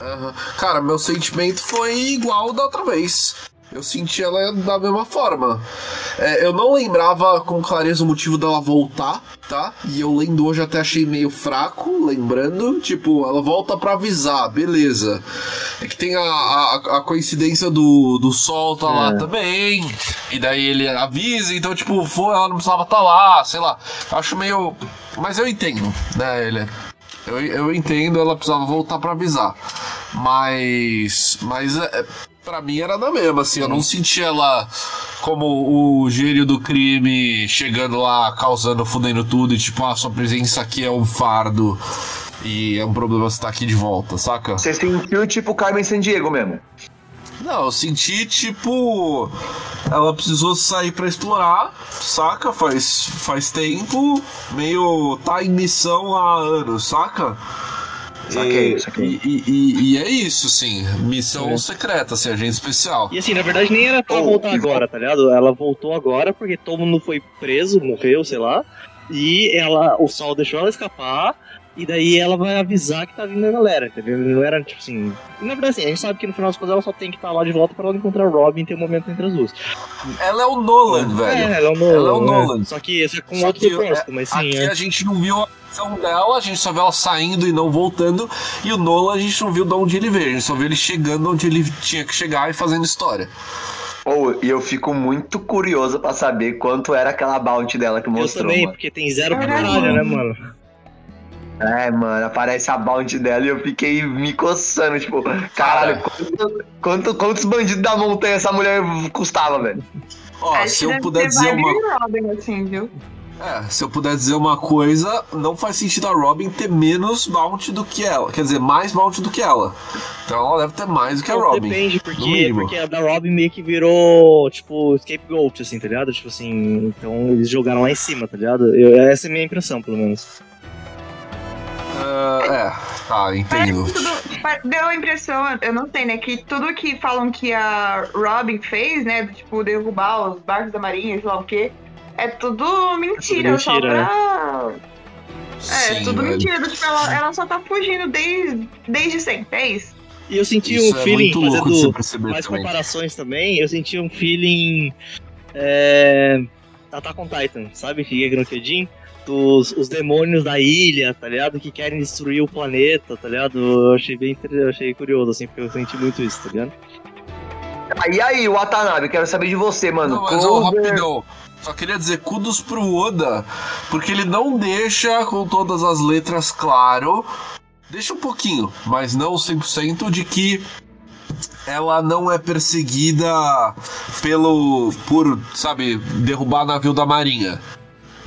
Aham. Cara, meu sentimento foi igual da outra vez. Eu senti ela da mesma forma. É, eu não lembrava com clareza o motivo dela voltar, tá? E eu lendo hoje até achei meio fraco, lembrando. Tipo, ela volta pra avisar, beleza. É que tem a, a, a coincidência do, do sol tá lá
É.
também. E daí ele avisa, então, tipo, foi, ela não precisava estar lá, sei lá. Acho meio. Mas eu entendo, né? Ele eu, eu entendo, ela precisava voltar pra avisar. Mas. Mas é, pra mim era da mesma, assim. Eu não senti ela como o gênio do crime chegando lá, causando, fudendo tudo. E tipo, ah, sua presença aqui é um fardo. E é um problema você estar aqui de volta, saca?
Você sentiu tipo Carmen Sandiego mesmo.
Não, eu senti tipo. Ela precisou sair pra explorar, saca? Faz, faz tempo, meio. tá em missão há anos, saca?
Saquei,
E-
saquei.
E, e- e é isso, assim. Missão
É.
secreta, assim, agente especial.
E assim, na verdade nem era pra
Oh,
voltar agora, tá ligado? Ela voltou agora porque todo mundo foi preso, morreu, sei lá. E ela, o sol deixou ela escapar. E daí ela vai avisar que tá vindo a galera, entendeu? Não era tipo assim. e, Na verdade, assim, a gente sabe que no final das contas ela só tem que estar lá de volta pra ela encontrar o Robin e ter um momento entre as duas.
Ela é o Nolan, velho.
É, ela é o Nolan.
Ela é o
né?
Nolan.
Só que esse é com
Só
outro
que,
propósito, mas sim,
Aqui
é.
a gente não viu a ação dela, a gente só viu ela saindo e não voltando. E o Nolan a gente não viu de onde ele veio, a gente só viu ele chegando onde ele tinha que chegar e fazendo história.
Ou e eu fico muito curioso pra saber quanto era aquela bounty dela que
Eu
mostrou,
também,
mano.
porque tem zero pra
caralho,
né, mano?
É, mano, aparece a bounty dela e eu fiquei me coçando, tipo, caralho, quanto, quanto- quantos bandidos da montanha essa mulher custava, velho?
Ó,
Acho
se eu puder dizer uma
Robin, assim, viu?
É, se eu puder dizer uma coisa, não faz sentido a Robin ter menos bounty do que ela. Quer dizer, mais bounty do que ela. Então ela deve ter mais do que a Robin.
Depende, porque,
mínimo.
porque a da Robin meio que virou, tipo, scapegoat, assim, tá ligado? Tipo assim, então eles jogaram lá em cima, tá ligado? Eu, essa é a minha impressão, pelo menos.
Ah, é, tá, entendo.
Tudo, deu a impressão, eu não sei, né, que tudo que falam que a Robin fez, né, do, tipo, derrubar os barcos da marinha, sei lá o quê, é tudo mentira,
É tudo
só
mentira,
pra... É,
Sim,
tudo
velho.
mentira, tipo, ela, ela só tá fugindo desde, desde sempre, é isso.
E eu senti
Isso
um
é
feeling,
muito louco de se
fazendo
perceber
mais
também.
comparações também, eu senti um feeling. É. Attack on Titan, sabe? Que no Kyojin? Dos os demônios da ilha, tá ligado? Que querem destruir o planeta, tá ligado? Eu achei bem eu achei curioso, assim, porque eu senti muito isso, tá ligado?
Ah, E aí, Watanabe, quero saber de você, mano.
Não, mas
Clover-
rapidão. Só queria dizer kudos pro Oda, porque ele não deixa com todas as letras claro. Deixa um pouquinho, mas não 100% de que ela não é perseguida pelo por, sabe, derrubar navio da marinha.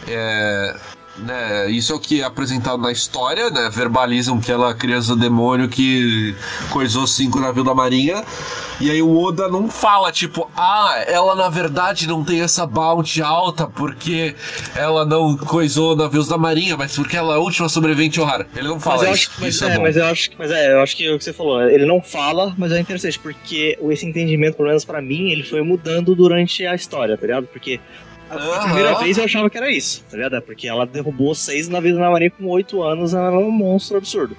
É, né, isso é o que é apresentado na história, né? Verbalizam que ela é criança demônio que coisou cinco navios da marinha. E aí o Oda não fala, tipo, ah, ela na verdade não tem essa bounty alta porque ela não coisou navios da marinha, mas porque ela é a última sobrevivente Ohara. Ele não fala
mas
isso.
acho, mas,
isso
é,
é,
mas eu acho, mas é, eu acho que é o que você falou, ele não fala, mas é interessante, porque esse entendimento, pelo menos pra mim, ele foi mudando durante a história, tá ligado? Porque a
Aham.
primeira vez eu achava que era isso, tá ligado? É Porque ela derrubou seis navios na marinha com oito anos, ela era um monstro absurdo.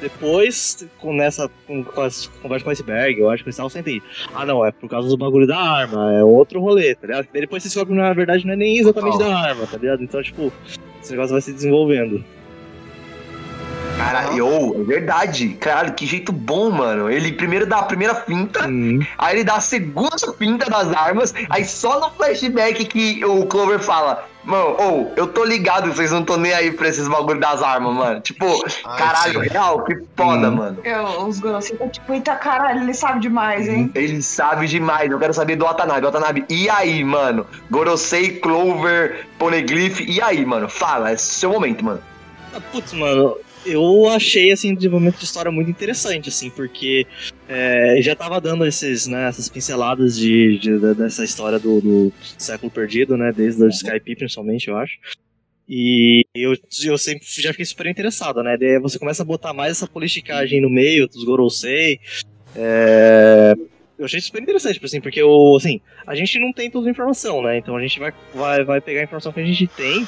Depois, com nessa com, com as conversa com o iceberg, eu acho que sem entender. Ah, não, é por causa do bagulho da arma, é outro rolê, tá ligado? Daí Depois você descobre que na verdade não é nem exatamente
Total.
da arma, tá ligado? Então, tipo, esse negócio vai se desenvolvendo.
Cara, eu, é verdade. Caralho, que jeito bom, mano. Ele primeiro dá a primeira finta,
Hum.
aí ele dá a segunda finta das armas, aí só no flashback que o Clover fala. Mano, ou, eu tô ligado, vocês não estão nem aí pra esses bagulho das armas, mano. Tipo,
Ai,
caralho,
sim.
real, que foda,
Hum.
mano.
Eu, os Gorosei tá tipo, eita caralho, ele sabe demais, hein?
Ele sabe demais, eu quero saber do Watanabe. Watanabe, e aí, mano? Gorosei, Clover, Poneglyph, e aí, mano? Fala, é seu momento, mano.
Ah, Putz, mano, eu achei assim, o desenvolvimento de história muito interessante, assim, porque é, já tava dando esses, né, essas pinceladas de, de- da- dessa história do, do século perdido, né? Desde o Skype, principalmente, eu acho. E eu, eu sempre já fiquei super interessado, né? Daí você começa a botar mais essa politicagem no meio dos Gorosei. É... Eu achei super interessante, assim, porque o, assim, a gente não tem toda a informação, né? Então a gente vai, vai, vai pegar a informação que a gente tem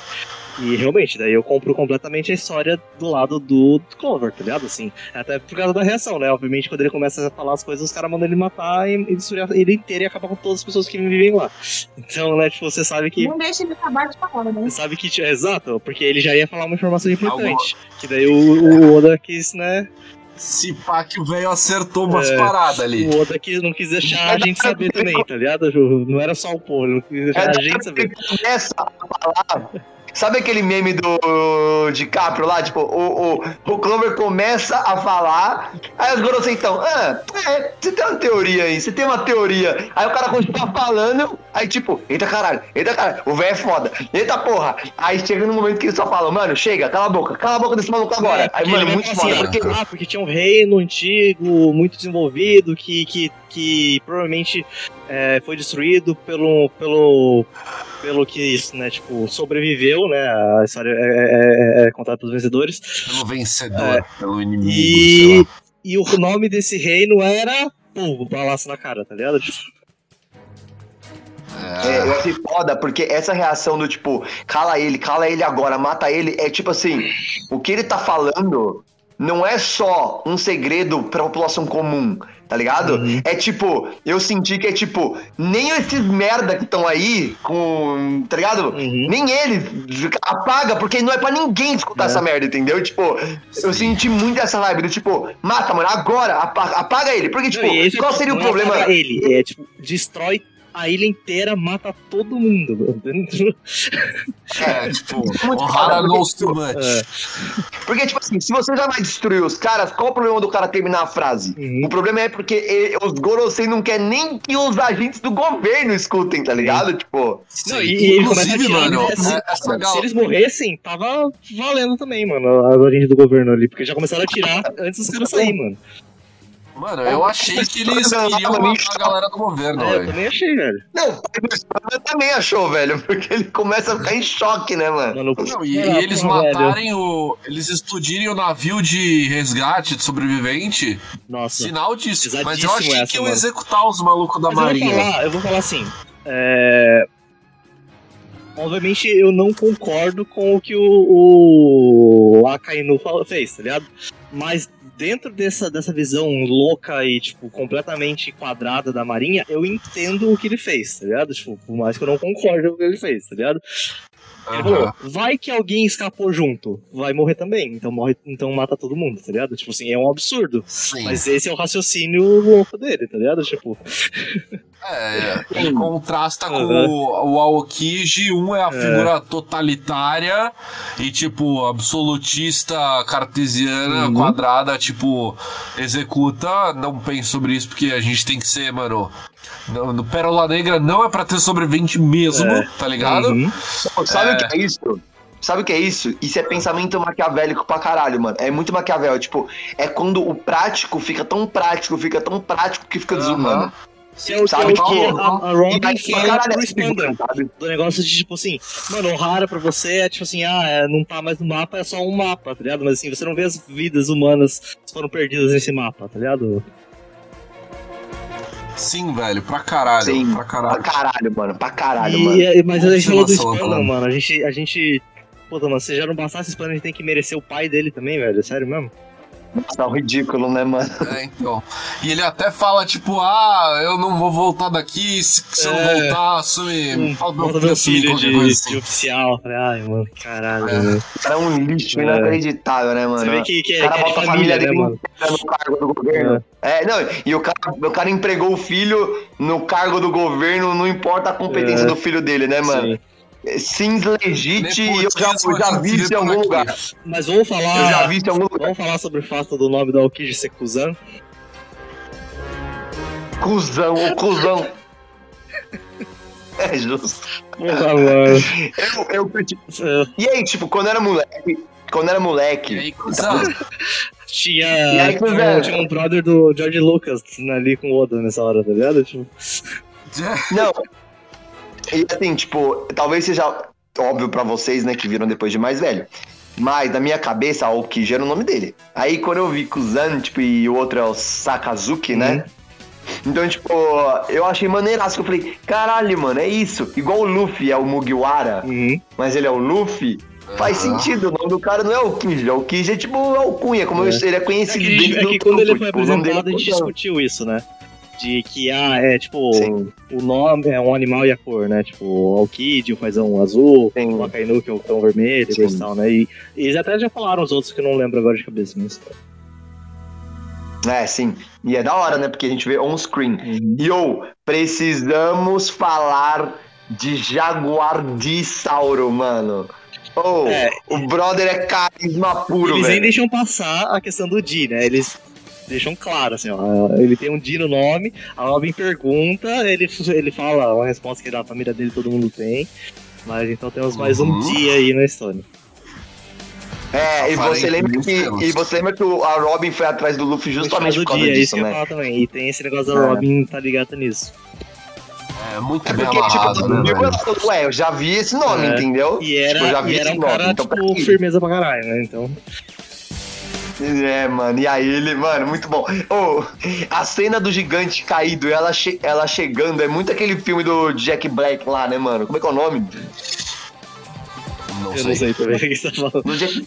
e realmente, daí eu compro completamente a história do lado do, do Clover, tá ligado? Assim, até por causa da reação, né? Obviamente, quando ele começa a falar as coisas, os caras mandam ele matar e, e destruir ele inteiro e acabar com todas as pessoas que vivem lá. Então, né, tipo, você sabe que.
Não deixa ele acabar de falar, né?
Você sabe que. tipo, Exato, porque ele já ia falar uma informação importante. Que daí o, o Oda quis, né?
Se pá que o velho acertou umas
É,
paradas ali.
O Oda quis, não quis deixar a gente saber também, tá ligado? Ju? Não era só o povo, ele não quis deixar a gente saber.
Ele começa a falar. Sabe aquele meme do DiCaprio lá? Tipo, o, o, o Clover começa a falar, aí os Gorosei então, ah, é, você tem uma teoria aí, você tem uma teoria. Aí o cara continua falando, aí tipo, eita caralho, eita caralho, o velho é foda, eita porra. Aí chega no momento que ele só fala, mano, chega, cala a boca, cala a boca desse maluco agora.
É,
Aí, mano,
vai
muito
falar
foda.
assim,
Porque
Ah, porque tinha um reino antigo, muito desenvolvido, que, que, que provavelmente é, foi destruído pelo, pelo, pelo que né, tipo, sobreviveu, né, a história é, é, é contada pelos vencedores,
Pelo vencedor, pelo inimigo,
e, e o nome desse reino era, pô, balaço na cara, tá ligado? Tipo,
É, eu achei foda, porque essa reação do tipo, cala ele, cala ele agora, mata ele, é tipo assim, o que ele tá falando não é só um segredo pra população comum, tá ligado?
Uhum.
É tipo, eu senti que é tipo, nem esses merda que estão aí com, tá ligado?
Uhum.
Nem eles apaga, porque não é pra ninguém escutar
É.
essa merda, entendeu? Tipo, eu senti muito essa vibe do tipo, mata, mano, agora, apaga, apaga ele, porque tipo,
Não,
qual seria o
é
problema?
ele, é tipo, destrói a ilha inteira, mata todo mundo.
É, tipo,
Muito
Ohara knows
porque,
too much.
É.
Porque, tipo assim, se você já vai destruir os caras, qual o problema do cara terminar a frase?
Uhum.
O problema é porque eh, os Gorosei não quer nem que os agentes do governo escutem, tá ligado? Tipo,
Não, e, e ele
Inclusive, mano,
né, se,
é- essa
se
gal-
eles morressem, tava valendo também, mano, as origens do governo ali, porque já começaram a tirar antes dos caras saírem, mano.
Mano, eu achei que eles queriam matar a galera do governo,
É, eu
velho.
também achei, velho.
não, o pai do também achou, velho, porque ele começa a ficar em choque, né, mano?
Não, e, e eles matarem o. Eles explodirem o navio de resgate de sobrevivente.
Nossa.
Sinal disso. Mas eu achei
essa,
que iam
mano.
executar os malucos da
Mas eu vou
marinha.
falar, eu vou falar assim. É... Obviamente eu não concordo com o que o, o Akainu fez, tá ligado? Mas dentro dessa, dessa visão louca e, tipo, completamente quadrada da Marinha, eu entendo o que ele fez, tá ligado? Tipo, por mais que eu não concorde com o que ele fez, tá ligado? Ele falou, vai que alguém escapou junto, vai morrer também, então morre, então mata todo mundo, tá ligado? Tipo assim, é um absurdo.
Sim.
Mas esse é o raciocínio louco dele, tá ligado? Tipo,
É, ele contrasta com
Uhum.
o, o Aokiji, um é a figura totalitária e, tipo, absolutista cartesiana,
Uhum.
quadrada, tipo, executa. Não pense sobre isso, porque a gente tem que ser, mano. No, no Pérola Negra não é pra ter sobrevivente mesmo,
É.
tá ligado?
uhum.
Sabe
É.
o que é isso? Sabe o que é isso? Isso é pensamento maquiavélico pra caralho, mano. É muito maquiavel. Tipo, é quando o prático fica tão prático, fica tão prático que fica
Aham.
desumano.
Que é o que, é
Sabe
o que
que-
a, a Robin
é
Spandam.
sabe?
Do negócio de, tipo assim, mano, o rara pra você é tipo assim, ah, é, não tá mais no mapa, é só um mapa, tá ligado? Mas assim, você não vê as vidas humanas que foram perdidas nesse mapa, tá ligado?
Sim, velho, pra caralho.
Sim,
pra
Pra
caralho.
caralho, mano. Pra caralho,
E-
mano.
e- mas a gente falou do
falando.
mano. A gente, a gente. Puta, mano, se já não bastasse o Spandam, a gente tem que merecer o pai dele também, velho. Sério mesmo?
Tá um ridículo, né, mano?
É, então. E ele até fala, tipo, ah, eu não vou voltar daqui, se, se eu não
É.
voltar, assume.
Hum, Bota
meu filho,
filho de,
coisa
de
assim.
oficial. Ai, mano, caralho.
É.
mano.
O cara é um lixo
É.
inacreditável, né, mano?
Você vê que, que,
O
é,
cara
que é
bota a
família,
família
né,
dele no cargo do governo. É, não, e o cara, o cara empregou o filho no cargo do governo, não importa a competência
É.
do filho dele, né, mano?
Sim.
Sims legit, e eu já, eu já vi isso em algum
aqui.
lugar.
Mas vamos falar.
Eu já vi isso em algum lugar.
Vamos falar sobre o fato do nome do Aokiji ser Kuzan?
Cusão, o cuzão. É justo.
Porra, mano.
Eu, eu.
É,
E aí, tipo, quando era moleque, quando era
E
moleque,
aí, cuzão,
Tinha,
E aí,
tinha, um, tinha um brother do George Lucas ali com o Oda nessa hora, tá ligado? Tipo,
Não. E assim, tipo, talvez seja. óbvio pra vocês, né, que viram depois de mais velho. Mas na minha cabeça, Aokiji era o nome dele. Aí quando eu vi Kuzan, tipo, e o outro é o Sakazuki, né? Então, tipo, eu achei maneiraço. que Eu falei, caralho, mano, é isso. Igual o Luffy é o Mugiwara,
Uhum.
mas ele é o Luffy. Faz
Aham.
sentido, o nome do cara não é o Kiji, o Kiji é tipo é o Cunha, como
É.
ele é
É
conhecido
que, a gente-
dentro
é
do
que quando ele
grupo,
foi
tipo, o é
apresentado, a gente
Kuzan.
discutiu isso, né? De que, ah, é tipo,
Sim.
o nome é um animal e a cor, né? Tipo, o Alkid, o fazão azul,
Sim.
o Akainu, que é o cão vermelho,
Sim.
e tal, né? E, eles até já falaram os outros que eu não lembro agora de cabeça, mas.
É, sim. E é da hora, né? Porque a gente vê on-screen.
Uhum.
E ou, precisamos falar de Jaguar Disauro, mano. Oh,
É.
o brother é carisma puro,
Eles nem
velho.
deixam passar a questão do Di, né? Eles deixam claro, assim, ó. Ele tem um Di no nome, a Robin pergunta, ele, ele fala uma resposta que da família dele todo mundo tem. Mas então temos mais um
Uhum.
dia aí na história.
É, e você lembra que e você lembra que a Robin foi atrás do Luffy justamente
do
por causa
dia,
disso,
isso que eu
né?
falar também. E tem esse negócio da
É.
Robin tá ligado nisso.
É muito
É
bem
porque, tipo,
amarrado, né,
viu,
velho?
ué, eu já vi esse nome,
É.
entendeu?
E era,
Tipo, eu já vi
e era
esse
um
nome,
cara,
então
tipo, firmeza pra caralho, né? Então.
É, mano, e aí ele, mano, muito bom. Ô, a cena do gigante caído, ela, che- ela chegando, é muito aquele filme do Jack Black lá, né, mano? Como é que é o nome?
Não
eu
sei.
não sei também o que você tá falando.
Do Jack,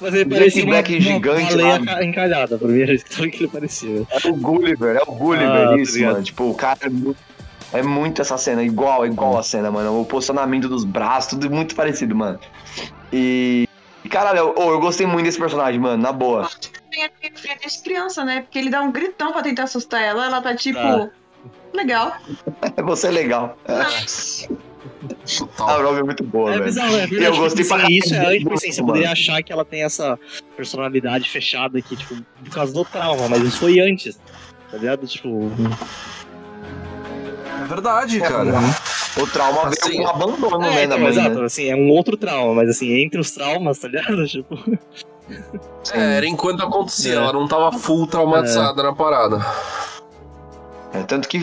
Mas ele parecia uma,
Black
uma
gigante
baleia
lá.
ca- encalhada, pra mim era isso que ele parecia.
é o Gulliver, é o Gulliver,
Ah, tá
isso, mano. Tipo, o cara é muito, é muito essa cena, igual, igual a cena, mano. O posicionamento dos braços, tudo muito parecido, mano. E. Caralho, eu, ô, eu gostei muito desse personagem, mano, na boa.
Tem desde criança, né? Porque ele dá um gritão pra tentar assustar ela. Ela tá tipo.
Tá.
Legal.
Você é legal. A
Total.
Robin é muito boa,
É
velho.
bizarro, é
Eu gostei pra
isso é você poderia achar que ela tem essa personalidade fechada aqui, tipo, por causa do trauma, mas isso foi antes. Tá ligado? Tipo.
É verdade,
É,
cara.
O trauma
Assim,
veio com abandono,
É,
né,
então,
mãe,
exato,
né?
assim, é um outro trauma, mas assim, entre os traumas, tá ligado? Tipo.
É, era enquanto acontecia,
É.
ela não tava full traumatizada na parada.
É, tanto que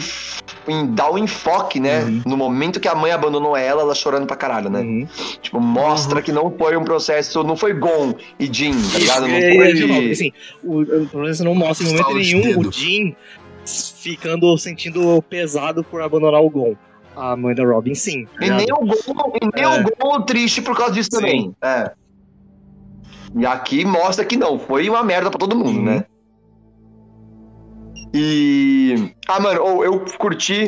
dá o enfoque, né?
Uhum.
No momento que a mãe abandonou ela, ela chorando pra caralho, né?
Uhum.
Tipo, mostra que não foi um processo, não foi Gon e Jin, tá ligado? Não
É, é, de novo,
foi.
assim, o, o problema é que não mostra em momento nenhum
dedo.
o Jin ficando sentindo pesado por abandonar o Gon. A mãe da Robin, sim. tá
E nem o Gon, e nem
É.
o Gon triste por causa disso
Sim.
também. É. E aqui mostra que não, foi uma merda pra todo mundo,
Uhum.
né? E. Ah, mano, ou eu curti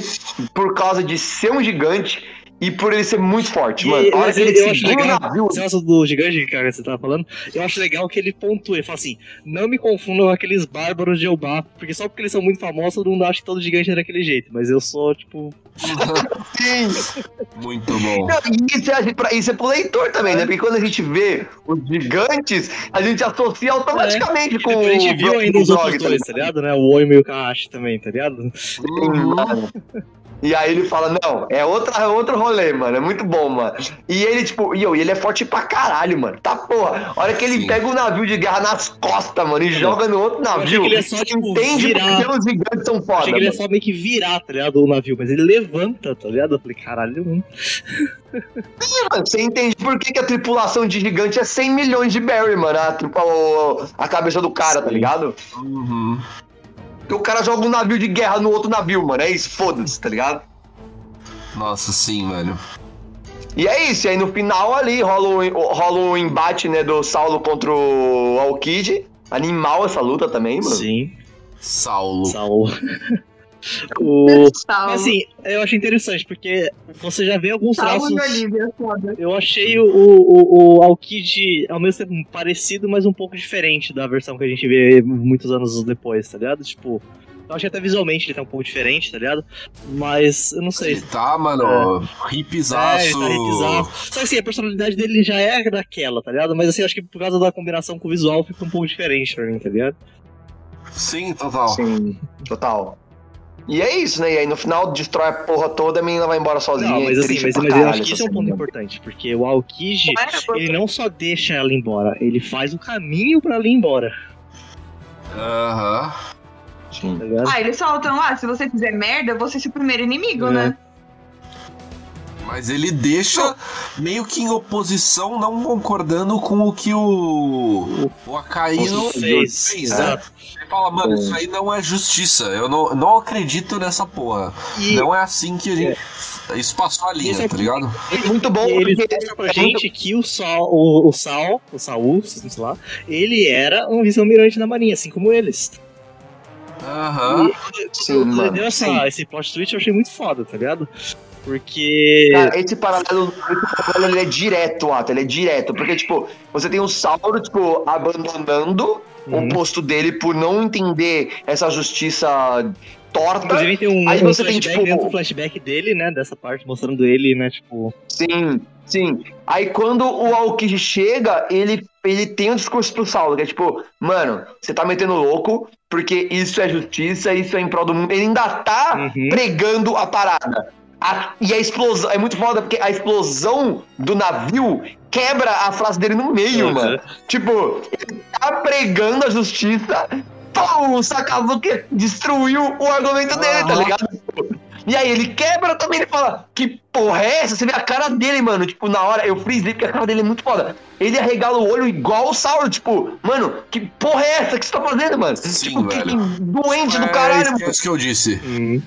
por causa de ser um gigante e por ele ser muito forte,
E-
mano. A hora
mas
que
eu-
ele segura o
legal-
navio.
Esse negócio do gigante, cara, que você tava falando, eu acho legal que ele pontua. Ele fala assim: não me confundam com aqueles bárbaros de Elbaf, porque só porque eles são muito famosos, todo mundo acha que todo gigante é daquele jeito. Mas eu sou, tipo.
Sim.
Muito bom.
Não, Isso é, pra- isso é pro leitor também, né? Porque quando a gente vê os gigantes, a gente associa automaticamente com
a gente viu ainda os outros
tá
dois, tá ligado? Né? O Oi e o Kahashi também, tá ligado?
Uhum.
E aí ele fala, não, é, outra, é outro rolê, mano. É muito bom, mano. E ele, tipo, e eu, ele é forte pra caralho, mano. Tá porra. A hora que ele
Sim.
pega o navio de guerra nas costas, mano, e joga no outro navio.
ele é só, tipo,
entende
virar.
porque os gigantes são
Eu
foda.
achei que ele
mano.
só meio que virar, tá ligado? O navio, mas ele levanta, tá ligado? Eu falei, caralho, mano.
Mano, Você entende por que, que a tripulação de gigante é 100 milhões de Barry, mano. A, o- a cabeça do cara, tá
Sim.
ligado?
Uhum.
Porque o cara joga um navio de guerra no outro navio, mano. É isso, foda-se, tá ligado?
Nossa, sim, velho.
E é isso, e aí no final ali rola o, rola o embate, né, do Saulo contra o Alkid. Animal essa luta também, mano.
Sim,
Saulo.
Saulo. o... Assim, eu achei interessante, porque você já vê alguns
Salvo
traços.
Olivia, foda.
Eu achei o, o, o Alkid ao mesmo tempo parecido, mas um pouco diferente da versão que a gente vê muitos anos depois, tá ligado? Tipo, eu achei até visualmente ele tá um pouco diferente, tá ligado? Mas eu não sei.
Ele tá, mano,
É,
hipzaço.
ele tá. Só que assim, a personalidade dele já é daquela, tá ligado? Mas assim, eu acho que por causa da combinação com o visual fica um pouco diferente pra mim, tá ligado?
Sim, total.
Sim, total. E é isso, né? E aí no final destrói a porra toda, a menina vai embora sozinha.
Não, mas
e
assim,
triste
mas, mas eu
caralho
acho que isso é um
essa
ponto
cena.
importante, porque o Aokiji,
É,
ele não só deixa ela embora, ele faz o caminho pra ela ir embora,
Aham.
Sim.
tá ligado?
Ah, eles soltam lá, se você fizer merda, você é o primeiro inimigo,
É.
né?
Mas ele deixa meio que em oposição, não concordando com o que o, o Acaíno
fez.
fez.
É.
né? Fala, mano, isso aí não é justiça. Eu não, não acredito nessa porra.
E-
Não é assim que a gente. Isso passou a linha,
é
tá ligado?
É muito bom
E ele mostra pra
é
gente que o Sal, o, o Sal, o Saul, sei lá, ele era um vice-almirante da marinha, assim como eles.
Aham.
Sim, mano.
Deu essa,
sim.
esse plot twist eu achei muito foda, tá ligado? Porque.
Cara, esse paralelo, esse paralelo ele é direto, Ato, ele é direto. Porque, tipo, você tem o Sauro, tipo, abandonando
Uhum.
o posto dele por não entender essa justiça torta.
Inclusive tem um,
Aí
um
você tem, tipo,
dentro do flashback dele, né? Dessa parte, mostrando ele, né? Tipo.
Sim, sim. Aí quando o Aokiji chega, ele, ele tem um discurso pro Saulo, que é tipo, mano, você tá metendo louco, porque isso é justiça, isso é em prol do mundo. Ele ainda tá
Uhum.
pregando a parada. A- e a explosão, é muito foda, porque a explosão do navio quebra a frase dele no meio,
Uhum.
mano. Tipo, ele tá pregando a justiça, pô, o Sakazuki destruiu o argumento dele, tá
Aham.
ligado? E aí ele quebra também, ele fala, que porra é essa? Você vê a cara dele, mano. Tipo, na hora, eu frisei porque a cara dele é muito foda. Ele arregala o olho igual o Sauron, tipo, mano, que porra é essa que você tá fazendo, mano?
Sim,
tipo, que,
velho.
que doente do
É
caralho,
isso-
mano.
é isso que eu disse.
Uhum.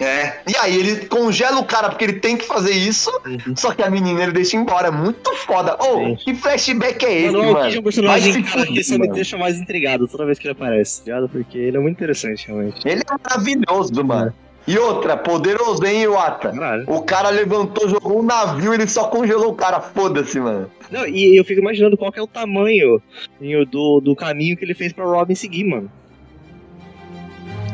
É. E aí ele congela o cara porque ele tem que fazer isso, só que a menina ele deixa embora. Muito foda. Ô,
Sim.
que flashback é esse,
Mano, o
mano?
É
Vai
personagem
se
cara, que
fuder,
só me deixa mais intrigado toda vez que ele aparece, tá ligado? Porque ele é muito interessante, realmente.
Ele é maravilhoso, mano. E outra, poderoso, hein, Iwata?
Caralho.
O cara levantou, jogou um navio, ele só congelou o cara. Foda-se, mano.
Não, e eu fico imaginando qual que é o tamanho do, do caminho que ele fez pra Robin seguir, mano.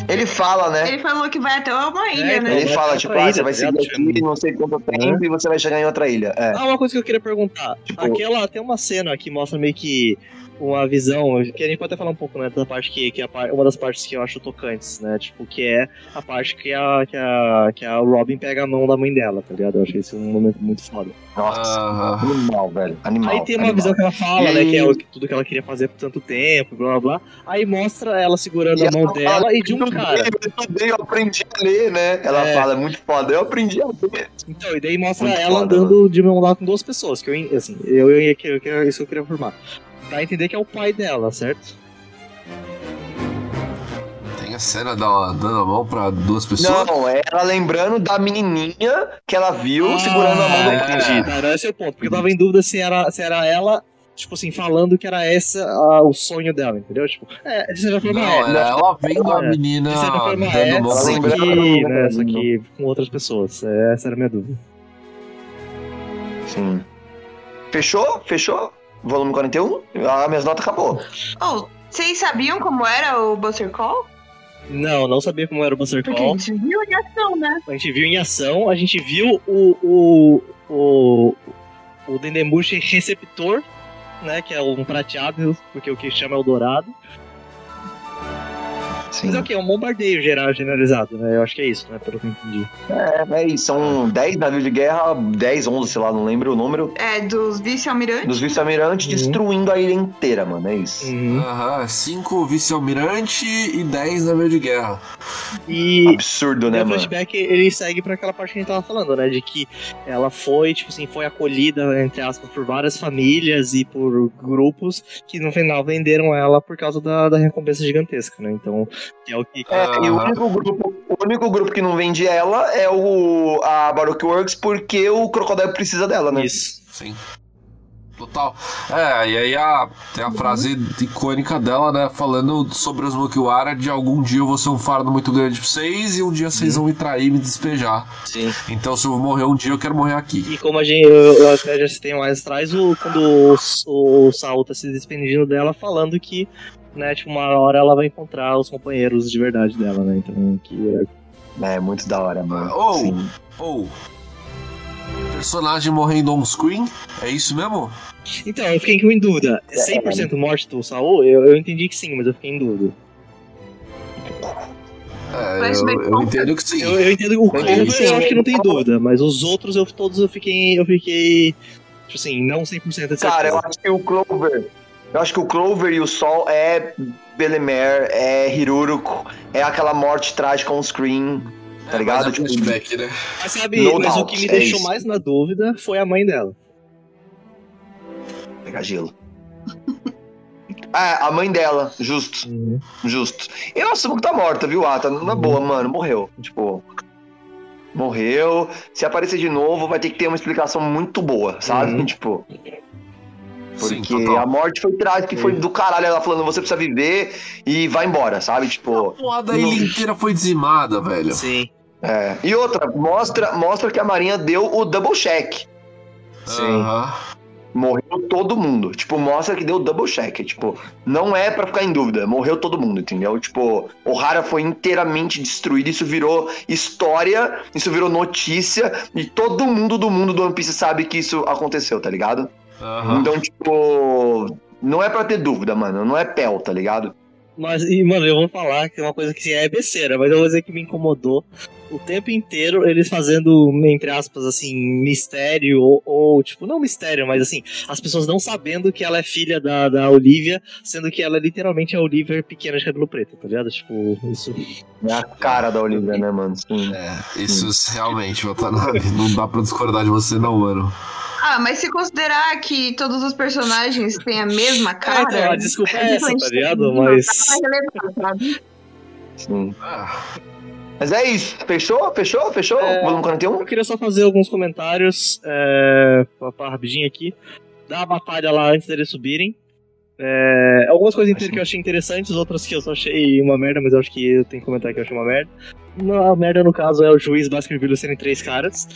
Ele fala, né?
Ele falou que vai até uma ilha,
então.
né?
Ele fala, tipo, ah,
ilha,
você vai
tá
seguir aqui não sei quanto tempo e você vai chegar em outra ilha. É.
Ah, uma coisa que eu queria perguntar.
Tipo-
Aquela, tem uma cena que mostra meio que uma visão, que a gente pode até falar um pouco, né, da parte que, que é a uma das partes que eu acho tocantes, né, tipo, que é a parte que a, que a, que a Robin pega a mão da mãe dela, tá ligado? Eu achei esse um momento muito foda.
Nossa, animal, velho. Animal.
Aí tem uma
animal.
visão que ela fala,
E
né, que é o- tudo que ela queria fazer por tanto tempo, blá blá blá. Aí mostra ela segurando
E
a mão
ela
dela e de um
"Eu estudei,
cara.
Eu estudei, eu aprendi a ler, né? Ela
É.
fala, é muito foda. Eu aprendi a ler.
Então, e daí mostra
Muito
ela
foda,
andando de mão dada com duas pessoas, que eu, assim, eu, eu, eu, eu, eu- isso eu queria formar. Dá a entender que é o pai dela, certo?
Tem a cena da, dando a mão pra duas pessoas.
Não, é ela lembrando da menininha que ela viu segurando a mão
Ah,
do
entendi. Tá, era esse é o ponto. Porque eu tava em dúvida se era, se era ela, tipo assim, falando que era essa ah, o sonho dela, entendeu? Tipo, é, de certa forma
Não,
é.
é ela vendo a
É.
menina
certa forma
dando
é,
ela
só que, né, só que com outras pessoas. É, Essa era a minha dúvida.
Sim. Fechou? Fechou? Volume 41? Ah, minhas notas acabou.
Oh, vocês sabiam como era o Buster Call?
Não, não sabia como era o Buster
Porque a
Call.
gente viu em ação, né?
A gente viu em ação, a gente viu o. o. o. o Dendemushi receptor, né? Que é um prateado, porque o que chama é o dourado.
Sim.
Mas é o que? É um bombardeio geral generalizado, né? Eu acho que é isso, né? Pelo que eu entendi.
É, é isso. São 10 navios de guerra, 10, 11, sei lá, não lembro o número,
É, dos vice-almirantes.
dos vice-almirantes
Uhum.
destruindo a ilha inteira, mano. É isso.
Uhum.
Aham, cinco vice-almirante e dez navio de guerra.
E.
Absurdo, né,
E o
mano?
flashback ele segue pra aquela parte que a gente tava falando, né? De que ela foi, tipo assim, foi acolhida, entre aspas, por várias famílias e por grupos que no final venderam ela por causa da, da recompensa gigantesca, né? Então, que é o que.
É, e o único, grupo, o único grupo que não vende ela é o a Baroque Works porque o Crocodile precisa dela, né?
Isso.
Sim. Total. É, e aí a, tem a frase icônica dela, né? Falando sobre os Mukiwara de algum dia eu vou ser um fardo muito grande pra vocês e um dia vocês vão me trair e me despejar.
Sim.
Então se eu morrer um dia, eu quero morrer aqui.
E como a gente, eu, eu até já citei mais atrás, o, quando o, o Saul tá se despedindo dela, falando que, né, tipo, uma hora ela vai encontrar os companheiros de verdade dela, né? Então, que é
É, muito da hora, mano.
Oh.
Sim.
Ou. personagem morrendo on screen? É isso mesmo?
Então, eu fiquei em dúvida. 100% morte do Saul? Eu, eu entendi que sim, mas eu fiquei em dúvida.
É, eu, eu entendo que sim.
Eu, eu entendo o
sim.
eu acho que não tem dúvida, mas os outros, eu, todos eu fiquei, eu fiquei, tipo assim, não 100% de certeza.
Cara, eu acho que o Clover. Eu acho que o Clover e o Sol é Belemer, é Hiruruko, é aquela morte trágica on screen. tá ligado?
Mas é
Tipo,
flashback, né?
Mas sabe,
No
mas o
doubt,
que me
é
deixou
isso.
mais na dúvida foi a mãe dela.
pegar gelo. Ah, a mãe dela, justo, justo. Eu assumo que tá morta, viu, Ata? Na boa, mano, morreu. Tipo, morreu. Se aparecer de novo, vai ter que ter uma explicação muito boa, sabe?
Uhum.
Tipo, porque
total.
a morte foi trágica, foi do caralho. Ela falando, você precisa viver e vai embora, sabe? Tipo,
A porra da ilha inteira foi dizimada, velho.
Sim.
é. E outra, mostra, mostra que a Marinha deu o double check.
Sim.
Aham.
Morreu todo mundo. Tipo, mostra que deu double check. Tipo, não é pra ficar em dúvida. Morreu todo mundo, entendeu? Tipo, Ohara foi inteiramente destruído. Isso virou história, isso virou notícia. E todo mundo do mundo do One Piece sabe que isso aconteceu, tá ligado?
Aham.
Então, tipo, não é pra ter dúvida, mano. Não é pel, tá ligado?
Mas, e, mano, eu vou falar que é uma coisa que assim, é besteira, mas eu vou dizer que me incomodou o tempo inteiro eles fazendo, entre aspas, assim, mistério, ou, ou, tipo, não mistério, mas assim, as pessoas não sabendo que ela é filha da, da Olivia, sendo que ela literalmente é a Olivia pequena de cabelo preto, tá ligado? Tipo, isso.
É a cara da Olivia, né, mano? Sim.
É, isso realmente, Watanabe. Não dá pra discordar de você, não, mano.
Ah, mas se considerar que todos os personagens têm a mesma
Ah,
cara.
então, a desculpa é essa, tá ligado? Mas.
tá mais relevante, sabe?
sim.
Ah,
Mas é isso. Fechou? Fechou? Fechou?
É.
Volume 41?
Eu queria só fazer alguns comentários, é, pra, pra rapidinho aqui, da batalha lá antes deles subirem. É, algumas coisas que eu achei interessantes, outras que eu só achei uma merda, mas eu acho que eu tenho que comentar que eu achei uma merda. Não, A merda, no caso, é o juiz Baskerville serem três caras.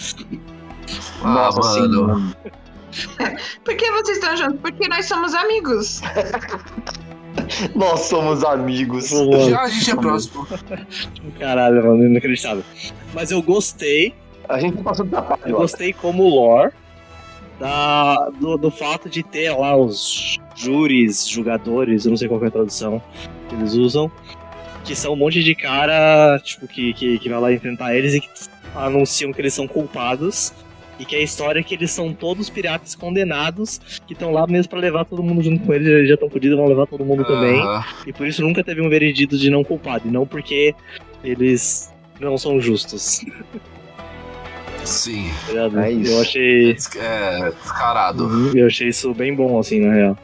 ah,
Nossa,
mano.
Por que vocês estão juntos? Porque nós somos amigos.
Nós somos amigos.
Já a gente é próximo.
Caralho, mano, inacreditável. Mas eu gostei,
A gente passou do trabalho.
eu gostei como lore da, do, do fato de ter lá os júris, julgadores, eu não sei qual é a tradução que eles usam, que são um monte de cara, tipo, que, que, que vai lá enfrentar eles e que anunciam que eles são culpados. E que a história é que eles são todos piratas condenados, que estão lá mesmo pra levar todo mundo junto com eles, eles já estão fodidos, vão levar todo mundo também.
Aham.
E por isso nunca teve um veredito de não culpado, e não porque eles não são justos.
Sim.
tá?
É isso.
Eu achei.
É, descarado.
Uhum, Eu achei isso bem bom, assim, na real.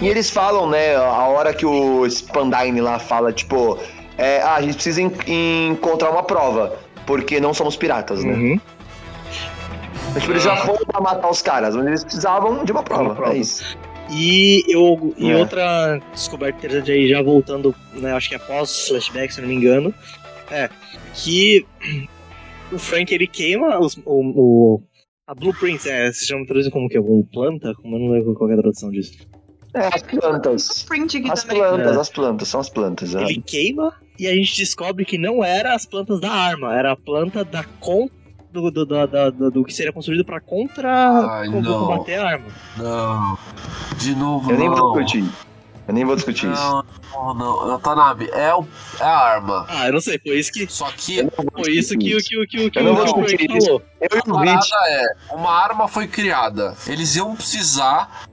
E eles falam, né, a hora que o Spandine lá fala, tipo, é, ah, a gente precisa en- encontrar uma prova, porque não somos piratas, né?
Uhum.
Mas, tipo, eles já foram pra matar os caras, mas eles precisavam de uma prova.
Uma prova.
É isso.
E, eu, e
É.
outra descoberta interessante aí, já voltando, né, acho que após flashback, se eu não me engano, é que o Frank ele queima os- o, o- a blueprint, é, se chama traduzir como que? Algum planta? Como eu não lembro qual é a tradução disso.
É, as plantas. As
também.
plantas,
É.
as plantas, são as plantas. é.
Ele queima e a gente descobre que não era as plantas da arma, era a planta da con do, do, da- do, do que seria construído pra contra
Ai,
co-
não.
combater a arma.
Não. De novo,
Eu nem
não.
vou discutir. Eu nem vou discutir isso.
Não, não, não. Watanabe, é, o, é a arma.
Ah, eu não sei, foi isso que
Só que
não
foi isso que, o- que, o- que, o- que
Eu não
o
vou discutir isso.
falou.
Eu
a
e
parada é, uma arma foi criada. Eles iam precisar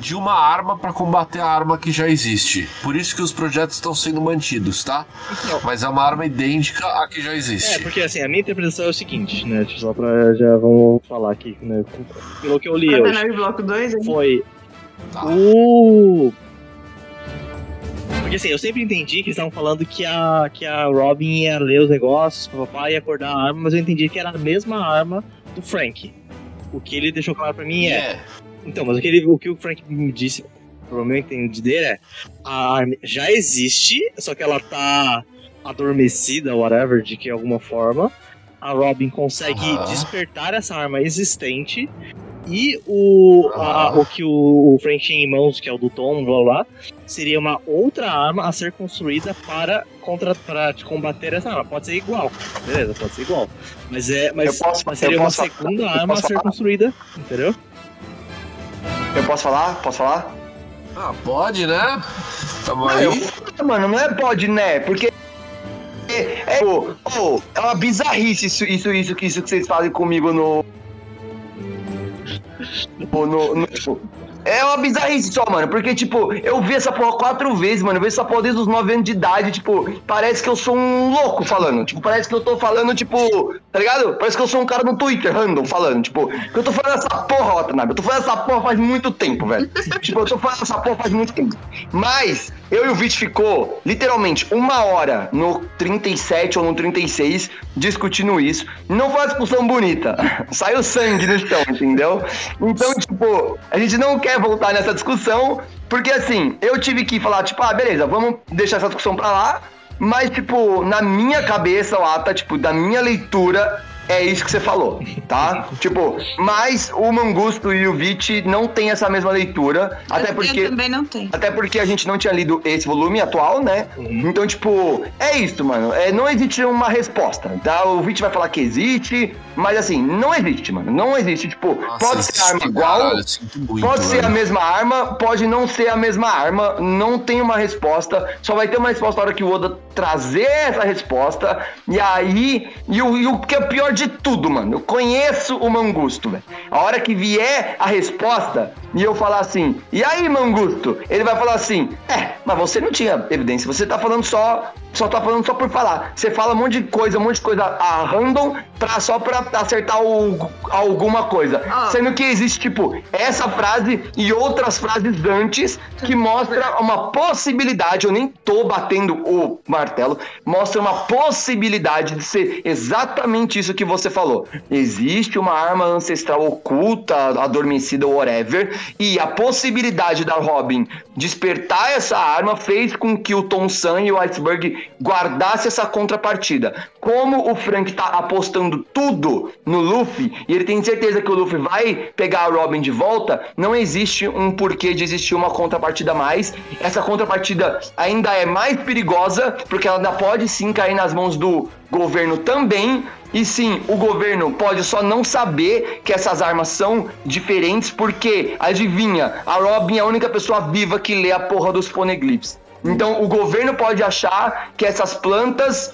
de uma arma pra combater a arma que já existe. Por isso que os projetos estão sendo mantidos, tá?
Não.
Mas é uma arma idêntica à que já
É,
existe.
porque assim, a minha interpretação é o seguinte, né? tipo, Só pra já vamos falar aqui, né? Pelo que eu li hoje.
Até bloco 2, hein?
Foi
Tá.
o. Porque assim, eu sempre entendi que eles estavam falando que a, que a Robin ia ler os negócios, papai ia acordar a arma, mas eu entendi que era a mesma arma do Frank. O que ele deixou claro pra mim é.
É.
Então, mas o que, ele, o que o Frank me disse, pro meu entender, é a arma já existe, só que ela tá adormecida, whatever, de que alguma forma. A Robin consegue despertar essa arma existente. E o, a- o que o, o Frank tinha em mãos, que é o do Tom, blá blá, seria uma outra arma a ser construída para, contra, para combater essa arma. Pode ser igual, beleza, pode ser igual. Mas, é, mas,
posso-
mas seria uma segunda arma a ser construída, entendeu?
Eu posso falar? Posso falar?
Ah, pode, né? Tamo
Não,
aí.
eu- Mano, não é pode, né? Porque. É, é, é uma bizarrice isso, isso, isso, que- isso que vocês fazem comigo no. No. no, no- É uma bizarrice só, mano. Porque, tipo, eu vi essa porra quatro vezes, mano. Eu vi essa porra desde os 9 anos de idade. Tipo, parece que eu sou um louco falando. Tipo, parece que eu tô falando, tipo, tá ligado? Parece que eu sou um cara no Twitter, random, falando. Tipo, que eu tô falando essa porra, Watanabe. Eu tô falando essa porra faz muito tempo, velho. tipo, eu tô falando essa porra faz muito tempo. Mas, eu e o Vit ficou, literalmente, uma hora no 37 ou no 36 discutindo isso. Não foi uma discussão bonita. Saiu sangue no chão, entendeu? Então, tipo, a gente não quer voltar nessa discussão, porque assim, eu tive que falar, tipo, ah, beleza, vamos deixar essa discussão pra lá. Mas, tipo, na minha cabeça, Lata, tipo, da minha leitura, é isso que você falou, tá? tipo, mas o Mangusto e o Vit não tem essa mesma leitura, até
Eu
porque
também não tenho.
até porque a gente não tinha lido esse volume atual, né? Então, tipo, é isso, mano. É, não existe uma resposta, tá? O Vit vai falar que existe, mas assim, não existe, mano. Não existe. Tipo,
Nossa,
pode ser arma igual,
caralho, muito,
pode ser
velho.
a mesma arma, pode não ser a mesma arma. Não tem uma resposta. Só vai ter uma resposta na hora que o Oda trazer essa resposta. E aí, e o, e o que é pior de tudo, mano. Eu conheço o Mangusto, velho. A hora que vier a resposta e eu falar assim, e aí, Mangusto? Ele vai falar assim, é, mas você não tinha evidência, você tá falando só. Só tá falando só por falar. Você fala um monte de coisa, um monte de coisa a random pra, só pra acertar o, alguma coisa.
Ah.
Sendo que existe, tipo, essa frase e outras frases antes que mostra uma possibilidade. Eu nem tô batendo o martelo, mostra uma possibilidade de ser exatamente isso que você falou. Existe uma arma ancestral oculta, adormecida ou whatever, e a possibilidade da Robin despertar essa arma fez com que o Tom San e o Iceberg guardasse essa contrapartida. Como o Frank tá apostando tudo no Luffy e ele tem certeza que o Luffy vai pegar a Robin de volta, não existe um porquê de existir uma contrapartida mais. Essa contrapartida ainda é mais perigosa porque ela ainda pode sim cair nas mãos do governo também. E sim, o governo pode só não saber que essas armas são diferentes, porque, adivinha, a Robin é a única pessoa viva que lê a porra dos poneglyphs. Então, o governo pode achar que essas plantas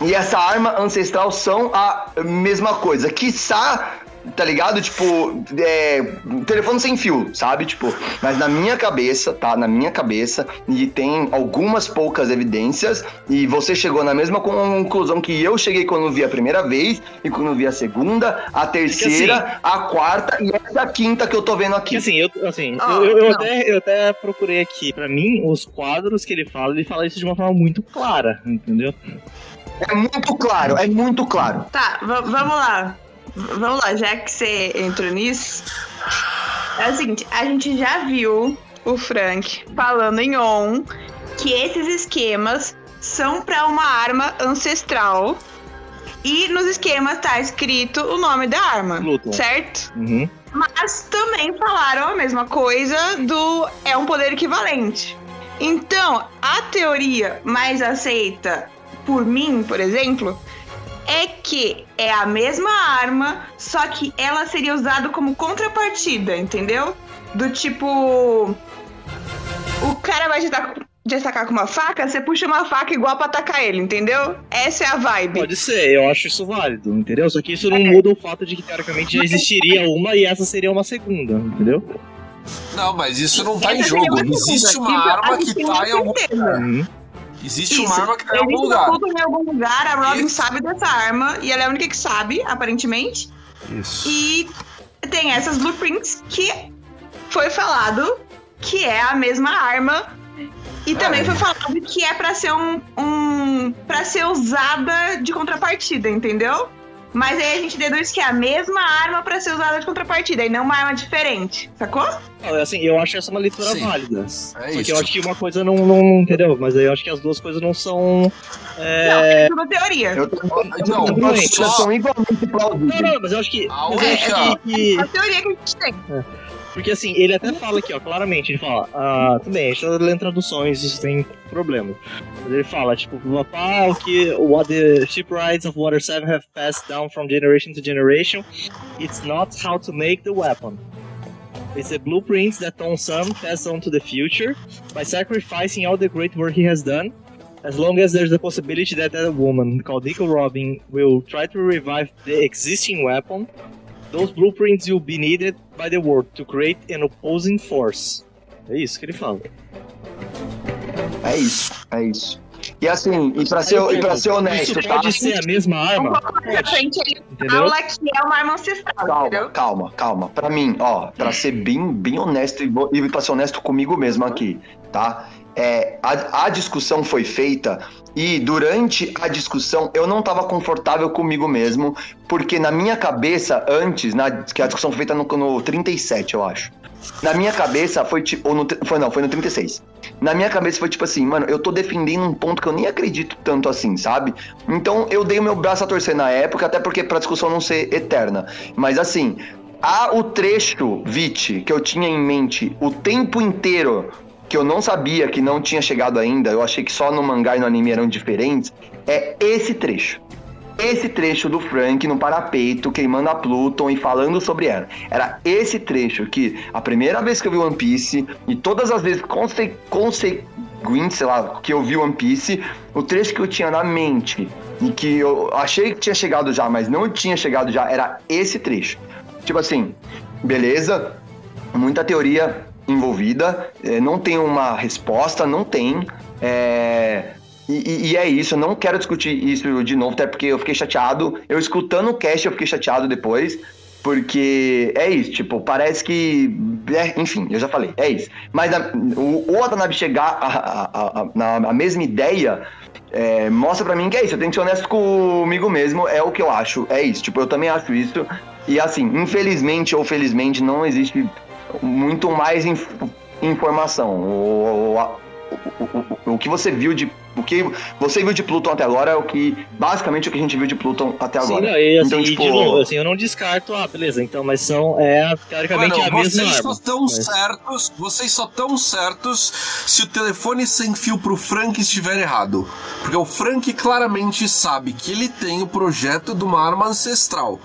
e essa arma ancestral são a mesma coisa. Quiçá, tá ligado? Tipo, é, telefone sem fio, sabe? Tipo, mas na minha cabeça, tá? Na minha cabeça, e tem algumas poucas evidências, e você chegou na mesma conclusão que eu cheguei quando vi a primeira vez, e quando vi a segunda, a terceira, a quarta e essa quinta que eu tô vendo aqui.
Assim, eu, assim,
Ah,
eu, eu- até, eu até procurei aqui, pra mim, os quadros que ele fala, ele fala isso de uma forma muito clara, entendeu?
É muito claro, é muito claro.
Tá, va- vamos lá. Vamos lá, já que você entrou nisso. É o seguinte, a gente já viu o Frank falando em on que esses esquemas são pra uma arma ancestral. E nos esquemas tá escrito o nome da arma,
Pluton.
certo?
Uhum.
Mas também falaram a mesma coisa do é um poder equivalente. Então, a teoria mais aceita por mim, por exemplo, é que é a mesma arma, só que ela seria usada como contrapartida, entendeu? Do tipo. O cara vai te dar- te atacar com uma faca, você puxa uma faca igual pra atacar ele, entendeu? Essa é a vibe.
Pode ser, eu acho isso válido, entendeu? Só que isso não
É.
muda o fato de que teoricamente já existiria uma e essa seria uma segunda, entendeu?
Não, mas isso não tá em
Essa seria
jogo.
uma
Existe uma arma que tá em algum.
certeza.
Uhum.
Existe
Isso.
uma arma que tá em algum
Existe
lugar.
um culto em algum lugar, a Robin
Isso.
sabe dessa arma, e ela é a única que sabe, aparentemente.
Isso.
E tem essas blueprints que foi falado que é a mesma arma. E também
É.
foi falado que é pra ser um, um. para ser usada de contrapartida, entendeu? Mas aí a gente deduz que é a mesma arma pra ser usada de contrapartida, e não uma arma diferente, sacou?
Não, assim, eu acho essa uma leitura
Sim.
válida.
É
Só
isso.
que eu acho que uma coisa não, não. Entendeu? Mas aí eu acho que as duas coisas não são.
Não,
É...
é tudo teoria.
Eu tô
Não,
Não,
só.
são igualmente plausíveis.
Não, não, mas eu acho que.
Ah,
eu que, que-
É a teoria que a gente tem.
Porque assim, ele até fala aqui, ó, claramente, ele fala, ah, tudo bem, a gente tá lendo traduções, isso tem problema. Mas ele fala, tipo, o que what the shipwrights of Water 7 have passed down from generation to generation, it's not how to make the weapon. It's the blueprints that Tom Sam passed on to the future by sacrificing all the great work he has done. As long as there's the possibility that a woman called Nico Robin will try to revive the existing weapon, those blueprints will be needed by the world to create an opposing force. É isso que ele fala.
É isso, é isso. E assim, e pra ser, e pra ser honesto,
Isso
tá?
pode ser a mesma arma?
Na frente ele
Entendeu?
fala que é uma arma ancestral,
Calma,
entendeu?
calma, calma. Pra mim, ó, pra ser bem, bem honesto e, e pra ser honesto comigo mesmo aqui, tá? É, a, a discussão foi feita e durante a discussão eu não tava confortável comigo mesmo, porque na minha cabeça, antes, na, que a discussão foi feita no, no 37, eu acho. Na minha cabeça foi tipo. Ou no, foi não, foi no 36. Na minha cabeça foi tipo assim, mano, eu tô defendendo um ponto que eu nem acredito tanto assim, sabe? Então eu dei o meu braço a torcer na época, até porque pra discussão não ser eterna. Mas assim, há o trecho, Vit, que eu tinha em mente o tempo inteiro, que eu não sabia que não tinha chegado ainda, eu achei que só no mangá e no anime eram diferentes, é esse trecho. Esse trecho do Frank no parapeito, queimando a Pluton e falando sobre ela. Era esse trecho que, a primeira vez que eu vi One Piece, e todas as vezes conse sei lá, que eu vi One Piece, o trecho que eu tinha na mente e que eu achei que tinha chegado já, mas não tinha chegado já, era esse trecho. Tipo assim, beleza, muita teoria envolvida, eh, não tem uma resposta, não tem. é, E, e- é isso, eu não quero discutir isso de novo, até porque eu fiquei chateado. Eu escutando o cast, eu fiquei chateado depois. Porque é isso, tipo, parece que. é, enfim, eu já falei, é isso. Mas a- o, o chegar a, a- a- mesma ideia é, mostra pra mim que é isso, eu tenho que ser honesto comigo mesmo, é o que eu acho, é isso. Tipo, eu também acho isso. E assim, infelizmente ou felizmente, não existe muito mais inf- informação. O, o, o- o- o que você viu de. O que você viu de Pluton até agora é o que. Basicamente o que a gente viu de Pluton até
Sim,
agora.
não, e, assim,
Então,
e
tipo-
de novo, assim, eu não descarto, ah, beleza, então, mas são, é, teoricamente,
Mano,
a mesma
vocês
arma.
só estão
Mas-
certos, vocês só estão certos se o telefone sem fio pro Frank estiver errado. Porque o Frank claramente sabe que ele tem o projeto de uma arma ancestral.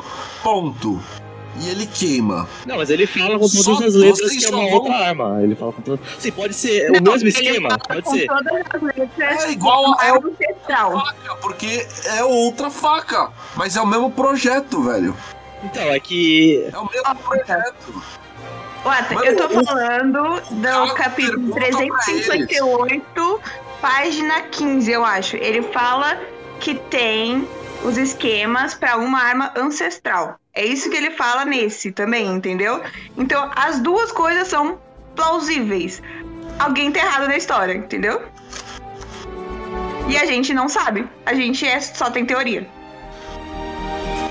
Ponto. E ele queima.
Não, mas ele fala com
Só
todas as letras que é uma outra arma. Ele fala com todas. Sim, pode ser
Não,
o mesmo esquema, pode ser.
todas as letras
É igual é o-
ancestral.
Faca, porque é outra faca. Mas é o mesmo projeto, velho.
Então, é que.
É o mesmo projeto. Mano,
eu tô
o-
falando do capítulo
pergunta pra
358, página 15, eu acho. Ele fala que tem os esquemas pra uma arma ancestral. É isso que ele fala nesse também, entendeu? Então, as duas coisas são plausíveis. Alguém tá errado na história, entendeu? E a gente não sabe. A gente é, só tem teoria.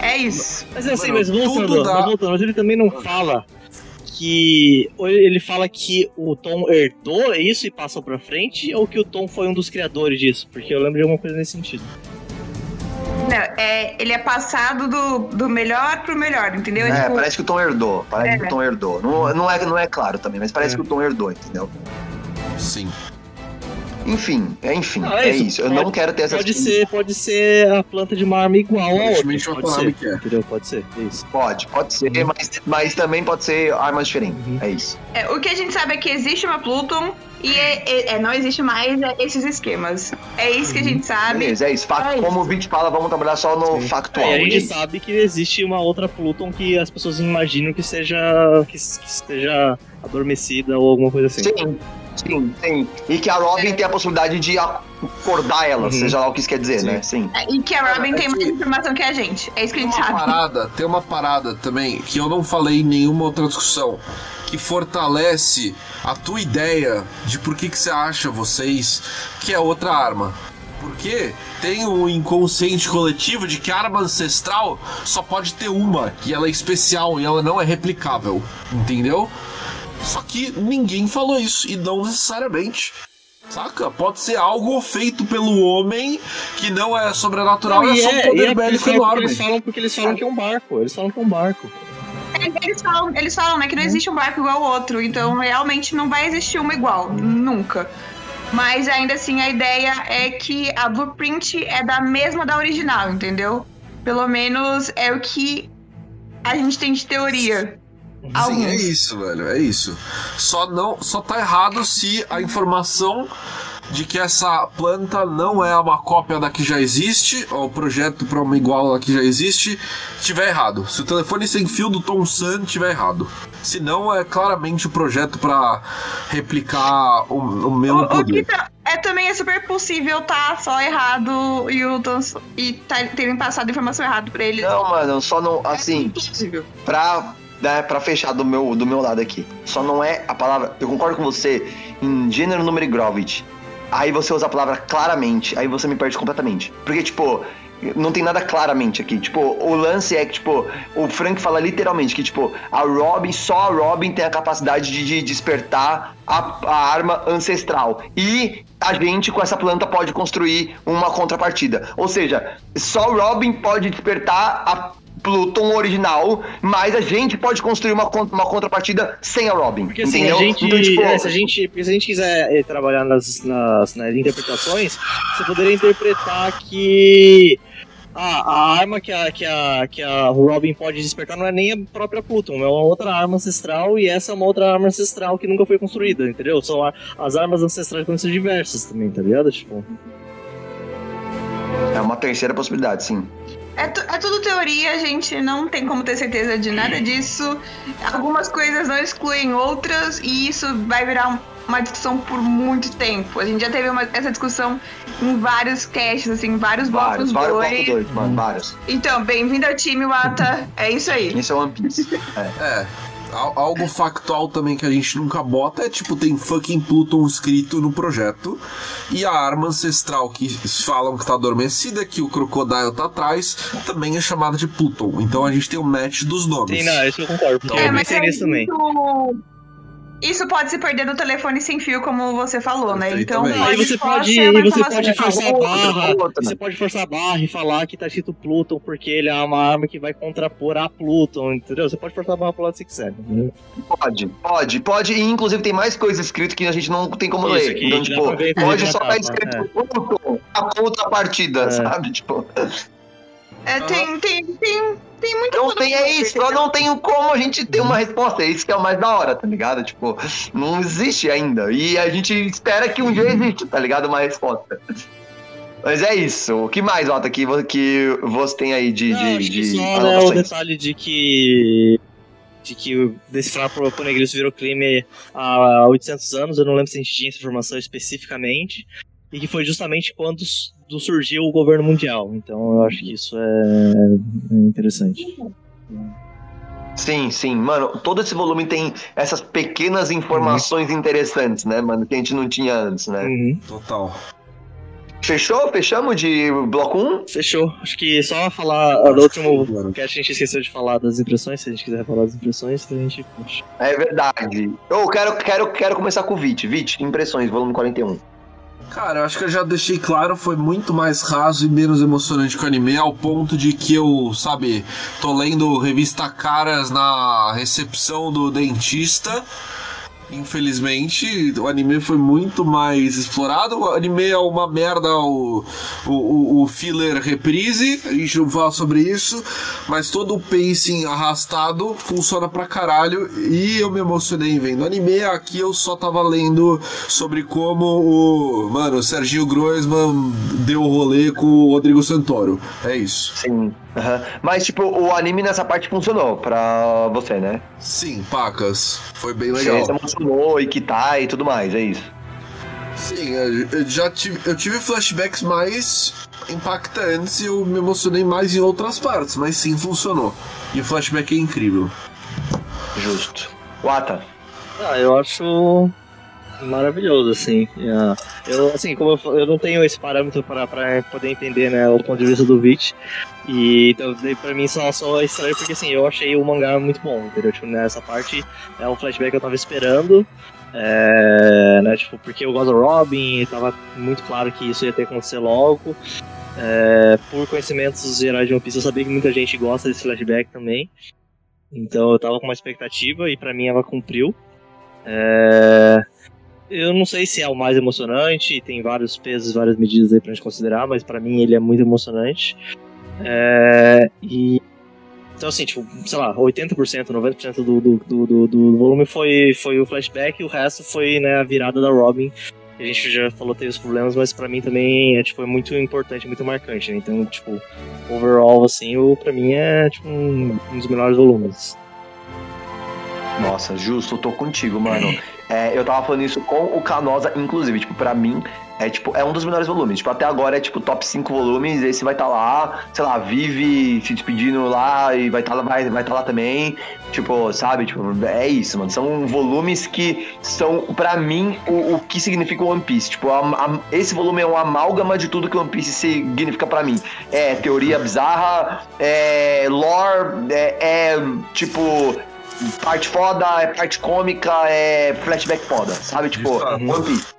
É isso.
Mas assim,
Mano,
mas voltando,
dá-
mas voltando, mas ele também não fala que. Ele fala que o Tom herdou isso e passou pra frente, ou que o Tom foi um dos criadores disso? Porque eu lembro de alguma coisa nesse sentido.
Não, é, ele é passado do, do melhor pro melhor, entendeu?
É,
Tipo,
parece que o Tom herdou. Parece
É.
que o Tom herdou. Não, não, é, não é claro também, mas parece
É.
que o Tom herdou, entendeu?
Sim.
Enfim, é enfim,
Não,
é, isso. Eu
Pode-
não quero ter essa
Pode ser, pode ser a planta de uma arma igual a outra. Pode
Watanabe
ser,
quer.
entendeu? Pode ser, é isso.
Pode, pode ser, mas, mas também pode ser armas diferentes.
Uhum.
É isso.
é, o que a gente sabe é que existe uma Pluton e é- é- é, não existe mais é, esses esquemas. É isso que a gente sabe.
Beleza, é isso. Fato,
É isso.
como o Vit fala, vamos trabalhar só no
Sim.
factual.
A gente sabe que existe uma outra Pluton que as pessoas imaginam que seja. que, que esteja adormecida ou alguma coisa assim.
Sim, sim, sim. E que a Robin tem a possibilidade de acordar ela,
Uhum.
seja lá o que isso quer dizer,
Sim.
né? Sim.
É, E que a Robin
É
tem
que-
mais informação que a gente. É isso que a
Tem
gente
uma
sabe.
parada, tem uma parada também que eu não falei em nenhuma outra discussão que fortalece a tua ideia de por que, que você acha vocês que é outra arma. Porque tem um inconsciente coletivo de que a arma ancestral só pode ter uma, que ela é especial e ela não é replicável, entendeu? Só que ninguém falou isso e não necessariamente. Saca? Pode ser algo feito pelo homem que não é sobrenatural,
Não,
é só um
é,
poder
é
bélico
porque
enorme.
eles falam porque eles falam que é um barco. Eles falam que é um barco.
Eles falam, eles falam né, que não existe um barco igual ao outro. Então, realmente, não vai existir uma igual. Nunca. Mas, ainda assim, a ideia é que a blueprint é da mesma da original, entendeu? Pelo menos é o que a gente tem de teoria.
Sim, é isso, velho, é isso. Só não, só tá errado se a informação de que essa planta não é uma cópia da que já existe, ou o projeto para uma igual à que já existe, tiver errado. Se o telefone sem fio do Tom Sun tiver errado. Se não, é claramente o projeto para replicar o, o mesmo
O, o que
poder.
tá- é também é super possível tá só errado e o Tons- e tá, terem passado informação errada pra eles.
Não, mano, só não.
É
Assim,
possível.
pra, né, pra fechar do meu, do meu lado aqui. Só não é a palavra. Eu concordo com você em gênero, número e gravity. Aí você usa a palavra claramente, aí você me perde completamente. Porque, tipo, não tem nada claramente aqui. Tipo, o lance é que, tipo, o Frank fala literalmente que, tipo, a Robin, só a Robin tem a capacidade de, de despertar a, a arma ancestral. E a gente, com essa planta, pode construir uma contrapartida. Ou seja, só Robin pode despertar a Pluton original, mas a gente pode construir uma, uma contrapartida sem a Robin.
Porque assim,
entendeu?
a gente,
Então, tipo,
é, se, a gente, se a gente quiser eh, trabalhar nas, nas, nas interpretações, você poderia interpretar que a, a arma que a, que, a, que a Robin pode despertar não é nem a própria Pluton, é uma outra arma ancestral e essa é uma outra arma ancestral que nunca foi construída, entendeu? São a- as armas ancestrais podem ser diversas também, tá ligado? Tipo,
É uma terceira possibilidade, sim.
É, tu- é tudo teoria, a gente não tem como ter certeza de nada disso. Algumas coisas não excluem outras e isso vai virar um- uma discussão por muito tempo. A gente já teve uma- essa discussão em vários casts, assim, em vários
Vários,
blocos
vários
dois.
blocos dois, mano, vários.
Então, bem-vindo ao time, Wata. É isso aí.
Isso é One Piece.
É. al- Algo factual também que a gente nunca bota é tipo, tem fucking Pluton escrito no projeto. E a arma ancestral que falam que tá adormecida, que o Crocodile tá atrás, também é chamada de Pluton. Então a gente tem o match dos nomes.
tem, não, isso eu concordo, porque
É,
eu
mas
pensei nisso também.
Isso, isso pode se perder no telefone sem fio, como você falou, né? Então.
Aí você pode, você
informação
pode forçar a barra,
outra.
você pode forçar a barra e falar que tá escrito Pluton porque ele é uma arma que vai contrapor a Pluton, entendeu? Você pode forçar a barra pro lado se quiser. entendeu?
Pode, pode, pode. E inclusive tem mais coisas escritas que a gente não tem como
Isso,
ler. Então, tipo, pode só estar
capa,
escrito Pluton, a contrapartida,
É.
sabe? Tipo,
É, tem, tem, tem, tem muita
não
coisa
tem, é isso. Eu não tenho como a gente ter uma resposta. É isso que é o mais da hora, tá ligado? Tipo, não existe ainda. E a gente espera que um dia exista, tá ligado? Uma resposta. Mas é isso. O que mais, Otto, que, que você tem aí de,
Não,
de,
acho que
de
só né, o detalhe de que de que o decifrar pro Poneglyphs virou crime há 800 anos, eu não lembro se a gente tinha essa informação especificamente, e que foi justamente quando do- surgiu o governo mundial. Então eu acho que isso é, é interessante.
Sim, sim, mano, todo esse volume tem essas pequenas informações interessantes, né, mano, que a gente não tinha antes, né?
Uhum.
Total.
Fechou? Fechamos de bloco 1?
Fechou. Acho que só falar no último que a gente esqueceu de falar das impressões, se a gente quiser falar das impressões, a gente puxa.
É verdade. Eu quero, quero, quero começar com o Vit. Vit, impressões, volume 41.
Cara, eu acho que eu já deixei claro, foi muito mais raso e menos emocionante que o anime, ao ponto de que eu, sabe, tô lendo revista Caras na recepção do dentista. Infelizmente, o anime foi muito mais explorado. O anime é uma merda, o, o, o- filler reprise, a gente não fala sobre isso, mas todo o pacing arrastado funciona pra caralho e eu me emocionei vendo o anime. Aqui eu só tava lendo sobre como o, mano, o Serginho Groisman deu rolê com o Rodrigo Santoro. É isso.
Sim. Aham. Mas, tipo, o anime nessa parte funcionou pra você, né?
Sim, pacas. Foi bem
Você
legal.
se emocionou e que tá e tudo mais, é isso.
Sim, eu eu já tive, eu tive flashbacks mais impactantes e eu me emocionei mais em outras partes, mas sim funcionou. E o flashback é incrível.
Justo. Wata.
Ah, eu acho maravilhoso, assim. Yeah. Eu, assim, como eu, eu não tenho esse parâmetro para poder entender, né, o ponto de vista do Vich. E então, pra mim só, só é estranho porque assim, eu achei o mangá muito bom, entendeu? Tipo, nessa parte é um flashback que eu tava esperando. É, né, tipo, porque eu gosto do Robin, tava muito claro que isso ia ter que acontecer logo. É, por conhecimentos gerais de One Piece, eu sabia que muita gente gosta desse flashback também. Então eu tava com uma expectativa e pra mim ela cumpriu. É, Eu não sei se é o mais emocionante, tem vários pesos, várias medidas aí pra gente considerar, mas pra mim ele é muito emocionante. É, E. Então, assim, tipo, sei lá, 80%, 90% do, do, do, do, volume foi, foi o flashback e o resto foi né, a virada da Robin A gente já falou teve os problemas, mas pra mim também é, tipo, é muito importante, muito marcante, né? Então, tipo, overall, assim, o, pra mim é tipo, um, um dos melhores volumes.
Nossa, justo, eu tô contigo, mano. É, eu tava falando isso com o Canosa, inclusive, tipo, pra mim, é tipo, é um dos melhores volumes. Tipo, até agora é tipo top 5 volumes, esse vai estar tá lá, sei lá, vive se despedindo lá e vai estar tá, vai, vai tá lá também. Tipo, sabe? Tipo, é isso, mano. São volumes que são, pra mim, o, o que significa o One Piece. Tipo, a, a, esse volume é uma amálgama de tudo que o One Piece significa pra mim. É teoria bizarra, é lore, é, é tipo parte foda, é parte cômica, é flashback foda, sabe? Tipo, One Piece.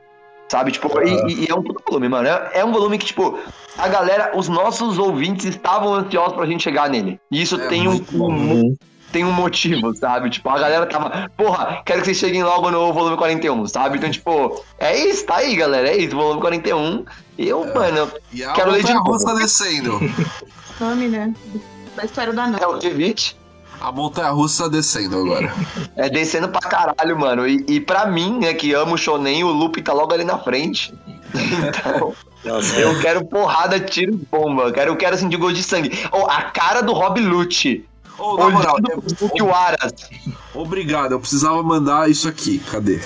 Sabe, tipo, e, e, é um volume, mano. É, é, um volume que, tipo, a galera, os nossos ouvintes estavam ansiosos pra gente chegar nele. E isso
É
tem um, um- tem um motivo, sabe? Tipo, a galera tava, porra, quero que vocês cheguem logo no volume 41, sabe? Então, tipo, é isso, tá aí, galera. É isso, volume 41. E eu, mano,
E
Quero ler de
montanha
novo.
descendo.
Nome, né? Da história da
é
Nana.
o Kevich.
A montanha russa descendo agora.
É descendo pra caralho, mano. E, e pra mim, né, que amo o Shonen, o Lupe tá logo ali na frente. Então, eu quero porrada, tiro e bomba. Eu quero, eu quero sentir gosto de sangue. Oh, a cara do Rob Lute.
Ô, na moral,
Waras.
obrigado. Eu precisava mandar isso aqui. Cadê?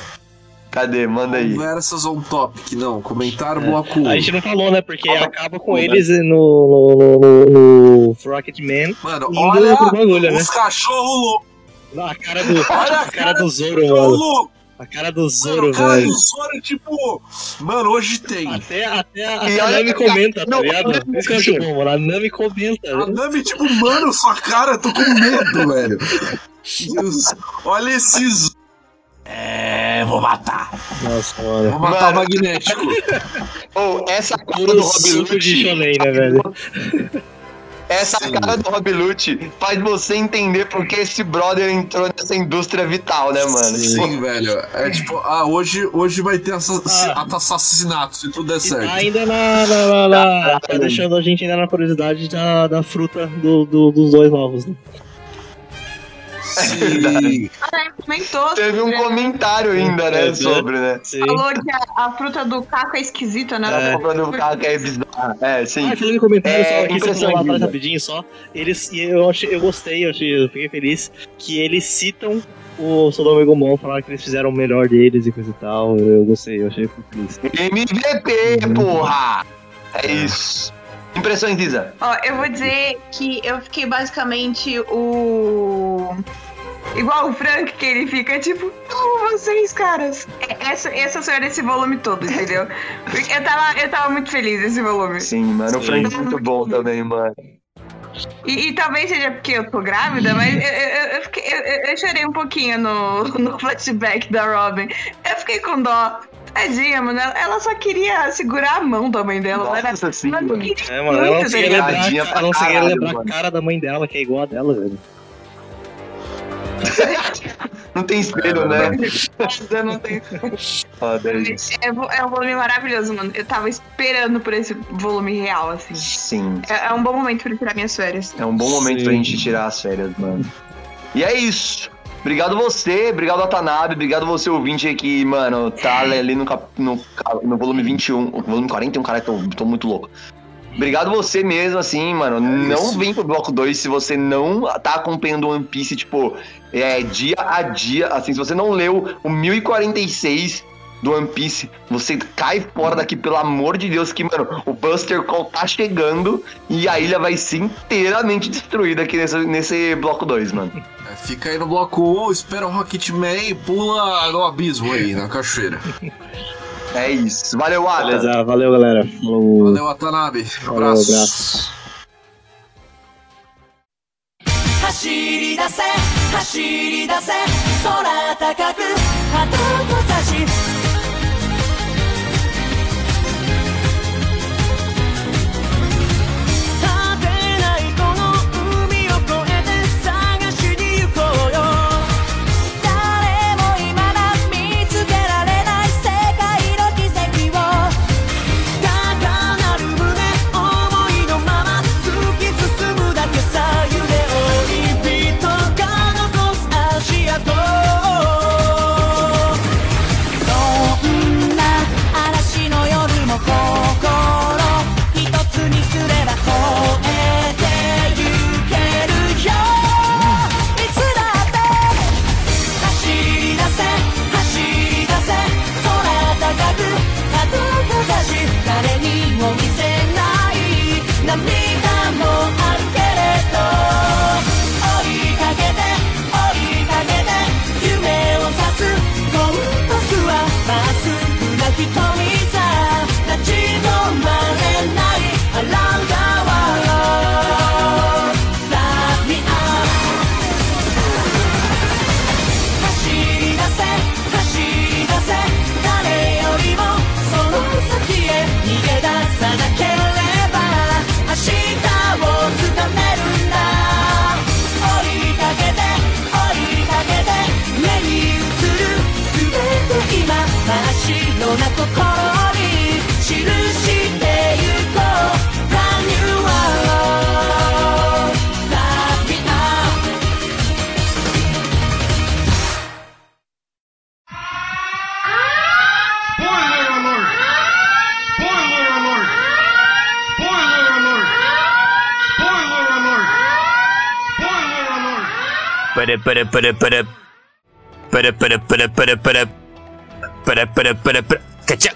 Cadê? Manda aí.
Conversas on topic. Não, comentário bloco.
A gente não falou, né? Porque
Calma.
acaba com eles no, no, no, no, no Rocketman.
Mano, olha
bagulho, né?
os cachorros loucos.
A cara do,
Olha
a cara do Zoro, mano.
louco.
A cara do
Mano,
Zoro,
o cara
velho.
do Zoro, tipo... Mano, hoje tem.
Até, até,
E
até a Nami comenta, tá
não,
ligado?
não,
Isso que eu acho bom, mano. A Nami comenta.
A Nami, tipo, mano, sua cara, eu tô com medo, velho. Deus, olha esses. É, vou matar.
Nossa, mano.
Vou matar
Mano.
o magnético.
Oh, essa cara do Rob Lute.
shonen, né, velho?
Essa
Sim.
cara do Rob Lute faz você entender porque esse brother entrou nessa indústria vital, né, mano? Tipo,
Sim, velho. É tipo, ah, hoje, hoje vai ter assa-
Ah.
assassinato, se tudo der
tá
certo.
ainda na, na, na, na- Tá deixando a gente ainda na curiosidade da, da fruta do, do- dos dois novos, né?
Sim.
Comentou.
Teve um comentário ainda, né,
É,
sobre, né?
Sim.
Falou que a, a fruta do caco é esquisita, né?
Tá comprando um carro que é bizarro. É, sim.
Ah, falando em comentário
É,
só aqui, só lá atrás rapidinho só. Eles, e eu, achei, eu gostei, eu, achei, eu fiquei feliz que eles citam o Sodoma e Gomorra, falaram que eles fizeram o melhor deles e coisa e tal. Eu, eu gostei, eu achei feliz.
MVP, porra! É isso. Impressões, Isa.
Ó, eu vou dizer que eu fiquei basicamente o. Igual o Frank, que ele fica tipo, como vocês, caras? É- Essa, essa sou eu nesse volume todo, entendeu? Porque eu tava, eu tava muito feliz nesse volume.
Sim, mano. O
Sim.
Frank é muito bom também, mano.
E, e talvez seja porque eu tô grávida, mas eu, eu, eu, fiquei- eu chorei um pouquinho no, no flashback da Robin. Eu fiquei com dó. Tadinha, mano. Ela, só queria segurar a mão da mãe dela. ela era-
Nossa, sim,
ela não
mano.
É, mano, ela não conseguia
tá
lembrar,
Tadinha pra
ela não conseguia lembrar a cara da mãe dela, que é igual a dela, velho.
Não tem espelho, né?
Não. É, é um volume maravilhoso, mano. Eu tava esperando por esse volume real, assim.
Sim.
É, é um bom momento pra tirar minhas férias.
É um bom momento
Sim.
pra gente tirar as férias, mano. E é isso. Obrigado você, obrigado Atanabe, obrigado você ouvinte aí que, mano, tá ali no, cap- no, no volume 21, volume 41, cara, tô, tô muito louco. Obrigado você mesmo, assim, mano. não
isso.
vem pro bloco 2 se você não tá acompanhando One Piece, tipo, é, dia a dia. Assim, se você não leu o 1046 do One Piece, você cai fora daqui, pelo amor de Deus, que, mano, o Buster Call tá chegando e a ilha vai ser inteiramente destruída aqui nesse, nesse bloco 2, mano.
É, Fica aí no bloco 1, espera o Rocketman e pula no abismo aí, na cachoeira.
É isso. Valeu, Ada.
Beleza, valeu, galera. Falou.
Valeu, Watanabe.
Falou,
Abraço.
abraço.
走り出せ走り出せ空高く鳩と差し
Para, para, para, para. Para, para, para, para, para. Para, para, para, para. Cacha.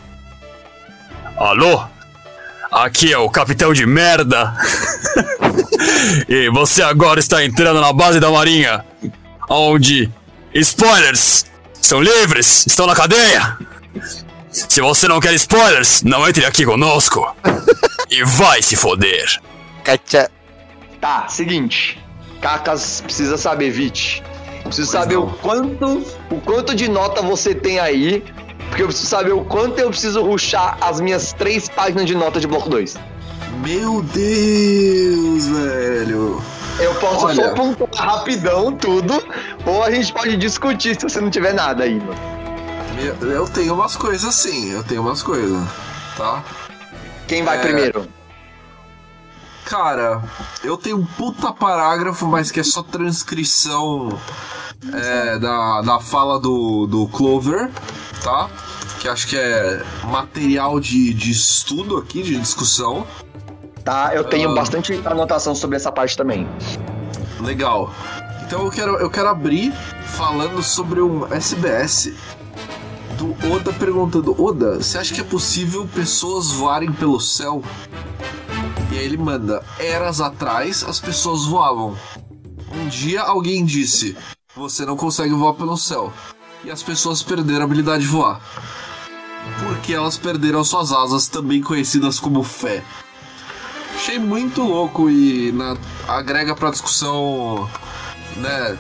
Alô? Aqui é o capitão de merda. e você agora está entrando na base da marinha. Onde spoilers são livres, estão na cadeia. Se você não quer spoilers, não entre aqui conosco. e vai se foder.
Cacha.
Tá, seguinte. Cacas precisa saber, Vit. Preciso saber o quanto, o quanto de nota você tem aí. Porque eu preciso saber o quanto eu preciso ruxar as minhas três páginas de nota de bloco 2.
Meu Deus, velho.
Eu posso
Olha.
só pontuar rapidão tudo, ou a gente pode discutir se você não tiver nada aí, mano.
Eu, tenho umas coisas assim, eu tenho umas coisas, tá?
Quem vai
É.
primeiro?
Cara, eu tenho um puta parágrafo, mas que é só transcrição é, da, da fala do, do Clover, tá? Que acho que é material de, de estudo aqui, de discussão.
Tá, eu tenho
Ah.
bastante anotação sobre essa parte também.
Legal. Então eu quero, eu quero abrir falando sobre um SBS do Oda perguntando: Oda, você acha que é possível pessoas voarem pelo céu? E aí ele manda: Eras atrás as pessoas voavam. Um dia alguém disse: Você não consegue voar pelo céu. E as pessoas perderam a habilidade de voar. Porque elas perderam suas asas, também conhecidas como fé. Achei muito louco e na- agrega pra discussão, né?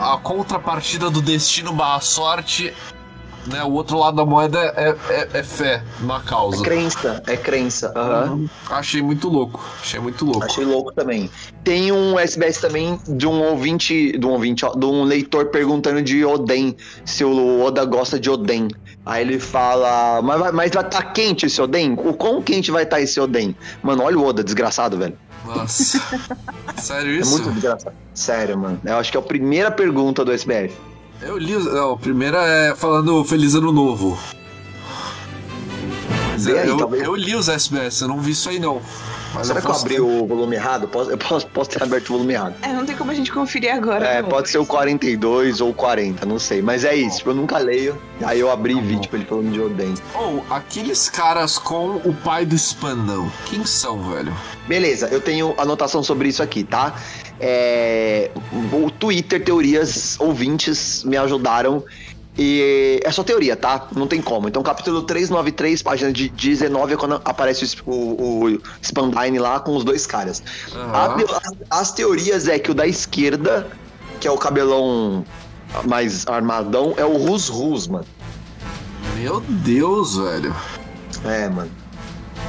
A contrapartida do destino barra sorte, né? O outro lado da moeda é, é, é fé na
É
causa.
crença, é crença. aham.
Achei muito louco, achei muito louco.
Achei louco também. Tem um SBS também de um ouvinte, de um ouvinte, ó, de um leitor perguntando de Oden, se o Oda gosta de Oden. Aí ele fala, mas vai, mas vai tá quente esse Oden? O quão quente vai estar esse Oden? Mano, olha o Oda, desgraçado, velho.
Nossa. Sério
É
isso?
muito desgraçado. Sério, mano. Eu acho que é a primeira pergunta do SBF.
Eu li. Não, a primeira é falando Feliz Ano Novo.
Aí,
eu,
talvez.
eu li os SBS, eu não vi isso aí não. Mas
Será
eu
que eu abri o volume errado? Posso- eu posso, posso ter aberto o volume errado.
É, não tem como a gente conferir agora.
É,
não.
pode ser o 42 ou o 40, não sei. Mas é isso, tipo, eu nunca leio. Aí eu abri e vi, tipo, ele falando de Oden.
Ou aqueles caras com o pai do Spandam, quem são, velho?
Beleza, eu tenho anotação sobre isso aqui, tá? É, o Twitter, teorias, ouvintes me ajudaram. E é só teoria, tá? Não tem como. Então, capítulo 393, página de 19, é quando aparece o, o, o Spandine lá com os dois caras. A te- as, as teorias é que o da esquerda, que é o cabelão mais armadão, é o Rus Rus, mano.
Meu Deus, velho.
É, mano.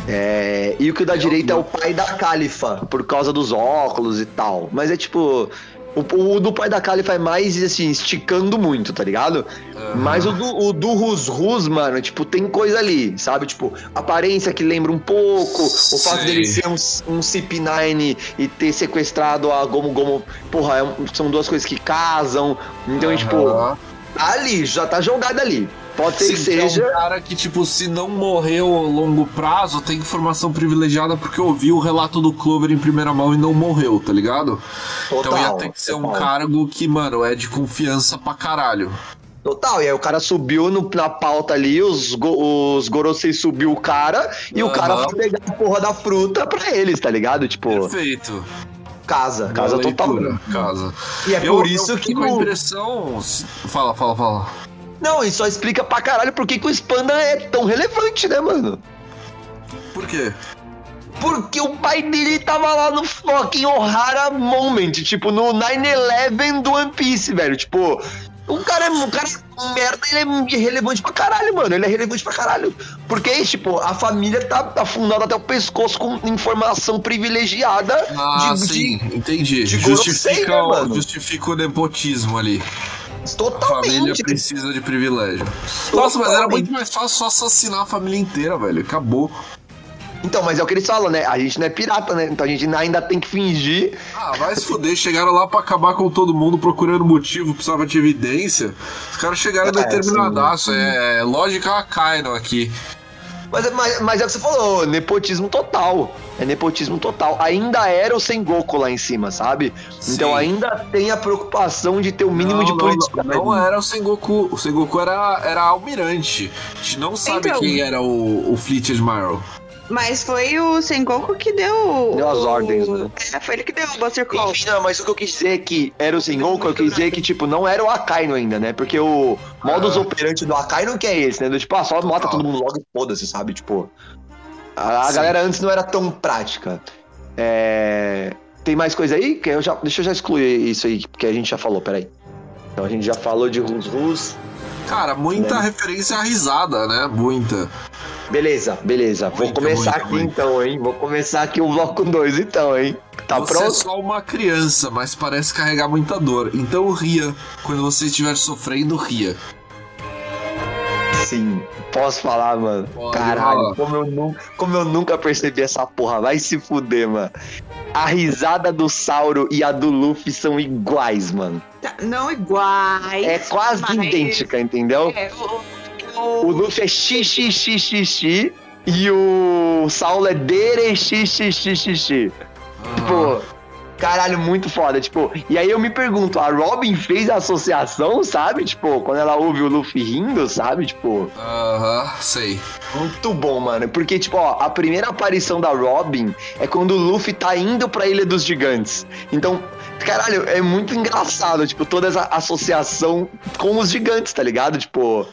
É, e o que o da direita é o pai da Califa, por causa dos óculos e tal. Mas é tipo. O, o do pai da Califa é mais, assim, esticando muito, tá ligado? Mas o do, o do Rus Rus, mano, tipo, tem coisa ali, sabe? Tipo, aparência que lembra um pouco, o fato
Sei.
dele ser um, um CP9 e ter sequestrado a Gomu Gomu, porra, é são duas coisas que casam. Então, tipo,
Aham.
ali, já tá jogado ali. Pode ser que
Sim, é
seja.
um cara que, tipo, se não morreu a longo prazo, tem informação privilegiada porque ouviu o relato do Clover em primeira mão e não morreu, tá ligado? então ia ter que ser um
total.
cargo que, mano, é de confiança pra caralho.
Total, e aí o cara subiu no- na pauta ali, os, go, os Gorosei subiu o cara, e o
Aham.
cara foi pegar a porra da fruta pra eles, tá ligado? Tipo,
Perfeito.
casa, casa total.
Casa.
E é
eu,
por isso
eu
que
com a
o-
impressão. Fala, fala, fala.
Não, e só explica pra caralho por que, que o Spanda é tão relevante, né, mano?
Por quê?
Porque o pai dele tava lá no fucking Ohara Moment, tipo, no 9-11 do One Piece, velho. Tipo, o cara é um cara é merda, ele é relevante pra caralho, mano. Ele é relevante pra caralho. Porque, tipo, a família tá afundada até o pescoço com informação privilegiada
Ah,
de,
sim, entendi.
de Gorosei,
justifica,
né,
o-
mano?
justifica o nepotismo ali.
De
A
totalmente.
família precisa de privilégio. Nossa, mas era muito mais fácil só assassinar a família inteira, velho. Acabou.
Então, mas é o que eles falam, né? A gente não é pirata, né? Então a gente ainda tem que fingir.
Ah, vai se fuder. Chegaram lá pra acabar com todo mundo procurando motivo, precisava de evidência. Os caras chegaram
É,
determinadaço. É, lógica Akaino aqui.
Mas, mas, mas é o que você falou, nepotismo total. É nepotismo total. Ainda era o Sengoku lá em cima, sabe? Então
Sim.
ainda tem a preocupação de ter o mínimo
não,
de
não,
política.
Não, não era o Sengoku. O Sengoku era, era almirante. A gente não sabe
Então.
quem era o, o Fleet Admiral.
Mas foi o Sengoku que deu.
Deu as
o-
ordens, né?
É, foi ele que deu o Buster Call.
Enfim, não, mas o que eu quis dizer é que era o Sengoku, eu quis dizer que, tipo, não era o Akainu ainda, né? Porque o modus
Ah.
operandi do Akainu que é esse, né? Do, tipo, ah, só mata
Ah.
todo mundo logo e foda-se, sabe? Tipo, a, a galera antes não era tão prática. É... Tem mais coisa aí? Que eu já, deixa eu já excluir isso aí, porque a gente já falou, peraí. Então a gente já falou de Rus Rus.
Cara, muita
Né?
referência à risada, né? Muita.
Beleza, beleza. Vou
Muito,
começar
muito,
aqui
muito.
então, hein? Vou começar aqui o bloco 2 então, hein? Tá
você é
pronto?
só uma criança, mas parece carregar muita dor. Então ria. Quando você estiver sofrendo, ria.
Sim, posso falar, mano.
Pode
Caralho, como eu, nu- como eu nunca percebi essa porra. Vai se fuder, mano. A risada do Sauro e a do Luffy são iguais, mano.
Não iguais.
É quase
mas-
idêntica, entendeu?
É, o,
O
o,
Luffy é xixi, xixi, xixi. E o Saulo é dere, xixi, xixi, xixi. Tipo, caralho, muito foda. Tipo, e aí eu me pergunto, a Robin fez a associação, sabe? Tipo, quando ela ouve o Luffy rindo, sabe? Tipo,
Aham, sei.
muito bom, mano. Porque, tipo, ó, a primeira aparição da Robin é quando o Luffy tá indo pra Ilha dos Gigantes. Então, caralho, é muito engraçado, tipo, toda essa associação com os gigantes, tá ligado? Tipo,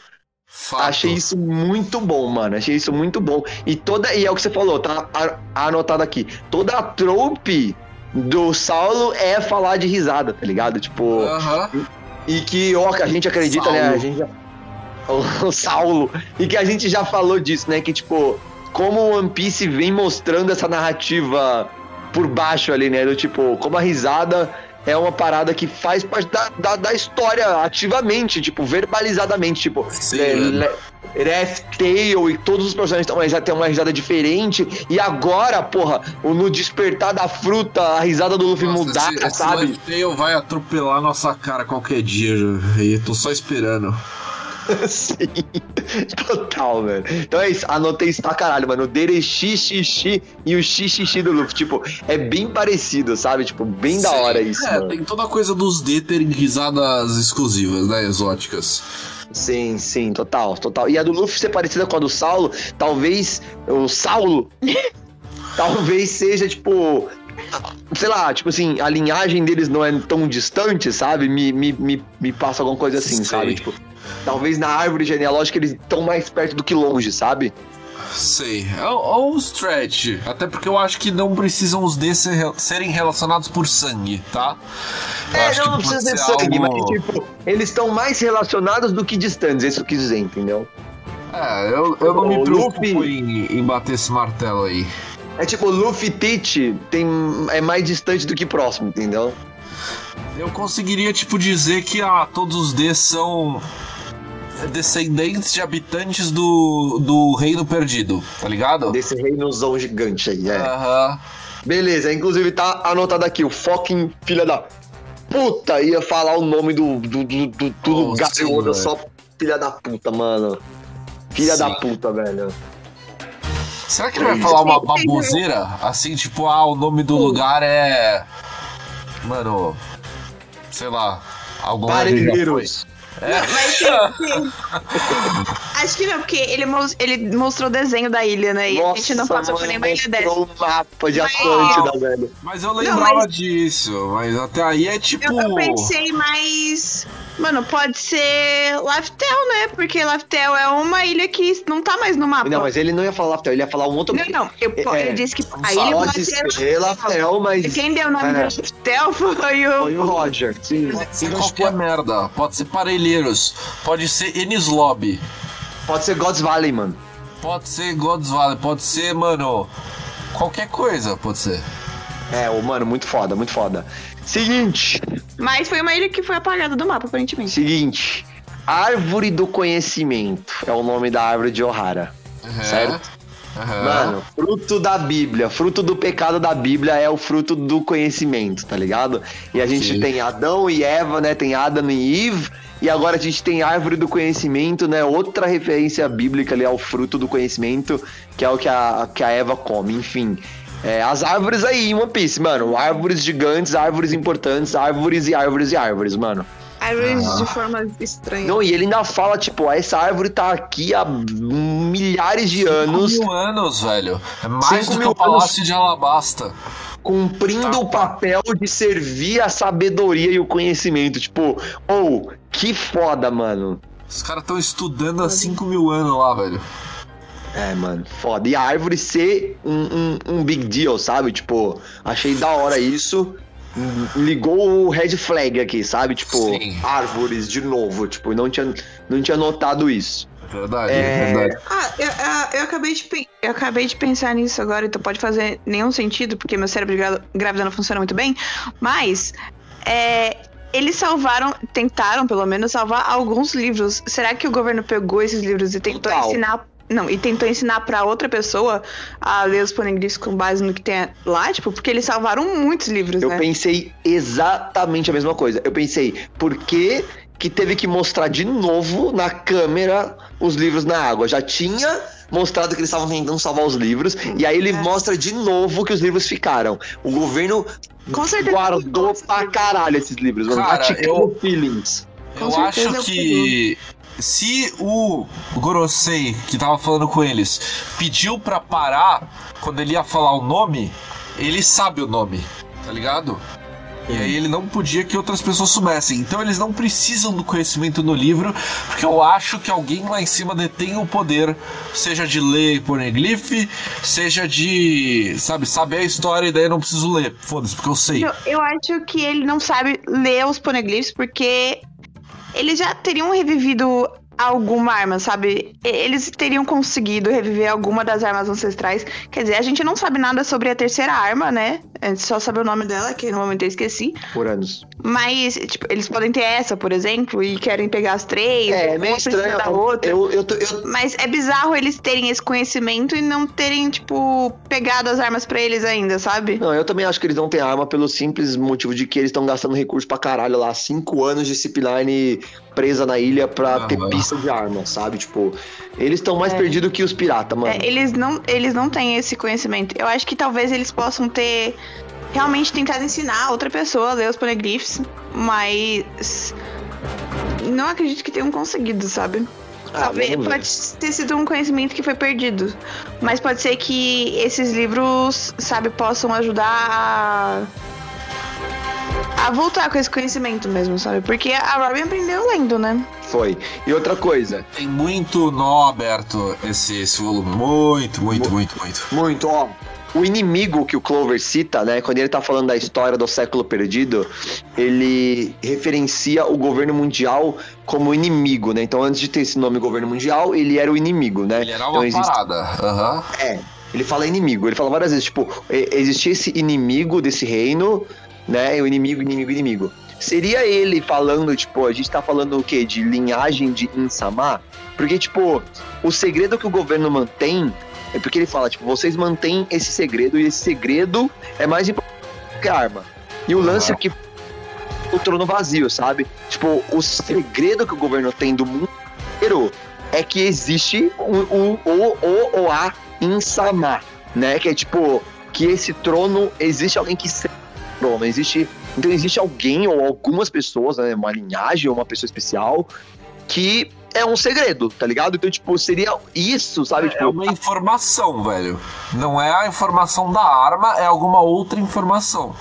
Fato.
Achei isso muito bom, mano. Achei isso muito bom. E toda. E é o que você falou, tá anotado aqui. Toda a trope do Saulo é falar de risada, tá ligado? Tipo.
Aham.
E que ó, a gente acredita, né?
Saulo.
A gente já... o, o Saulo. E que a gente já falou disso, né? Que, tipo, como o One Piece vem mostrando essa narrativa por baixo ali, né? Do tipo, como a risada é uma parada que faz parte da, da, da história ativamente, tipo, verbalizadamente, tipo,
Sim,
é, le- Wrath Tail e todos os personagens tão- já tem uma risada diferente. E agora, porra, o no despertar da fruta, a risada do Luffy
Nossa,
mudar,
esse, esse
sabe?
Tail vai atropelar nossa cara qualquer dia. E tô só esperando.
Sim, total, velho. Então é isso, anotei isso pra caralho, mano. O dele xixi e o xixi do Luffy, tipo, é bem parecido, sabe? Tipo, bem da
Sim.
hora isso,
É,
mano.
tem toda a coisa dos D terem risadas exclusivas, né? Exóticas.
Sim, sim, total, total. E a do Luffy ser parecida com a do Saulo, talvez o Saulo talvez seja, tipo, sei lá, tipo assim, a linhagem deles não é tão distante, sabe? Me, me, me, me passa alguma coisa assim,
Sei.
sabe? Tipo, talvez na árvore genealógica eles estão mais perto do que longe, sabe?
Sei. É, é um stretch. Até porque eu acho que não precisam os D ser- serem relacionados por sangue, tá? Eu
É, não, não precisa ser sangue,
algo-
mas tipo, eles estão mais relacionados do que distantes, isso que eu quis dizer, entendeu?
É, eu, eu não
O
me preocupo
Luffy-
em, em bater esse martelo aí.
É tipo, Luffy e Teach tem, é mais distante do que próximo, entendeu?
Eu conseguiria, tipo, dizer que ah, todos os D são descendentes de habitantes do, do Reino Perdido, tá ligado?
Desse reinozão gigante aí, é.
Aham.
Beleza, inclusive tá anotado aqui, o fucking filha da puta ia falar o nome do, do, do, do, do
Oh,
lugar
sim,
só filha da puta, mano. Filha
Sim.
da puta, velho.
Será que ele vai falar uma baboseira? Assim, tipo, ah, o nome do lugar é. Mano. Sei lá. Algum lugar foi.
Parelheiros.
Mas sim, sim. Acho que não, porque ele, ele mostrou o desenho da ilha, né? E a gente não passou por nenhuma ilha dessa.
mostrou o mapa de
Mas-
Atlântida, velho.
Mas eu lembrava
mas-
disso, mas até aí é tipo.
Eu, eu pensei mais. Mano, pode ser Laftel, né? Porque Laftel é uma ilha que não tá mais no mapa.
Não, mas ele não ia falar Laftel, ele ia falar um outro...
Não, não. Eu,
É,
ele disse que a ilha
Pode
ser.
Laftel, mas...
Quem deu o nome
É.
do Laftel foi o.
Foi o Roger, sim.
Pode ser qualquer merda. Pode ser Parelheiros. Pode ser Enis Lobby.
Pode ser God's Valley, mano.
Pode ser God's Valley. Pode ser, mano. Qualquer coisa, pode ser.
É, ô, mano, muito foda, muito foda. Seguinte,
Mas foi uma ilha que foi apagada do mapa, aparentemente.
seguinte. Árvore do Conhecimento é o nome da árvore de Ohara,
Uhum.
certo?
Aham.
Mano, fruto da Bíblia, fruto do pecado da Bíblia é o fruto do conhecimento, tá ligado? E a gente
Sim.
tem Adão e Eva, né? Tem Adam e Eve. E agora a gente tem árvore do conhecimento, né? Outra referência bíblica ali ao fruto do conhecimento, que é o que a, que a Eva come, enfim. É, as árvores aí em One Piece, mano. Árvores gigantes, árvores importantes, árvores e árvores e árvores, mano.
Árvores de forma estranha.
Não, e ele ainda fala, tipo, "Ah, essa árvore tá aqui há milhares de anos.
Cinco mil anos, velho. É mais
Cinco
do que o Palácio de Alabasta.
cumprindo o papel de servir a sabedoria e o conhecimento. Tipo, ou, que foda, mano.
Os caras estão estudando há 5 mil anos lá, velho.
É, mano, foda. E a árvore ser um, um, um big deal, sabe? Tipo, achei da hora isso. Ligou o red flag aqui, sabe? Tipo,
Sim.
árvores de novo. Tipo, não tinha, não tinha notado isso.
Verdade,
É.
verdade.
Ah, eu, eu- eu acabei de, eu acabei de pensar nisso agora, então pode fazer nenhum sentido, porque meu cérebro de grávida não funciona muito bem. Mas é, eles salvaram, tentaram pelo menos salvar alguns livros. Será que o governo pegou esses livros e tentou
Total.
ensinar. Não, e tentou ensinar pra outra pessoa a ler os poneglyphs com base no que tem lá, tipo, porque eles salvaram muitos livros,
Eu
né?
pensei exatamente a mesma coisa. Eu pensei, por que, que teve que mostrar de novo na câmera os livros na água? Já tinha mostrado que eles estavam tentando salvar os livros, e aí ele
É.
mostra de novo que os livros ficaram. O governo
Com certeza
guardou pra caralho esses livros, mano.
Cara,
Praticando
eu-
feelings.
Com
Eu acho
eu
que se o Gorosei, que tava falando com eles, pediu pra parar quando ele ia falar o nome, ele sabe o nome, tá ligado? E aí ele não podia que outras pessoas soubessem. Então eles não precisam do conhecimento no livro, porque eu acho que alguém lá em cima detém o poder, seja de ler poneglyph, seja de, sabe, saber a história e daí eu não preciso ler. Foda-se, porque eu sei.
Eu, eu acho que ele não sabe ler os poneglyphs porque eles já teriam revivido alguma arma, sabe? Eles teriam conseguido reviver alguma das armas ancestrais. Quer dizer, a gente não sabe nada sobre a terceira arma, né? A gente só sabe o nome dela, que no momento eu esqueci.
Por anos.
Mas, tipo, eles podem ter essa, por exemplo, e querem pegar as três.
É, é
uma
meio estranho.
da outra.
Eu, eu, tô- eu,
Mas é bizarro eles terem esse conhecimento e não terem, tipo, pegado as armas pra eles ainda, sabe?
Não, eu também acho que eles não têm arma pelo simples motivo de que eles estão gastando recurso pra caralho lá. Cinco anos de Zipline presa na ilha pra
Aham.
ter pista de arma, sabe? Tipo, eles estão mais
É.
perdidos que os piratas, mano.
É, eles, não, eles não têm esse conhecimento. Eu acho que talvez eles possam ter realmente tentado ensinar outra pessoa a ler os poneglyphs, mas não acredito que tenham conseguido, sabe?
Ah,
Talvez pode ter sido um conhecimento que foi perdido. Mas pode ser que esses livros, sabe, possam ajudar a. a voltar com esse conhecimento mesmo, sabe? Porque a Robin aprendeu lendo, né?
Foi. E outra coisa,
Tem muito nó aberto esse, esse volume. Muito, muito, muito, muito.
muito, ó. O inimigo que o Clover cita, né? Quando ele tá falando da história do século perdido, ele referencia o governo mundial como inimigo, né? Então, antes de ter esse nome governo mundial, ele era o inimigo, né?
Ele era
então,
uma
existe-
parada. Aham.
É, ele fala inimigo. Ele fala várias vezes, tipo, existia esse inimigo desse reino, né? O inimigo, inimigo, inimigo. Seria ele falando, tipo, a gente tá falando o quê? De linhagem de Insama? Porque, tipo, o segredo que o governo mantém é porque ele fala, tipo, vocês mantêm esse segredo e esse segredo é mais importante que a arma. E o lance é que o trono vazio, sabe? Tipo, o segredo que o governo tem do mundo inteiro é que existe o, o, o, o, o a Insama, né? Que é tipo, que esse trono, existe alguém que serve o trono, existe... Então existe alguém ou algumas pessoas, né? Uma linhagem ou uma pessoa especial que é um segredo, tá ligado? Então, tipo, seria isso, sabe?
É
tipo,
uma informação, velho. Não é a informação da arma, é alguma outra informação.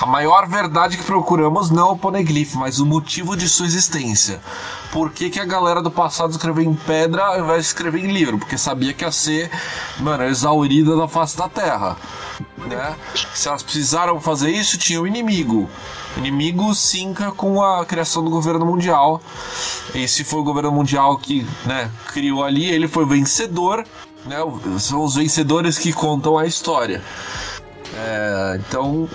A maior verdade que procuramos não é o poneglyph, mas o motivo de sua existência. Por que, que a galera do passado escreveu em pedra ao invés de escrever em livro? Porque sabia que ia ser, mano, exaurida da face da terra. Né? Se elas precisaram fazer isso, tinha o inimigo. O inimigo sinca com a criação do governo mundial. Esse foi o governo mundial que né, criou ali, ele foi o vencedor. Né, o- são os vencedores que contam a história. É, então,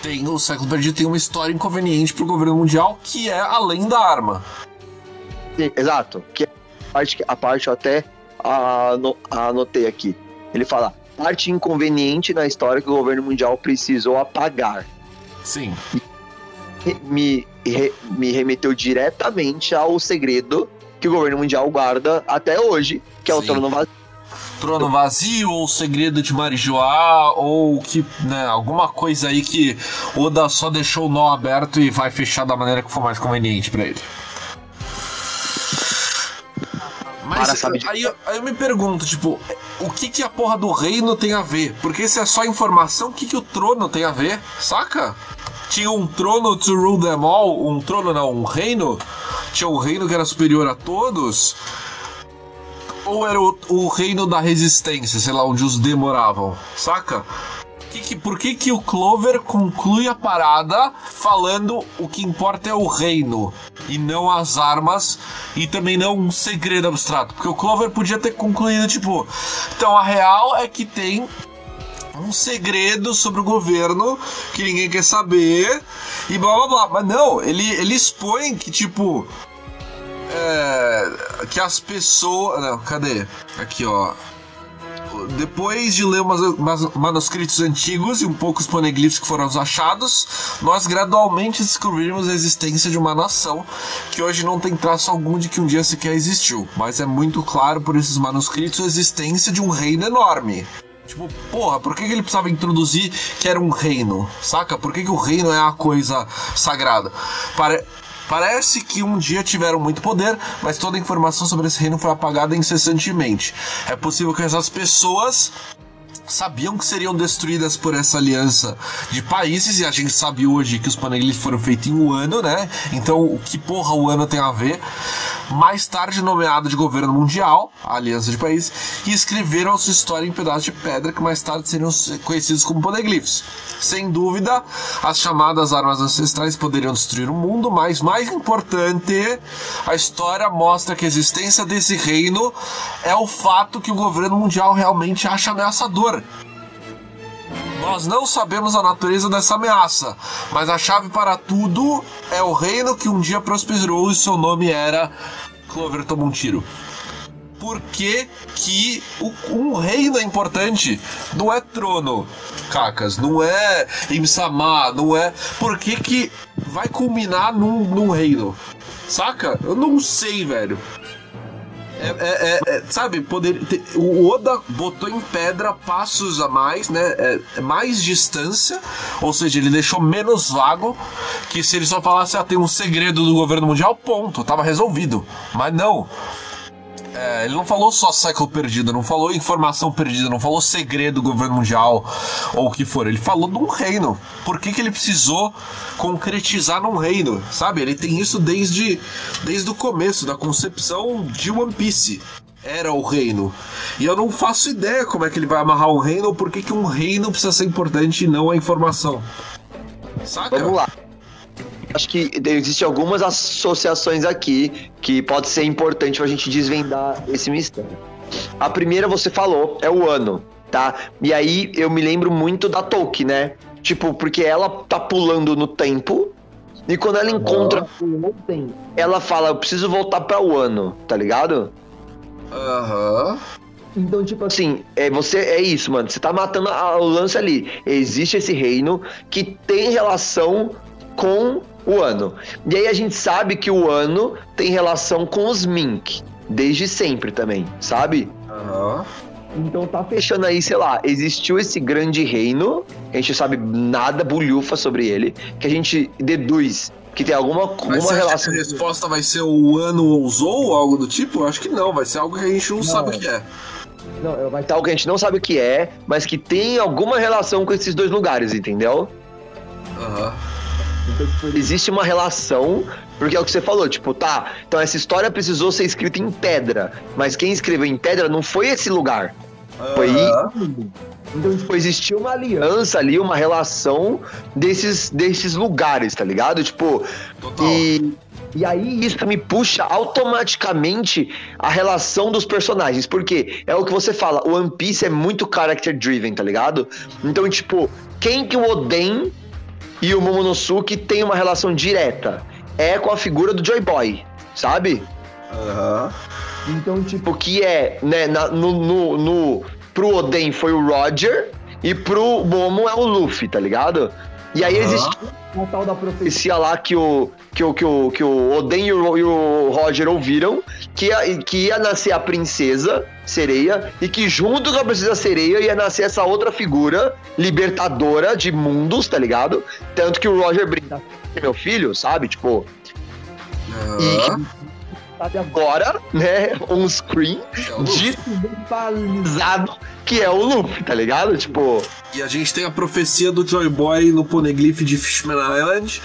tem, o século perdido tem uma história inconveniente pro governo mundial que é além da arma.
Sim, exato. Que é a parte, a parte eu até ano- anotei aqui. Ele fala, parte inconveniente na história que o governo mundial precisou apagar.
Sim.
Me, re- me remeteu diretamente ao segredo que o governo mundial guarda até hoje, que é o
Sim.
trono vazio.
Trono vazio, ou segredo de Marijoá, ou que, né, alguma coisa aí que Oda só deixou o nó aberto e vai fechar da maneira que for mais conveniente pra ele. Mas
sabe de-
aí, eu- aí eu me pergunto, tipo, o que que a porra do reino tem a ver? Porque se é só informação, o que que o trono tem a ver? Saca? Tinha um trono to rule them all, um trono não, um reino? Tinha um reino que era superior a todos? Ou era o, o reino da resistência, sei lá, onde os D moravam, saca? Que que- por que, que o Clover conclui a parada falando o que importa é o reino e não as armas e também não um segredo abstrato? Porque o Clover podia ter concluído, tipo, então a real é que tem um segredo sobre o governo que ninguém quer saber e blá blá blá. Mas não, ele, ele expõe que, tipo. É, que as pessoas. Não, cadê? Aqui, ó. Depois de ler umas, manuscritos antigos e um pouco os poneglyphs que foram achados, nós gradualmente descobrimos a existência de uma nação que hoje não tem traço algum de que um dia sequer existiu, mas é muito claro por esses manuscritos a existência de um reino enorme. Tipo, porra, por que, que ele precisava introduzir que era um reino? Saca? Por que, que o reino é a coisa sagrada? Pare- Parece que um dia tiveram muito poder, mas toda a informação sobre esse reino foi apagada incessantemente. É possível que essas pessoas sabiam que seriam destruídas por essa aliança de países e a gente sabe hoje que os panelistas foram feitos em um ano, né? Então, o que porra o ano tem a ver? Mais tarde nomeado de governo mundial, a aliança de países, e escreveram a sua história em pedaços de pedra que mais tarde seriam conhecidos como poneglyphs. Sem dúvida, as chamadas armas ancestrais poderiam destruir o mundo, mas mais importante, a história mostra que a existência desse reino é o fato que o governo mundial realmente acha ameaçador. Nós não sabemos a natureza dessa ameaça, mas a chave para tudo é o reino que um dia prosperou e seu nome era Clover toma um tiro. Por que, que um reino é importante? Não é trono, cacas, não é Imsama, não é. Por que, que vai culminar num, num reino? Saca? Eu não sei, velho. É, é- é- é, sabe, poder, o Oda botou em pedra passos a mais, né? É mais distância, ou seja, ele deixou menos vago. Que se ele só falasse, ah, tem um segredo do governo mundial, ponto, tava resolvido. Mas não. É, ele não falou só século perdido, não falou informação perdida, não falou segredo do governo mundial ou o que for. Ele falou de um reino. Por que, que ele precisou concretizar num reino? Sabe? Ele tem isso desde, desde o começo da concepção de One Piece. Era o reino. E eu não faço ideia como é que ele vai amarrar um reino ou por que, que um reino precisa ser importante e não a informação. Saca?
Vamos lá. Acho que existem algumas associações aqui que pode ser importante pra gente desvendar esse mistério. A primeira você falou, é o ano, tá? E aí eu me lembro muito da Tolkien, né? Tipo, porque ela tá pulando no tempo e quando ela encontra ontem, ela fala, eu preciso voltar para o ano, tá ligado?
Aham.
Então, tipo assim, é, você é isso, mano. Você tá matando a- o lance ali. Existe esse reino que tem relação com o ano. E aí a gente sabe que o ano tem relação com os Mink. Desde sempre também, sabe?
Aham.
Então tá fechando aí, sei lá, existiu esse grande reino, a gente sabe nada bulhufa sobre ele, que a gente deduz que tem alguma,
Mas
alguma
acha
relação.
que a resposta vai ser o ano ousou ou algo do tipo? Eu acho que não, vai ser algo que a gente não, sabe o que é.
Não, vai estar algo que a gente não sabe o que é, mas que tem alguma relação com esses dois lugares, entendeu?
Aham.
Tipo, existe uma relação, porque é o que você falou, tipo, tá, então essa história precisou ser escrita em pedra, mas quem escreveu em pedra não foi esse lugar, foi Então, tipo, existiu uma aliança ali, uma relação desses, desses lugares, tá ligado? Tipo,
Total.
e, e aí isso me puxa automaticamente a relação dos personagens, porque é o que você fala, o One Piece é muito character driven, tá ligado? Então, tipo, quem que o Oden e o Momonosuke tem uma relação direta? É com a figura do Joy Boy, sabe?
Aham.
Então, tipo, que é, né, na- no, no, no, pro Oden foi o Roger e pro Momo é o Luffy, tá ligado? E aí
Aham.
existe uma tal da profecia lá que o, que o, que o, que o Oden e o, e o Roger ouviram que ia, que ia nascer a princesa sereia e que junto com a princesa sereia ia nascer essa outra figura libertadora de mundos, tá ligado? Tanto que o Roger brinca "É meu filho, sabe? Tipo,
Aham.
Sabe agora, né? On screen,
É o Luffy.
desvisualizado que é o Luffy, tá ligado? Tipo,
E a gente tem a profecia do Joy Boy no Poneglyph de Fishman Island,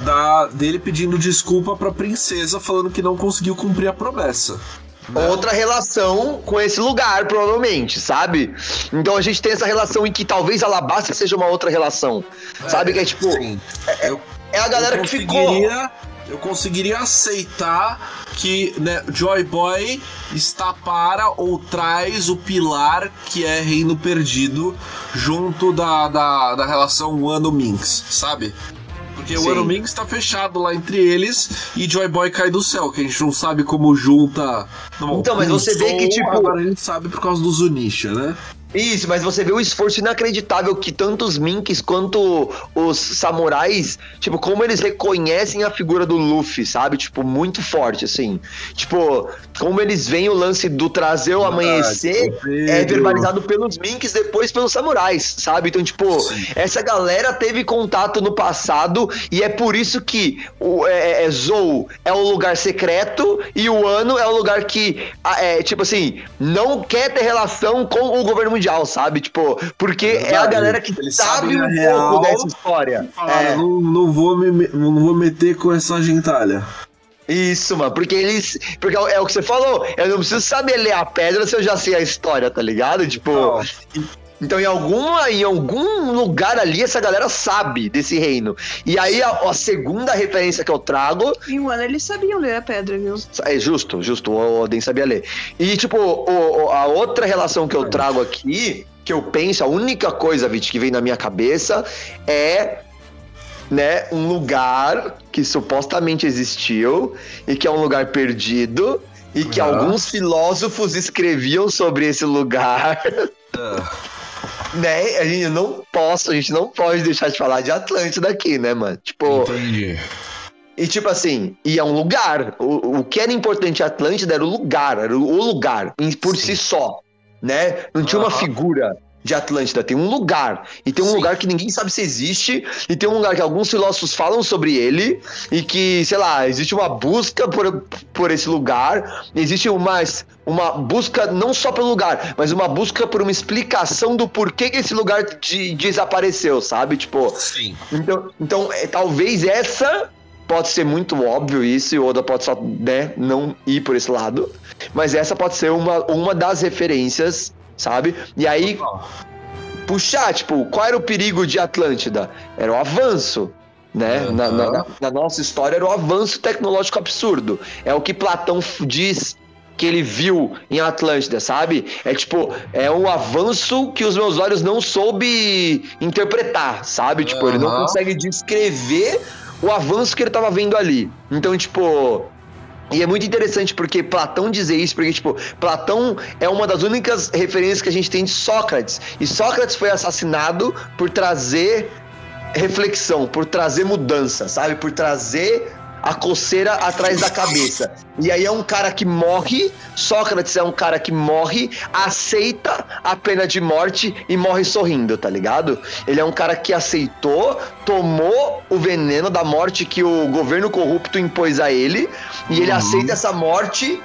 da, dele pedindo desculpa pra princesa, falando que não conseguiu cumprir a promessa. né?
outra relação com esse lugar, provavelmente, sabe? Então a gente tem essa relação em que talvez Alabasta seja uma outra relação, sabe? Que é tipo,
Sim. Eu,
é a galera
eu
que ficou.
Eu conseguiria aceitar que né, Joy Boy está para ou traz o pilar que é Reino Perdido junto da, da, da relação Wano Minx, sabe? Porque o
Sim.
Wano Minx tá fechado lá entre eles e Joy Boy cai do céu, que a gente não sabe como junta. Não,
Então, mas você vê que, tipo-
Agora a gente sabe por causa do Zunisha, né?
Isso, mas você vê o esforço inacreditável que tanto os Minks quanto os samurais, tipo, como eles reconhecem a figura do Luffy, sabe? Tipo, muito forte, assim. Tipo, como eles veem o lance do trazer o amanhecer é
Pedro.
verbalizado pelos Minks, depois pelos samurais, sabe? Então, tipo, essa galera teve contato no passado e é por isso que o é, é, Zou é o lugar secreto e o Ano é o lugar que, ah, é, tipo assim, não quer ter relação com o governo mundial, sabe? Tipo, porque é a
Verdade.
galera que
Eles
sabe um
a
pouco dessa história.
Falaram,
É.
não, não, vou me- não vou meter com essa gentalha.
Isso, mano, porque eles. Porque é o- é o que você falou, eu não preciso saber ler a pedra se eu já sei a história, tá ligado? Tipo.
Não.
Então, em, alguma, em algum lugar ali, essa galera sabe desse reino. E aí, a, a segunda referência que eu trago.
Em um ano eles sabiam ler a pedra, viu?
É justo, justo, o Odin sabia ler. E, tipo, o- o- a outra relação que eu trago aqui, que eu penso, a única coisa, Vit, que vem na minha cabeça é né, um lugar que supostamente existiu e que é um lugar perdido e que alguns filósofos escreviam sobre esse lugar. né? A gente não posso, a gente não pode deixar de falar de Atlântida aqui, né, mano? Tipo,
Entendi.
e tipo assim, e é um lugar. O, o que era importante Atlântida era o lugar, era o, lugar por si só, né? Não tinha uma
Aham.
figura de Atlântida, tem um lugar. E tem um
Sim.
lugar que ninguém sabe se existe, e tem um lugar que alguns filósofos falam sobre ele, e que, sei lá, existe uma busca por, por esse lugar, existe uma, uma busca não só pelo lugar, mas uma busca por uma explicação do porquê que esse lugar de- desapareceu, sabe? Tipo,
Sim.
então, então é, talvez essa pode ser muito óbvio isso e o Oda pode só né, não ir por esse lado, mas essa pode ser uma, uma das referências, sabe? E aí puxar, tipo, qual era o perigo de Atlântida? Era o avanço. Né?
Aham.
Na, na- na- nossa história era o avanço tecnológico absurdo. É o que Platão diz que ele viu em Atlântida, sabe? É tipo, é um avanço que os meus olhos não soube interpretar, sabe? Tipo, ele não consegue descrever o avanço que ele tava vendo ali. Então, tipo, e é muito interessante porque Platão dizer isso, porque, tipo, Platão é uma das únicas referências que a gente tem de Sócrates. E Sócrates foi assassinado por trazer reflexão, por trazer mudança, sabe? Por trazer a coceira atrás da cabeça. E aí é um cara que morre, Sócrates é um cara que morre, aceita a pena de morte e morre sorrindo, tá ligado? Ele é um cara que aceitou, tomou o veneno da morte que o governo corrupto impôs a ele, e ele
Uhum.
aceita essa morte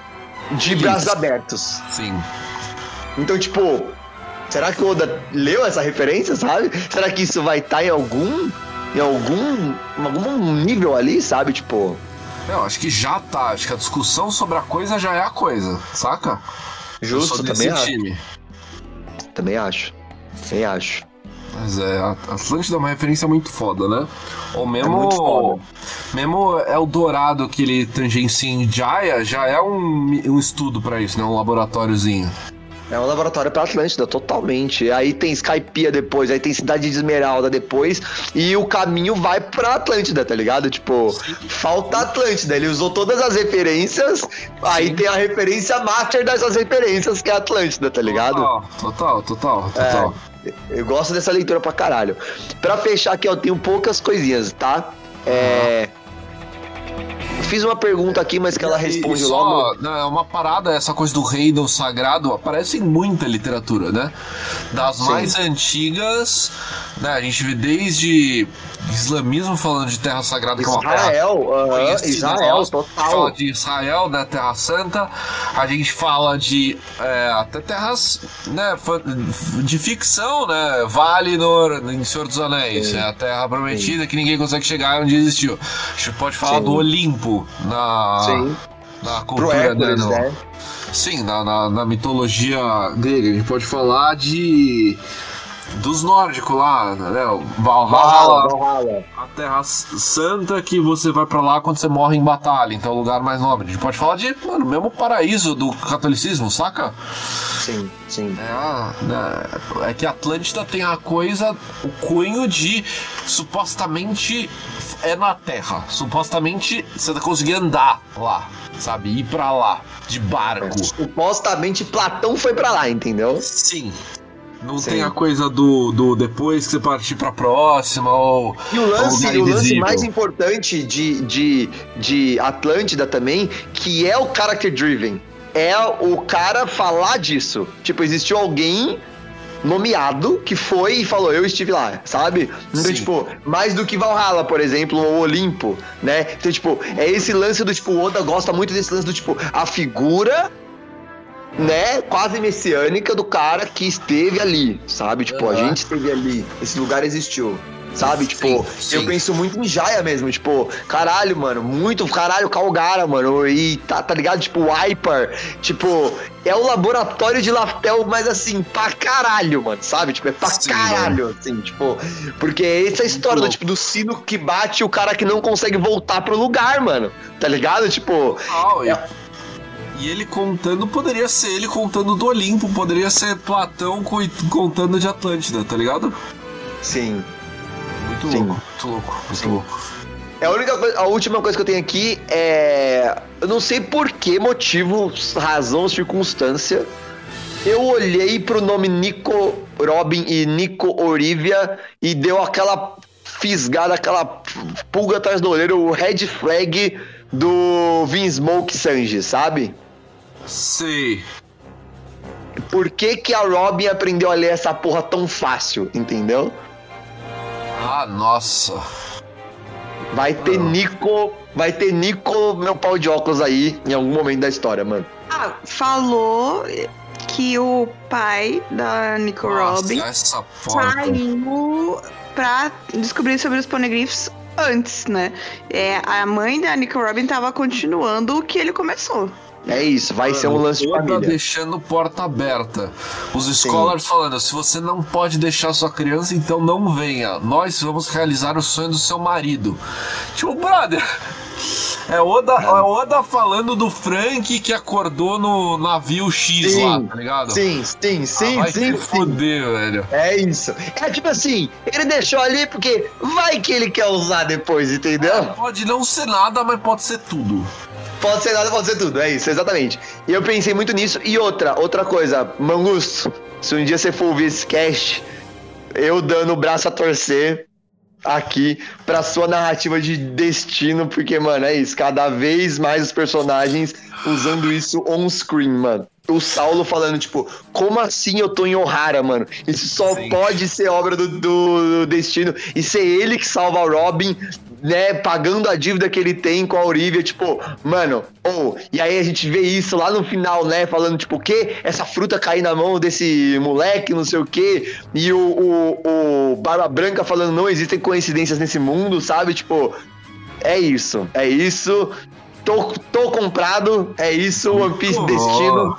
de braços abertos.
Sim.
Então, tipo, será que o Oda leu essa referência, sabe? Será que isso vai estar em algum. Em algum. Em algum nível ali, sabe? Tipo.
Eu acho que já tá. Acho que a discussão sobre a coisa já é a coisa, saca?
Justo, também acho.
time.
Também acho. Também acho.
Mas é, a Atlântida é uma referência muito foda, né? Ou mesmo.
É muito foda.
Mesmo Eldorado que ele tangencia em Jaya, já é um, um estudo pra isso, né? Um laboratóriozinho.
É um laboratório pra Atlântida, totalmente. Aí tem Skypiea depois, aí tem Cidade de Esmeralda depois, e o caminho vai pra Atlântida, tá ligado? Tipo, falta Atlântida. Ele usou todas as referências, aí tem a referência master dessas referências, que é Atlântida, tá ligado?
Total, total, total, total.
Eu gosto dessa leitura pra caralho. Pra fechar aqui, eu tenho poucas coisinhas, tá? É. Fiz uma pergunta aqui, mas que ela responde
e só,
logo.
né, É uma parada, essa coisa do reino sagrado aparece em muita literatura, né? Das
Sim.
mais antigas, né? A gente vê desde islamismo falando de terra sagrada, que é uma terra
Israel, aham,
conhecida
Israel,
nossa. A gente
total.
fala de Israel, né? Terra Santa. A gente fala de é, até terras né, de ficção, né? Valinor, em Senhor dos Anéis.
Sim.
É a terra prometida que ninguém consegue chegar onde existiu. A gente pode falar
Sim.
do Olimpo na,
Sim.
na cultura
Hércules,
no-
né?
Sim, na, na, na mitologia grega. A gente pode falar de. Dos nórdicos lá, né? Valhalla,
Valhalla, Valhalla.
a Terra Santa que você vai pra lá quando você morre em batalha, então é o lugar mais nobre. A gente pode falar de, mano, mesmo paraíso do catolicismo, saca?
Sim, sim.
É, a- né, é que Atlântida tem a coisa, o cunho de supostamente é na Terra. Supostamente você conseguir andar lá, sabe? Ir pra lá, de barco.
Supostamente Platão foi pra lá, entendeu?
Sim. Não
Sim.
tem a coisa do, do depois que você partir pra próxima ou.
E o lance, o lance mais importante de, de, de Atlântida também, que é o character driven, é o cara falar disso. Tipo, existiu alguém nomeado que foi e falou, eu estive lá, sabe? Então,
Sim.
tipo, mais do que Valhalla, por exemplo, ou Olimpo, né? Então, tipo, é esse lance do tipo, o Oda gosta muito desse lance do tipo, a figura né, quase messiânica do cara que esteve ali, sabe? Tipo, a
Aham.
gente esteve ali, esse lugar existiu. Sabe? Tipo,
sim.
eu penso muito em Jaya mesmo, tipo, caralho, mano, muito caralho Calgara, mano, e tá, tá ligado? Tipo, Hyper, tipo, é o laboratório de Laftel, mas assim, pra caralho, mano, sabe? Tipo, é pra
Sim,
caralho, assim, tipo, porque é essa história do tipo do sino que bate e o cara que não consegue voltar pro lugar, mano, tá ligado? Tipo,
Total, e, e ele contando, poderia ser ele contando do Olimpo, poderia ser Platão co- contando de Atlântida, tá ligado?
sim.
Muito
Sim.
louco, muito louco, muito louco.
É a única coisa, a última coisa que eu tenho aqui é. Eu não sei por que motivo, razão, circunstância. Eu olhei pro nome Nico Robin e Nico Olivia e deu aquela fisgada, aquela pulga atrás do olheiro, o red flag do Vinsmoke Sanji, sabe?
Sei.
Por que, que a Robin aprendeu a ler essa porra tão fácil, entendeu?
Ah, nossa.
Vai ter Nico. Vai ter Nico, meu pau de óculos aí, em algum momento da história, mano.
Ah, falou que o pai da Nico
Nossa,
Robin saiu pra descobrir sobre os poneglyphs antes, né? É, a mãe da Nico Robin tava continuando o que ele começou.
É isso, vai ser um lance de família.
deixando porta aberta. Os scholars falando, se você não pode deixar sua criança, então não venha. Nós vamos realizar o sonho do seu marido. Tipo, brother. É Oda, é Oda falando do Frank que acordou no navio X
Sim,
lá, tá ligado?
Sim, sim, sim,
ah, vai
sim,
se
sim.
foder, velho.
É isso. É tipo assim, ele deixou ali porque vai que ele quer usar depois, entendeu?
Pode não ser nada, mas pode ser tudo.
Pode ser nada, pode ser tudo, é isso, exatamente. E eu pensei muito nisso. E outra, outra coisa, Mangusto, se um dia você for ouvir esse cast, eu dando o braço a torcer aqui pra sua narrativa de destino, porque, mano, é isso, cada vez mais os personagens usando isso on-screen, mano. O Saulo falando, tipo, como assim eu tô em Ohara, mano? Isso só
Sim.
pode ser obra do, do- do destino e ser ele que salva o Robin, né? Pagando a dívida que ele tem com a Olivia, tipo, mano, ou. e aí a gente vê isso lá no final, né? Falando, tipo, o quê? Essa fruta cair na mão desse moleque, não sei o quê. E o, o, o Barba Branca falando, não existem coincidências nesse mundo, sabe? Tipo, é isso, é isso. Tô, tô comprado, é isso, One Piece
Oh.
Destino.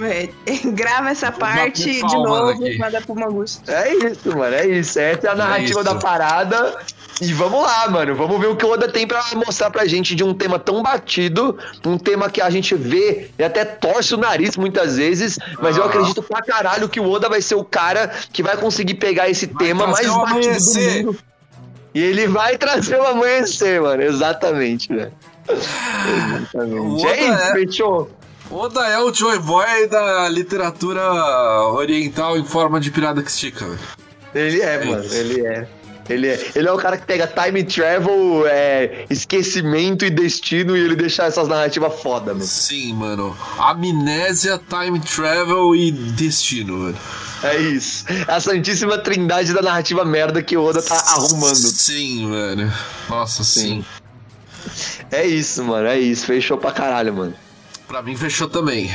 É, grava essa parte de novo
aqui.
e manda pro Augusto.
É isso, mano, é isso. Essa é a narrativa
isso.
da parada. E vamos lá, mano. Vamos ver o que o Oda tem pra mostrar pra gente de um tema tão batido, um tema que a gente vê e até torce o nariz muitas vezes, mas eu
Ah.
acredito pra caralho que o Oda vai ser o cara que vai conseguir pegar esse tema mais batido do
amanhecer.
mundo. E ele vai trazer o amanhecer, mano. Exatamente, velho. Exatamente.
Oda
É isso,
é-
fechou.
Oda é o Joy Boy da literatura oriental em forma de pirada que estica, velho.
Ele é,
É
mano. Ele é. Ele é. Ele é o cara que pega time travel, é, esquecimento e destino e ele deixa essas narrativas foda, mano.
Sim, mano. Amnésia, time travel e destino, velho.
É isso. A santíssima trindade da narrativa merda que o Oda tá arrumando.
Sim, velho. Nossa, sim.
É isso, mano. É isso. Fechou pra caralho, mano.
Pra mim fechou também.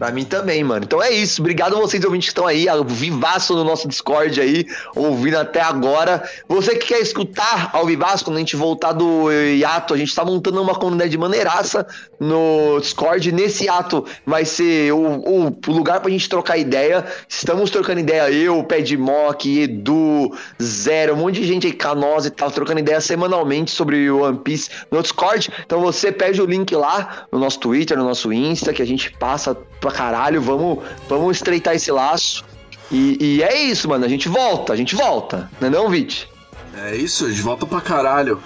Pra mim também, mano. Então é isso. Obrigado a vocês ouvintes que estão aí, vivaço no nosso Discord aí, ouvindo até agora. Você que quer escutar ao vivaço, quando a gente voltar do hiato, a gente tá montando uma comunidade de maneiraça no Discord. Nesse hiato vai ser o, o, lugar pra gente trocar ideia. Estamos trocando ideia, eu, Ped Mock, Edu, Zero, um monte de gente aí, Canosa e tal, trocando ideia semanalmente sobre o One Piece no Discord. Então você pede o link lá no nosso Twitter, no nosso Insta, que a gente passa pra caralho. Vamos, vamos estreitar esse laço. E, e é isso, mano. A gente volta, a gente volta. Não é não, Vit?
É isso, de volta pra caralho.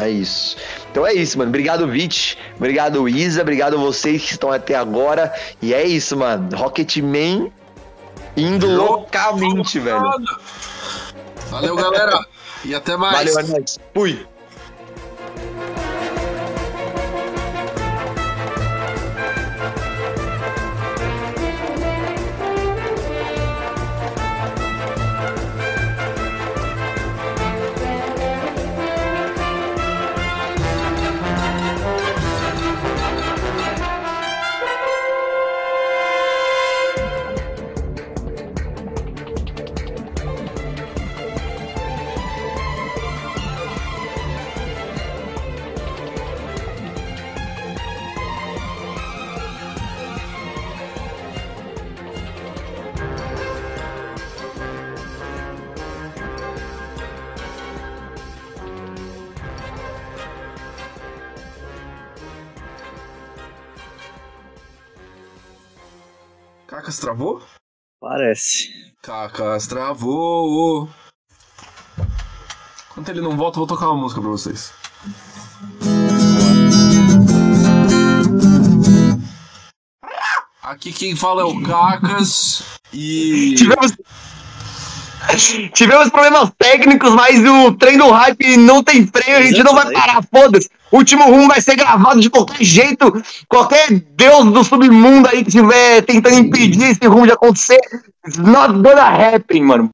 É isso. Então é isso, mano. Obrigado, Vit. Obrigado, Isa. Obrigado a vocês que estão até agora. E é isso, mano. Rocketman indo loucamente, velho.
Valeu, galera. E até mais.
Valeu, é nóis. Fui.
Parece.
Cacas travou. Enquanto ele não volta, eu vou tocar uma música pra vocês. Aqui quem fala é o Cacas e.
Tivemos. Tivemos problemas técnicos, mas o trem do hype não tem freio, a gente não vai parar, foda-se. Último rumo vai ser gravado de qualquer jeito. Qualquer deus do submundo aí que estiver tentando impedir esse rumo de acontecer, it's not gonna happen, mano.